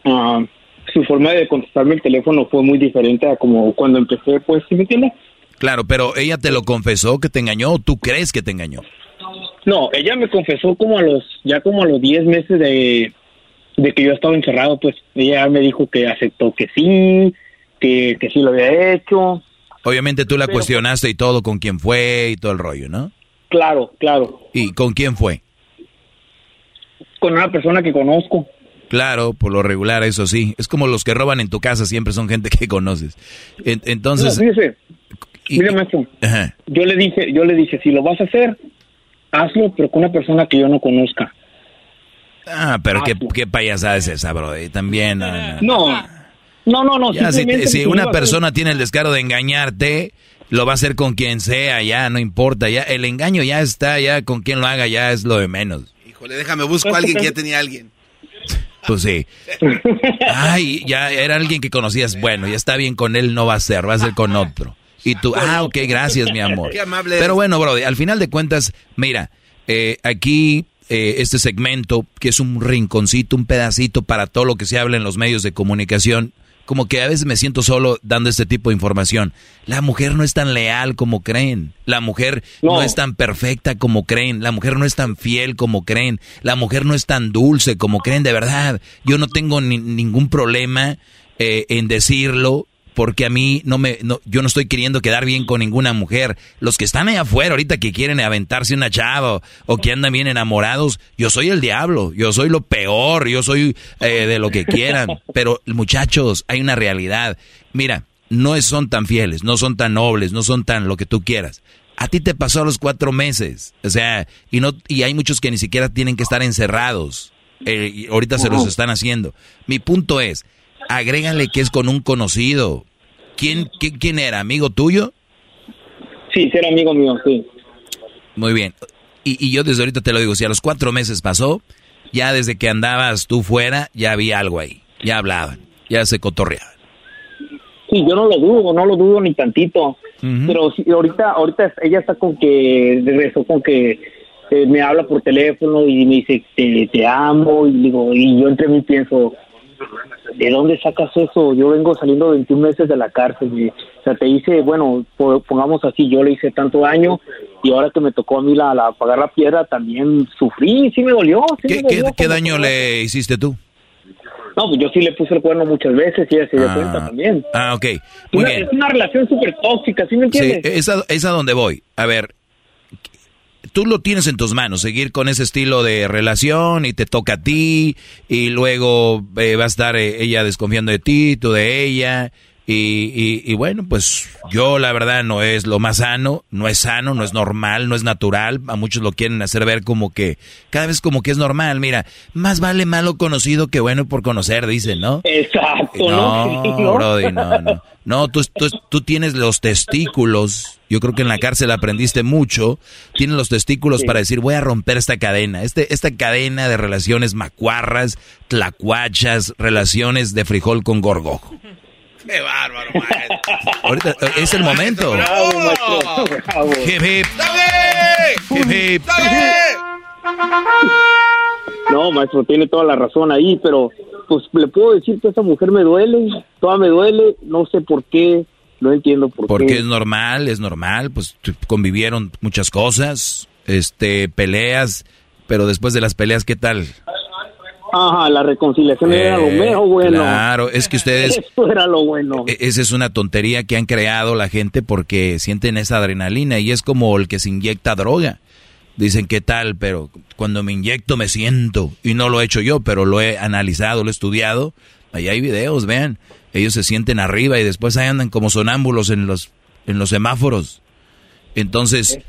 Ah, su forma de contestarme el teléfono fue muy diferente a como cuando empecé, pues, ¿sí me entiendes? Claro, pero ella te lo confesó que te engañó o tú crees que te engañó. No, ella me confesó como a los, ya como a los 10 meses de, de que yo estaba encerrado, pues ella me dijo que aceptó que sí, que, que sí lo había hecho. Obviamente tú la Pero- cuestionaste y todo con quién fue y todo el rollo, ¿no? Claro, claro, ¿Y con quién fue? con una persona que conozco. Claro, por lo regular, eso sí. Es como los que roban en tu casa, siempre son gente que conoces. En- entonces, No, fíjese, mire, maestro, ajá. yo le dije, yo le dije, si lo vas a hacer, hazlo, pero con una persona que yo no conozca. Ah, pero qué, qué payasada es esa, bro. Y También. no, no. No, no, no. Ya, si, una persona tiene el descaro de engañarte, lo va a hacer con quien sea, ya, no importa. Ya, el engaño ya está, ya con quien lo haga, ya es lo de menos. Híjole, déjame busco a alguien que ya tenía a alguien. Pues sí. Ay, ya era alguien que conocías. Bueno, ya está bien con él, no va a ser, va a ser con otro. Y tú, ah, ok, gracias, mi amor. Qué amable. Pero bueno, Brody, al final de cuentas, mira, eh, aquí eh, este segmento, que es un rinconcito, un pedacito para todo lo que se habla en los medios de comunicación, como que a veces me siento solo dando este tipo de información. La mujer no es tan leal como creen. La mujer no, No. es tan perfecta como creen. La mujer no es tan fiel como creen. La mujer no es tan dulce como creen. De verdad, yo no tengo ni- ningún problema eh, en decirlo porque a mí no me, no, yo no estoy queriendo quedar bien con ninguna mujer. Los que están allá afuera ahorita que quieren aventarse una chava o, que andan bien enamorados, yo soy el diablo, yo soy lo peor, yo soy eh, de lo que quieran. Pero muchachos, hay una realidad. Mira, no son tan fieles, no son tan nobles, no son tan lo que tú quieras. A ti te pasó a los cuatro meses, o sea, y no y hay muchos que ni siquiera tienen que estar encerrados. Eh, ahorita se los están haciendo. Mi punto es, agrégale que es con un conocido. ¿Quién, quién, era? ¿Amigo tuyo? Sí, era amigo mío, sí. Muy bien. Y, y yo desde ahorita te lo digo, si a los cuatro meses pasó, ya desde que andabas tú fuera, ya había algo ahí. Ya hablaban, ya se cotorreaban. Sí, yo no lo dudo, no lo dudo ni tantito. Pero sí, ahorita, ahorita ella está con que regresó con que eh, me habla por teléfono y me dice te, te amo y digo y yo entre mí pienso ¿de dónde sacas eso? Yo vengo saliendo 21 meses de la cárcel. Y, o sea, te dice, bueno, pongamos así, yo le hice tanto daño y ahora que me tocó a mí la, la pagar la piedra, también sufrí, sí me dolió. ¿Qué, ¿qué, daño le hiciste tú? No, pues yo sí le puse el cuerno muchas veces y ella se dio ah. cuenta también. Ah, ok. Muy bien. Es una relación súper tóxica, ¿sí me entiendes? Sí, es a, es a donde voy. A ver, tú lo tienes en tus manos, seguir con ese estilo de relación y te toca a ti y luego eh, va a estar eh, ella desconfiando de ti, tú de ella y, y, bueno, pues yo la verdad no es lo más sano, no es sano, no es normal, no es natural. A muchos lo quieren hacer ver como que cada vez como que es normal. Mira, más vale malo conocido que bueno por conocer, dicen, ¿no? Exacto, ¿no? No, Brody, no, no. No, tú, tú, tú, tienes los testículos. Yo creo que en la cárcel aprendiste mucho. Tienes los testículos para decir, voy a romper esta cadena. Este, esta cadena de relaciones macuarras, tlacuachas, relaciones de frijol con gorgojo. ¡Qué bárbaro, maestro! Ahorita eh, es el momento. Bravo, maestro. Bravo. Hip, hip. Hip, hip. No, maestro, tiene toda la razón ahí, pero pues le puedo decir que esa mujer me duele, toda me duele, no sé por qué, no entiendo por Porque qué. Porque es normal, es normal, pues convivieron muchas cosas, este, peleas, pero después de las peleas, ¿qué tal? Ajá, la reconciliación era lo mejor bueno. Claro, es que ustedes... Eso era lo bueno. E, esa es una tontería que han creado la gente porque sienten esa adrenalina y es como el que se inyecta droga. Dicen qué tal, pero cuando me inyecto me siento. Y no lo he hecho yo, pero lo he analizado, lo he estudiado. Ahí hay videos, vean. Ellos se sienten arriba y después ahí andan como sonámbulos en los, en los semáforos. Entonces,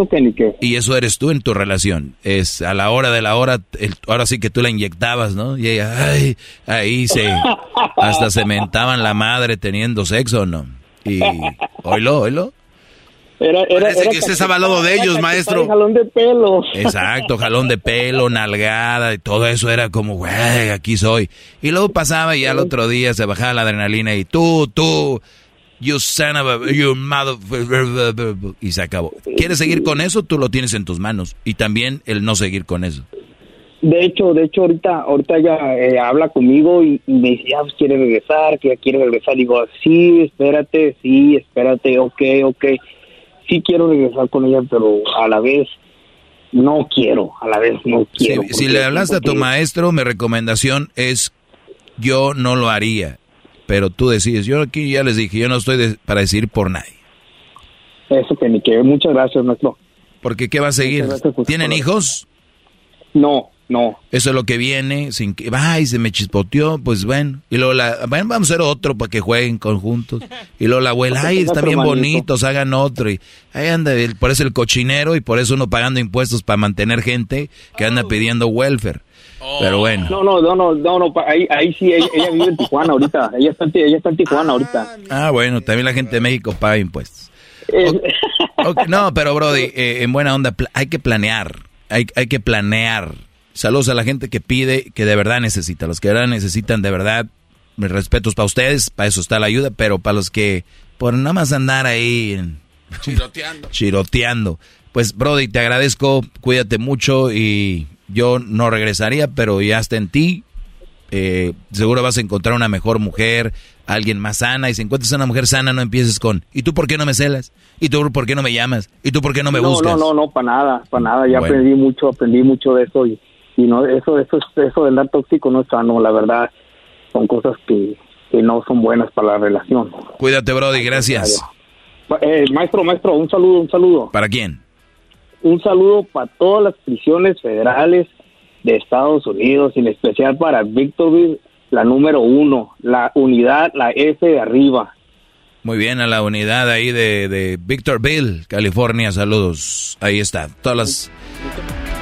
y eso eres tú en tu relación. Es a la hora de la hora, ahora sí que tú la inyectabas, ¿no? Y ella, ay, ahí se, hasta se mentaban la madre teniendo sexo, ¿no? Y, oílo, oílo. Era, era, Parece era que estés avalado de ellos, maestro. Jalón de pelo. Exacto, jalón de pelo, nalgada y todo eso era como, güey, aquí soy. Y luego pasaba y al otro día se bajaba la adrenalina y tú, tú, you son of a, you mother, y se acabó. ¿Quieres seguir con eso? Tú lo tienes en tus manos. Y también el no seguir con eso. De hecho, de hecho, ahorita, ahorita ella eh, habla conmigo y, y me dice, ah, pues quiere regresar, que ya quiere regresar. Digo, sí, espérate, sí, espérate, ok, ok. Sí quiero regresar con ella, pero a la vez no quiero, a la vez no quiero. Si, si le hablaste a tu maestro, mi recomendación es, yo no lo haría, pero tú decides. Yo aquí ya les dije, yo no estoy de- para decir por nadie. Eso que ni que muchas gracias, maestro. Porque ¿qué va a seguir? Gracias ¿Tienen hijos? No, no. Eso es lo que viene, sin que, ay, se me chispoteó, pues bueno. Y luego la, bueno, vamos a hacer otro para que jueguen conjuntos. Y luego la abuela, ay, están bien manito. bonitos, hagan otro. Y ahí anda, por eso el cochinero y por eso uno pagando impuestos para mantener gente que anda pidiendo welfare. Pero bueno. No, no, no, no, no, no, ahí, ahí sí, ella, ella vive en Tijuana ahorita. Ella está, ella está en Tijuana ahorita. Ah, bueno, también la gente de México paga impuestos. No, pero Brody, eh, en buena onda, hay que planear, hay, hay que planear. Saludos a la gente que pide, que de verdad necesita, los que de verdad necesitan, de verdad, mis respetos para ustedes, para eso está la ayuda, pero para los que, por nada más andar ahí en- Chiroteando. chiroteando. Pues Brody, te agradezco, cuídate mucho y yo no regresaría, pero ya está en ti. Eh, seguro vas a encontrar una mejor mujer, alguien más sana. Y si encuentras una mujer sana, no empieces con, ¿y tú por qué no me celas? ¿Y tú por qué no me llamas? ¿Y tú por qué no me no, buscas? no, no, no, para nada, para nada. Ya Bueno. aprendí mucho, aprendí mucho de eso y, y no, eso, eso, eso de andar tóxico no es sano, la verdad. Son cosas que, que no son buenas para la relación. Cuídate, Brody, gracias. Eh, maestro, maestro, un saludo, un saludo. ¿Para quién? Un saludo para todas las prisiones federales de Estados Unidos, en especial para Victorville, la número uno, la unidad, la F de arriba. Muy bien, a la unidad ahí de, de Victorville, California, saludos. Ahí está, todas las,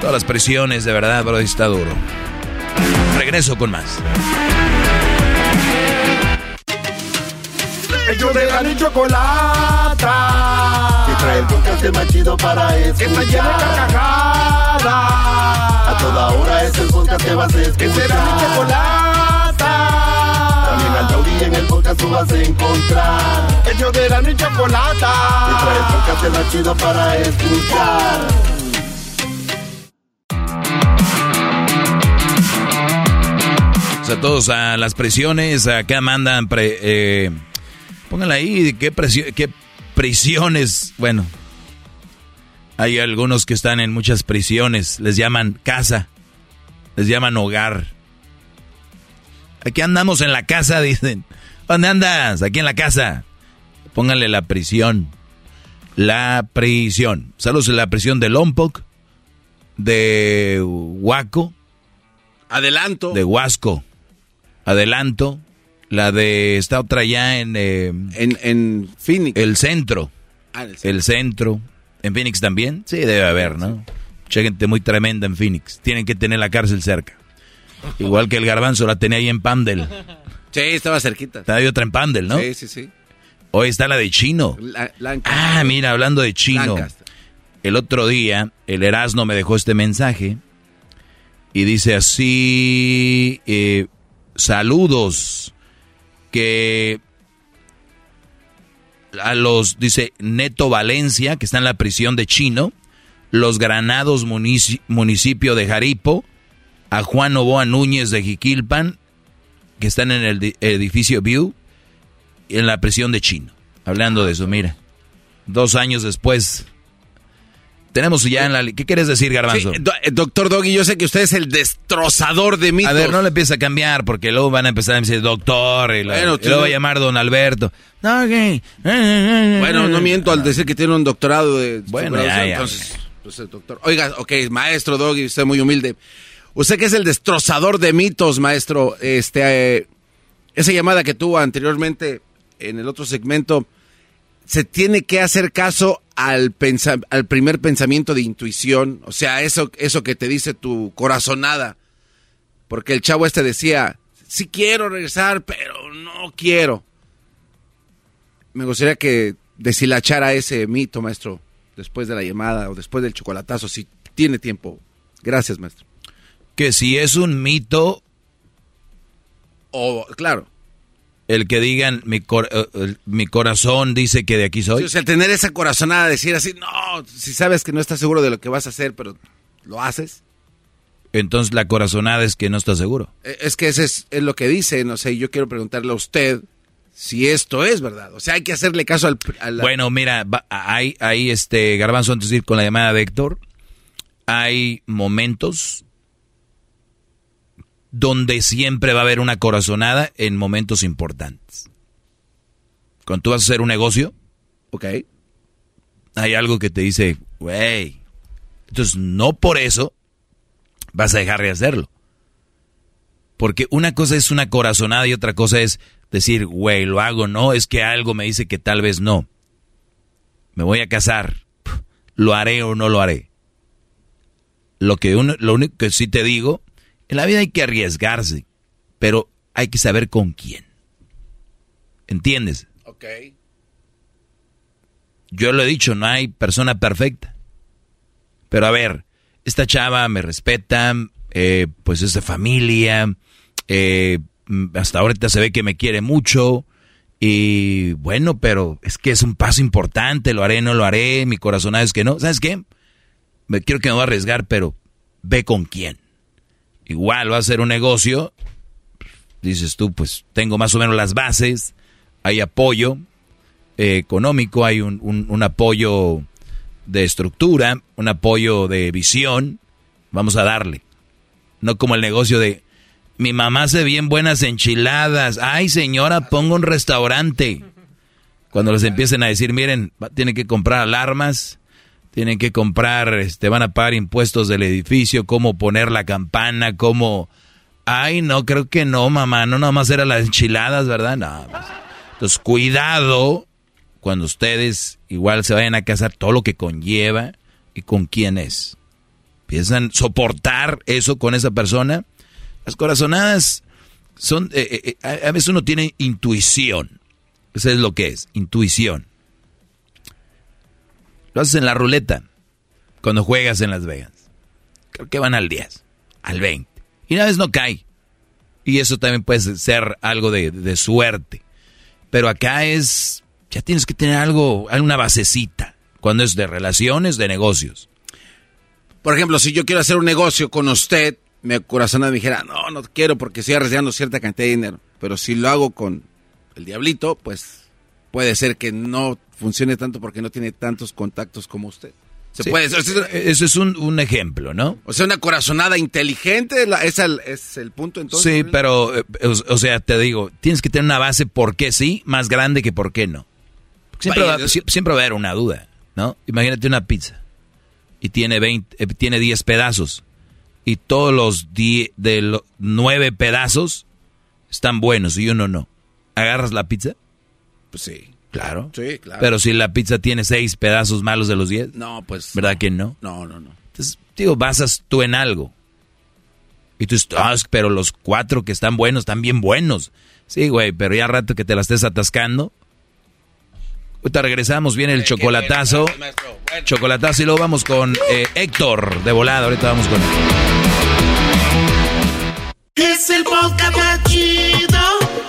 todas las prisiones, de verdad, Brody, está duro. Regreso con más. Ellos de la chocolata. Que trae el podcast más chido para escuchar. Que está de carcajadas. A toda hora es el podcast que vas a escuchar. Que será mi chocolata. También al taurí en el podcast tú vas a encontrar. Ellos de la ni chocolata. Que trae el podcast más chido para escuchar. O sea, todos a las prisiones, acá mandan, pre, eh, pónganla ahí, ¿qué, presio- qué prisiones? Bueno, hay algunos que están en muchas prisiones, les llaman casa, les llaman hogar. Aquí andamos en la casa, dicen. ¿Dónde andas? Aquí en la casa. Pónganle la prisión. La prisión. Saludos en la prisión de Lompoc, de Huaco, Adelanto. de Huasco. Adelanto. La de esta otra ya en, eh, en, en Phoenix. El centro. Ah, el El centro. ¿En Phoenix también? Sí, debe haber, ¿no? Mucha gente muy tremenda en Phoenix. Tienen que tener la cárcel cerca. Igual que el garbanzo la tenía ahí en Pandel. Sí, estaba cerquita. Está ahí otra en Pandel, ¿no? Sí, sí, sí. Hoy está la de Chino. La-. Ah, mira, hablando de Chino. Lancaster. El otro día, el Erasmo me dejó este mensaje y dice así, eh, saludos, a los, dice Neto Valencia, que está en la prisión de Chino, los Granados munici- municipio de Jaripo, a Juan Novoa Núñez de Jiquilpan, que están en el di- edificio View, en la prisión de Chino. Hablando de eso, mira, dos años después. Tenemos ya en la... ¿Qué quieres decir, Garbanzo? Sí, do- eh, doctor Doggy, yo sé que usted es el destrozador de mitos. A ver, no le empieza a cambiar porque luego van a empezar a decir doctor y, la- Bueno, y va a llamar don Alberto. ¿qué? Bueno, no miento al decir que tiene un doctorado de Bueno, superación, ya, ya. entonces, pues doctor. Oiga, ok, maestro Doggy, usted muy humilde. Usted que es el destrozador de mitos, maestro, este, eh, esa llamada que tuvo anteriormente en el otro segmento, se tiene que hacer caso al, pensa- al primer pensamiento de intuición, o sea, eso, eso que te dice tu corazonada. Porque el chavo este decía, sí quiero regresar, pero no quiero. Me gustaría que deshilachara ese mito, maestro, después de la llamada o después del chocolatazo, si tiene tiempo. Gracias, maestro. Que si es un mito, O, claro, el que digan mi, cor- eh, mi corazón dice que de aquí soy. o sea, tener esa corazonada, decir así, no, si sabes que no estás seguro de lo que vas a hacer, pero lo haces. Entonces la corazonada es que no está seguro. Eh, Es que ese es, es lo que dice, no sé, yo quiero preguntarle a usted si esto es verdad. O sea, hay que hacerle caso al... la- Bueno, mira, hay, hay este garbanzo antes de ir con la llamada de Héctor. Hay momentos donde siempre va a haber una corazonada en momentos importantes. Cuando tú vas a hacer un negocio, ok, hay algo que te dice, güey. Entonces, no por eso vas a dejar de hacerlo. Porque una cosa es una corazonada y otra cosa es decir, güey, lo hago, no, es que algo me dice que tal vez no. Me voy a casar, lo haré o no lo haré. Lo, que uno, lo único que sí te digo, en la vida hay que arriesgarse, pero hay que saber con quién. ¿Entiendes? Ok. Yo lo he dicho, no hay persona perfecta. Pero a ver, esta chava me respeta, eh, pues es de familia, eh, mm, hasta ahorita se ve que me quiere mucho. Y bueno, pero es que es un paso importante, lo haré, no lo haré, mi corazonada es que no. ¿Sabes qué? Me quiero que me voy a arriesgar, pero ve con quién. Igual va a ser un negocio, dices tú, pues tengo más o menos las bases, hay apoyo eh, económico, hay un, un- apoyo de estructura, un apoyo de visión, vamos a darle. No como el negocio de, Mi mamá hace bien buenas enchiladas. Ay, señora, pongo un restaurante. Cuando les empiecen a decir, miren, tienen que comprar alarmas, tienen que comprar, este, van a pagar impuestos del edificio, cómo poner la campana, cómo... Ay, no, creo que no, mamá, no nada más eran las enchiladas, ¿verdad? No. Pues. Entonces, cuidado cuando ustedes igual se vayan a casar, todo lo que conlleva y con quién es. ¿Piensan soportar eso con esa persona? Las corazonadas son, eh, eh, eh, a veces uno tiene intuición. Eso es lo que es, intuición. Lo haces en la ruleta, cuando juegas en Las Vegas. Creo que van al 10, al 20. Y una vez no cae. Y eso también puede ser algo de, suerte. Pero acá es, ya tienes que tener algo, alguna basecita. Cuando es de relaciones, de negocios. Por ejemplo, si yo quiero hacer un negocio con usted, me corazonada me dijera, no, no quiero porque estoy arriesgando cierta cantidad de dinero. Pero si lo hago con el diablito, pues puede ser que no funcione tanto porque no tiene tantos contactos como usted. Se puede, eso es un, ejemplo, ¿no? O sea, una corazonada inteligente es el, es el punto entonces. Sí, pero, eh, o, sea, te digo, tienes que tener una base por qué sí, más grande que por qué no. Siempre, va, siempre va a haber una duda, ¿no? Imagínate una pizza y tiene 20, eh, tiene 10 pedazos y todos los de los 9 pedazos están buenos y uno no. ¿Agarras la pizza? Pues sí. Claro. Sí, claro. Pero si la pizza tiene 6 pedazos malos de los 10. No, pues. ¿Verdad que no? No, no, no. Entonces, digo, basas tú en algo. Y tú dices, ah, pero los cuatro que están buenos están bien buenos. Sí, güey, pero ya rato que te la estés atascando. Ahorita regresamos, viene el chocolatazo. Chocolatazo y luego vamos con eh, Héctor de volada. Ahorita vamos con Es el podcast más chido.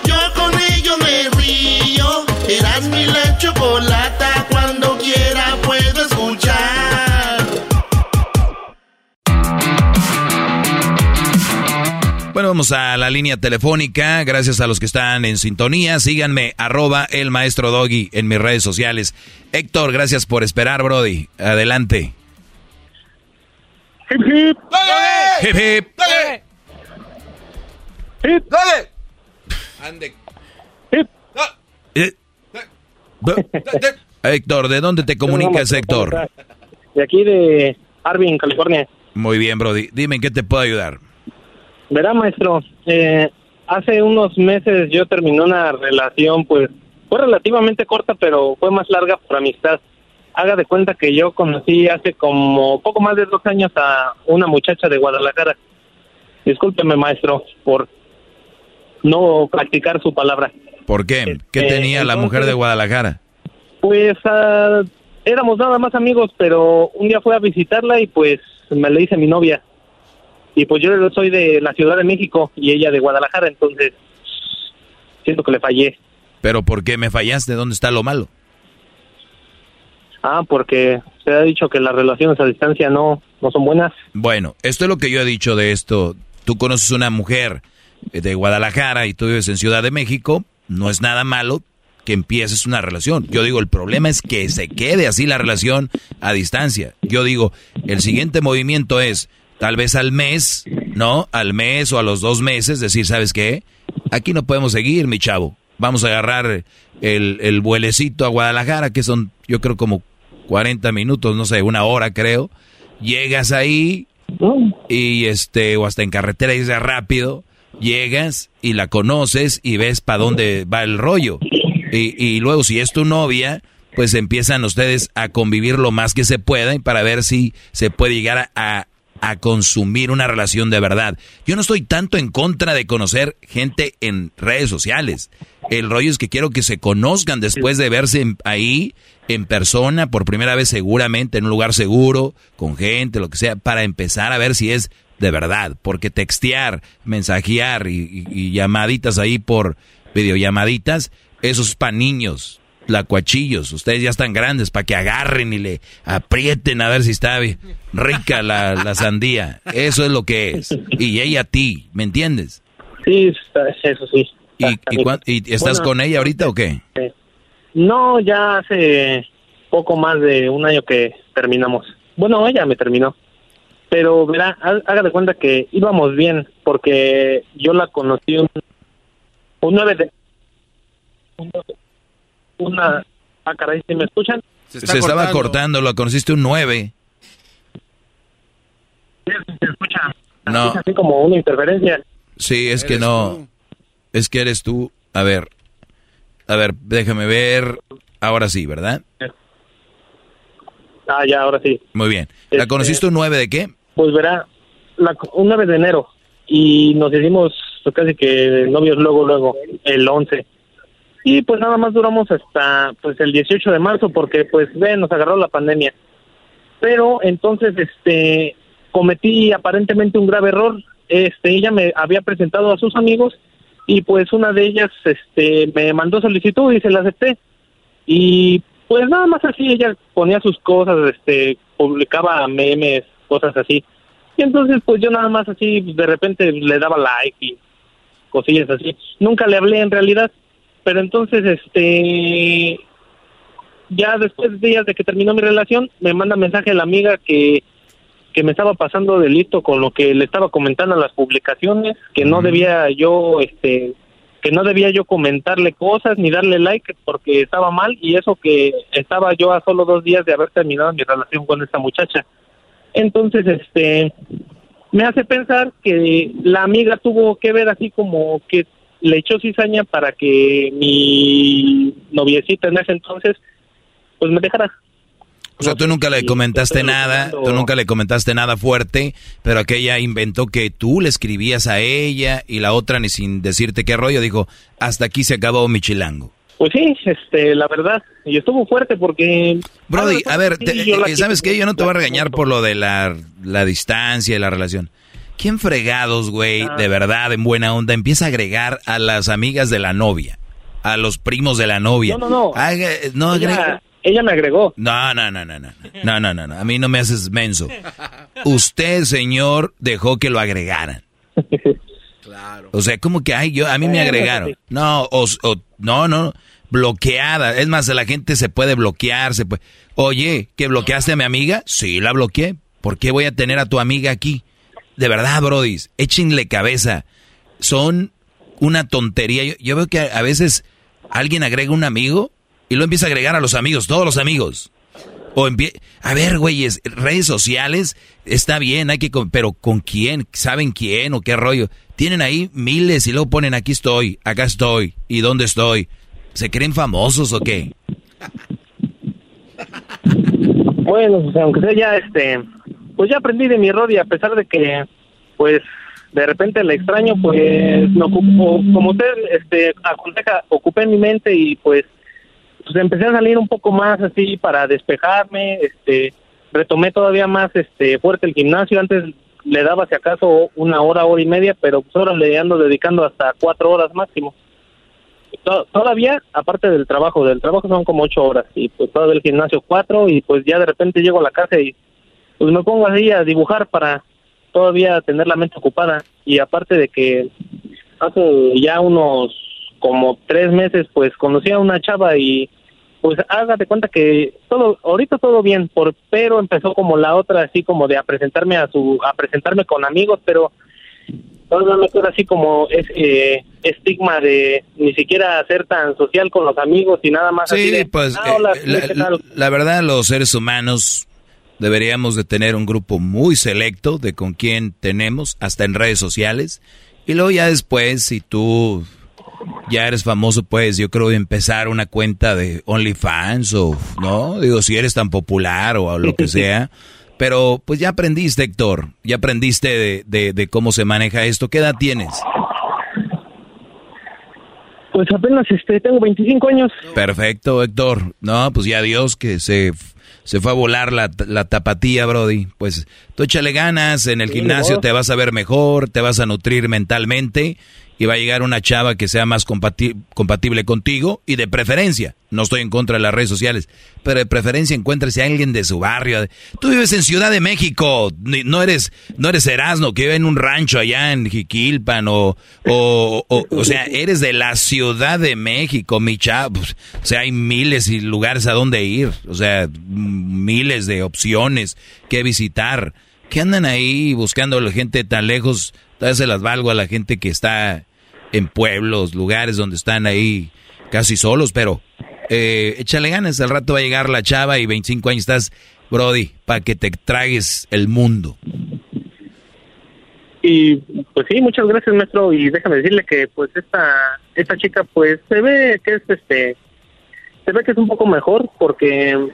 Yo con ello me río. Eras mi la chocolata. Cuando quiera puedo escuchar. Bueno, vamos a la línea telefónica. Gracias a los que están en sintonía. Síganme, arroba el maestro Doggy en mis redes sociales. Héctor, gracias por esperar, Brody. Adelante. Hip hip. Hip hip. Hip. Dale. Ande. Hip. Eh. Héctor, ¿de dónde te comunicas, Héctor? De aquí de Arvin, California. Muy bien, Brody. Dime en qué te puedo ayudar. Verá, maestro, eh, hace unos meses yo terminé una relación, pues fue relativamente corta, pero fue más larga por amistad. Haga de cuenta que yo conocí hace como poco más de dos años a una muchacha de Guadalajara. Discúlpeme, maestro, por no practicar su palabra. ¿Por qué? ¿Qué Este, tenía la mujer de Guadalajara? Pues ah, éramos nada más amigos, pero un día fui a visitarla y pues me le hice mi novia. Y pues yo soy de la Ciudad de México y ella de Guadalajara, entonces siento que le fallé. ¿Pero por qué me fallaste? ¿Dónde está lo malo? Ah, porque se ha dicho que las relaciones a distancia no, no son buenas. Bueno, esto es lo que yo he dicho de esto. Tú conoces una mujer de Guadalajara y tú vives en Ciudad de México, no es nada malo que empieces una relación. Yo digo, el problema es que se quede así la relación a distancia. Yo digo, el siguiente movimiento es tal vez al mes, ¿no? Al mes o a los dos meses, decir, ¿sabes qué? Aquí no podemos seguir, mi chavo. Vamos a agarrar el, el vuelecito a Guadalajara, que son, yo creo, como 40 minutos, no sé, una hora creo. Llegas ahí y este, o hasta en carretera y es rápido, llegas y la conoces y ves para dónde va el rollo. Y, y luego si es tu novia, pues empiezan ustedes a convivir lo más que se pueda y para ver si se puede llegar a, a consumir una relación de verdad. Yo no estoy tanto en contra de conocer gente en redes sociales. El rollo es que quiero que se conozcan después de verse ahí en persona por primera vez seguramente en un lugar seguro, con gente, lo que sea, para empezar a ver si es de verdad. Porque textear, mensajear y, llamaditas ahí por videollamaditas, eso es para niños, lacuachillos. Ustedes ya están grandes para que agarren y le aprieten a ver si está rica la, la sandía. Eso es lo que es. Y ella a ti, ¿me entiendes? Sí, eso sí. ¿Y, y, estás Bueno, con ella ahorita o qué? eh, No, ya hace poco más de un año que terminamos. Bueno, ella me terminó. Pero verá, haga de cuenta que íbamos bien, porque yo la conocí un, un 9 de... un- Una... Ah, caray, ¿sí me escuchan? Se, estaba cortando, lo conociste un 9. No, Es así como una interferencia. sí, es que no. Es que eres tú. A ver. A ver, déjame ver. Ahora sí, ¿verdad? Ah, ya, ahora sí. Muy bien. ¿La Este- conociste un 9 de qué? Pues verá, la, un 9 de enero y nos hicimos pues, casi que novios luego, luego, el 11. Y pues nada más duramos hasta pues el 18 de marzo porque pues ven, nos agarró la pandemia. Pero entonces este cometí aparentemente un grave error. Este, ella me había presentado a sus amigos y pues una de ellas este me mandó solicitud y se la acepté. Y pues nada más así ella ponía sus cosas, este publicaba memes, cosas así. Y entonces pues yo nada más así de repente le daba like y cosillas así. Nunca le hablé en realidad, pero entonces este ya después de días de que terminó mi relación, me manda mensaje la amiga que que me estaba pasando delito con lo que le estaba comentando en las publicaciones, que no debía yo este que no debía yo comentarle cosas ni darle like porque estaba mal y eso que estaba yo a solo dos días de haber terminado mi relación con esta muchacha. Entonces, este, me hace pensar que la amiga tuvo que ver así como que le echó cizaña para que mi noviecita en ese entonces, pues me dejara. O sea, tú nunca le comentaste nada, tú nunca le comentaste nada fuerte, pero aquella inventó que tú le escribías a ella y la otra ni sin decirte qué rollo dijo, hasta aquí se acabó mi chilango. Pues sí, este, la verdad, y estuvo fuerte porque... Brody, a ver, te- eh, ¿sabes qué? Yo no te voy a regañar por lo de la, la distancia y la relación. ¿Quién fregados, güey, Ah. de verdad, en buena onda, empieza a agregar a las amigas de la novia, a los primos de la novia? No, no, no. Haga- no ella, me agregó. No, no, no, no, no, no, no, no, no, a mí no me haces menso. Usted, señor, dejó que lo agregaran. O sea, como que, ay, yo, a mí me agregaron. No, o, o- no, no, bloqueada. Es más, la gente se puede bloquear, se puede. Oye, ¿que bloqueaste a mi amiga? Sí, la bloqueé. ¿Por qué voy a tener a tu amiga aquí? De verdad, brodis, échenle cabeza. Son una tontería. Yo, yo veo que a, veces alguien agrega un amigo y lo empieza a agregar a los amigos, todos los amigos. O empie- a ver, güeyes, redes sociales está bien, hay que, pero ¿con quién? ¿Saben quién o qué rollo? Tienen ahí miles y luego ponen aquí estoy, acá estoy y dónde estoy. ¿Se creen famosos o qué? Bueno, pues aunque sea ya, este, pues ya aprendí de mi error y a pesar de que, pues, de repente la extraño, pues, me ocupo, como usted, este, aconseja, ocupé mi mente y pues, pues empecé a salir un poco más así para despejarme, este, retomé todavía más, este, fuerte el gimnasio, antes le daba si acaso una hora, hora y media, pero pues ahora le ando dedicando hasta cuatro horas máximo. To- Todavía, aparte del trabajo, del trabajo son como ocho horas y pues todavía el gimnasio cuatro y pues ya de repente llego a la casa y pues me pongo así a dibujar para todavía tener la mente ocupada y aparte de que hace ya unos como tres meses pues conocí a una chava y pues hágate cuenta que todo ahorita todo bien por pero empezó como la otra así como de a presentarme a su a presentarme con amigos pero todavía me queda así como ese estigma de ni siquiera ser tan social con los amigos y nada más así Sí, de, pues "Ah, hola, eh, la, ¿qué tal?". la verdad los seres humanos deberíamos de tener un grupo muy selecto de con quién tenemos, hasta en redes sociales. Y luego ya después, si tú ya eres famoso, pues yo creo empezar una cuenta de OnlyFans o, ¿no? Digo, si eres tan popular o lo que sea. Pero pues ya aprendiste, Héctor, ya aprendiste de, de, de cómo se maneja esto. ¿Qué edad tienes? Pues apenas este tengo 25 años. Perfecto, Héctor. No, pues ya Dios que se, se fue a volar la, la tapatía, Brody. Pues tú échale ganas, en el Sí, gimnasio ¿no? te vas a ver mejor, te vas a nutrir mentalmente y va a llegar una chava que sea más compati- compatible contigo y de preferencia. No estoy en contra de las redes sociales, pero de preferencia encuéntrese a alguien de su barrio. Tú vives en Ciudad de México, no eres no eres que vive en un rancho allá en Jiquilpan o o, o, o sea, eres de la Ciudad de México, mi chavo. Pues, O sea, hay miles y lugares a donde ir, o sea, miles de opciones que visitar. ¿Qué andan ahí buscando a la gente tan lejos? Todavía se las valgo a la gente que está en pueblos, lugares donde están ahí casi solos, pero eh, échale ganas, al rato va a llegar la chava y 25 años estás, Brody, para que te tragues el mundo. Y pues sí, muchas gracias, maestro. Y déjame decirle que pues esta esta chica pues se ve que es este se ve que es un poco mejor porque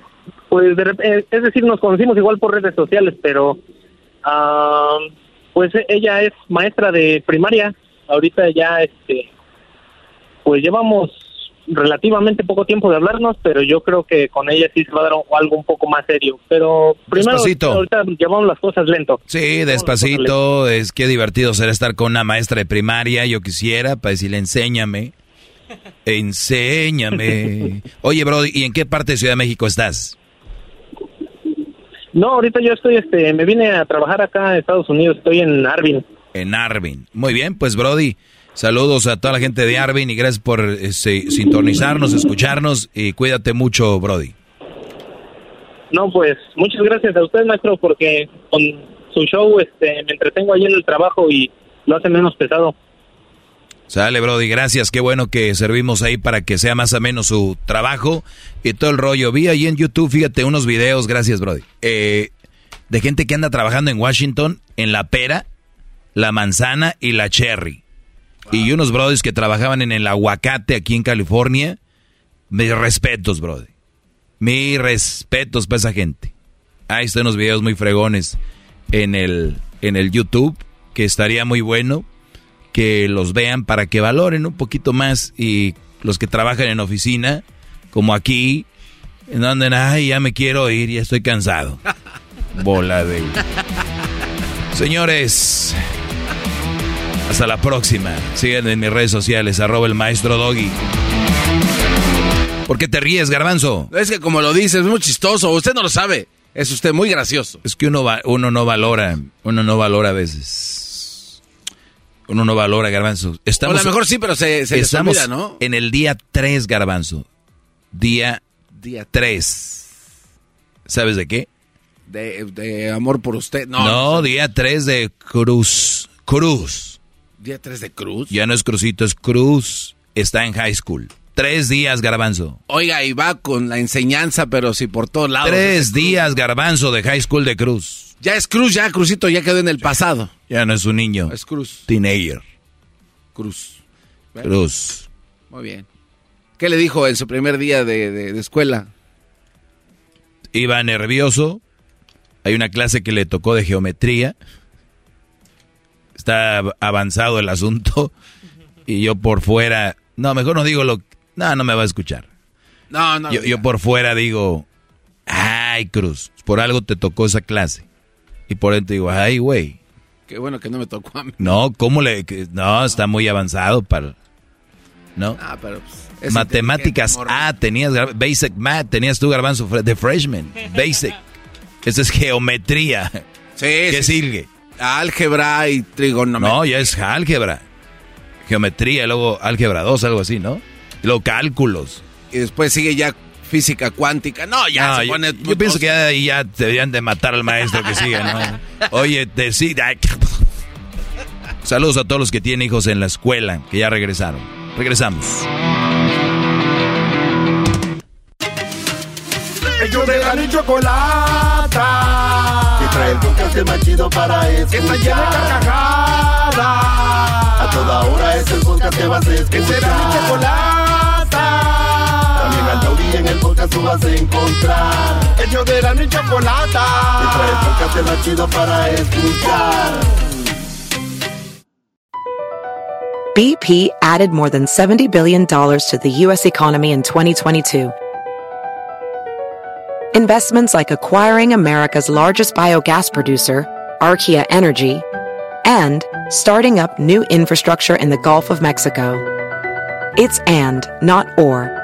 pues de eh, es decir, nos conocimos igual por redes sociales, pero ah, pues ella es maestra de primaria. Ahorita ya este pues llevamos relativamente poco tiempo de hablarnos, pero yo creo que con ella sí se va a dar algo un poco más serio. Pero primero Despacito. ahorita llevamos las cosas lento. Sí, despacito, es que divertido será estar con una maestra de primaria, yo quisiera, para decirle, enséñame, enséñame. Oye, Brody, ¿y en qué parte de Ciudad de México estás? No, ahorita yo estoy, este, me vine a trabajar acá en Estados Unidos, estoy en Arvin. En Arvin. Muy bien, pues Brody, saludos a toda la gente de Arvin y gracias por este, sintonizarnos, escucharnos y cuídate mucho, Brody. No, pues muchas gracias a usted, maestro, porque con su show, este, me entretengo ahí en el trabajo y lo hace menos pesado. Sale, Brody, gracias. Qué bueno que servimos ahí para que sea más o menos su trabajo y todo el rollo. Vi ahí en YouTube, fíjate, unos videos, gracias, Brody, eh, de gente que anda trabajando en Washington en la pera, la manzana y la cherry. Y unos brodis que trabajaban en el aguacate aquí en California. Mis respetos, Brody. Mis respetos para esa gente. Ahí están unos videos muy fregones en el, en el YouTube, que estaría muy bueno que los vean para que valoren un poquito más y los que trabajan en oficina, como aquí, en donde, ay, ya me quiero ir, ya estoy cansado. Bola de... Señores, hasta la próxima. Sigan en mis redes sociales, arroba el maestro Doggy. ¿Por qué te ríes, garbanzo? Es que como lo dice, es muy chistoso. Usted no lo sabe. Es usted muy gracioso. Es que uno, va- uno no valora, uno no valora a veces. Uno no valora, garbanzo. Estamos, O a lo mejor sí, pero se, se les estamos olvida, ¿no? en el día 3, garbanzo. Día Día 3. ¿Sabes de qué? De, de amor por usted. No, No, día 3 de Cruz. Cruz. Día 3 de Cruz. Ya no es Crucito, es Cruz. Está en high school. Tres días, garbanzo. Oiga, y va con la enseñanza, pero sí por todos lados. Tres días, garbanzo, de high school de Cruz. Ya es Cruz, ya Cruzito ya quedó en el pasado. Ya no es un niño. Es Cruz. Teenager. Cruz. Cruz. Muy bien. ¿Qué le dijo en su primer día de, de- de escuela? Iba nervioso. Hay una clase que le tocó de geometría. Está av- avanzado el asunto. Y yo por fuera. No, mejor no digo lo. No, no me va a escuchar. No, no. Yo, yo por fuera digo. Ay, Cruz. Por algo te tocó esa clase. Y por dentro digo, ay, güey. Qué bueno que no me tocó a mí. No, ¿cómo le.? que- No, está muy avanzado para. ¿No? Ah, pero pues, es Matemáticas. A, tenías gar- Basic Math, tenías tu garbanzo de freshman. Basic. Eso es geometría. Sí, ¿Qué sí, sigue? Álgebra y trigonometría. No, ya es álgebra. Geometría, y luego álgebra 2, algo así, ¿no? Y luego cálculos. Y después sigue ya física cuántica. No, ya No, se yo, pone... yo pienso que ya ahí ya deberían de matar al maestro que siga, ¿no? Oye, decida. Saludos a todos los que tienen hijos en la escuela, que ya regresaron. Regresamos. Ellos de la ni chocolata. Que trae el podcast más chido para escuchar. Que está llena de carcajadas. A toda hora es el podcast que vas a escuchar. Que será mi chocolata. También en el podcast tú vas a encontrar. Ellos de la ni chocolata. Que trae el podcast más chido para escuchar. BP added more than $70 billion to the U.S. economy in 2022. Investments like acquiring America's largest biogas producer, Archaea Energy, and starting up new infrastructure in the Gulf of Mexico. It's and, not or.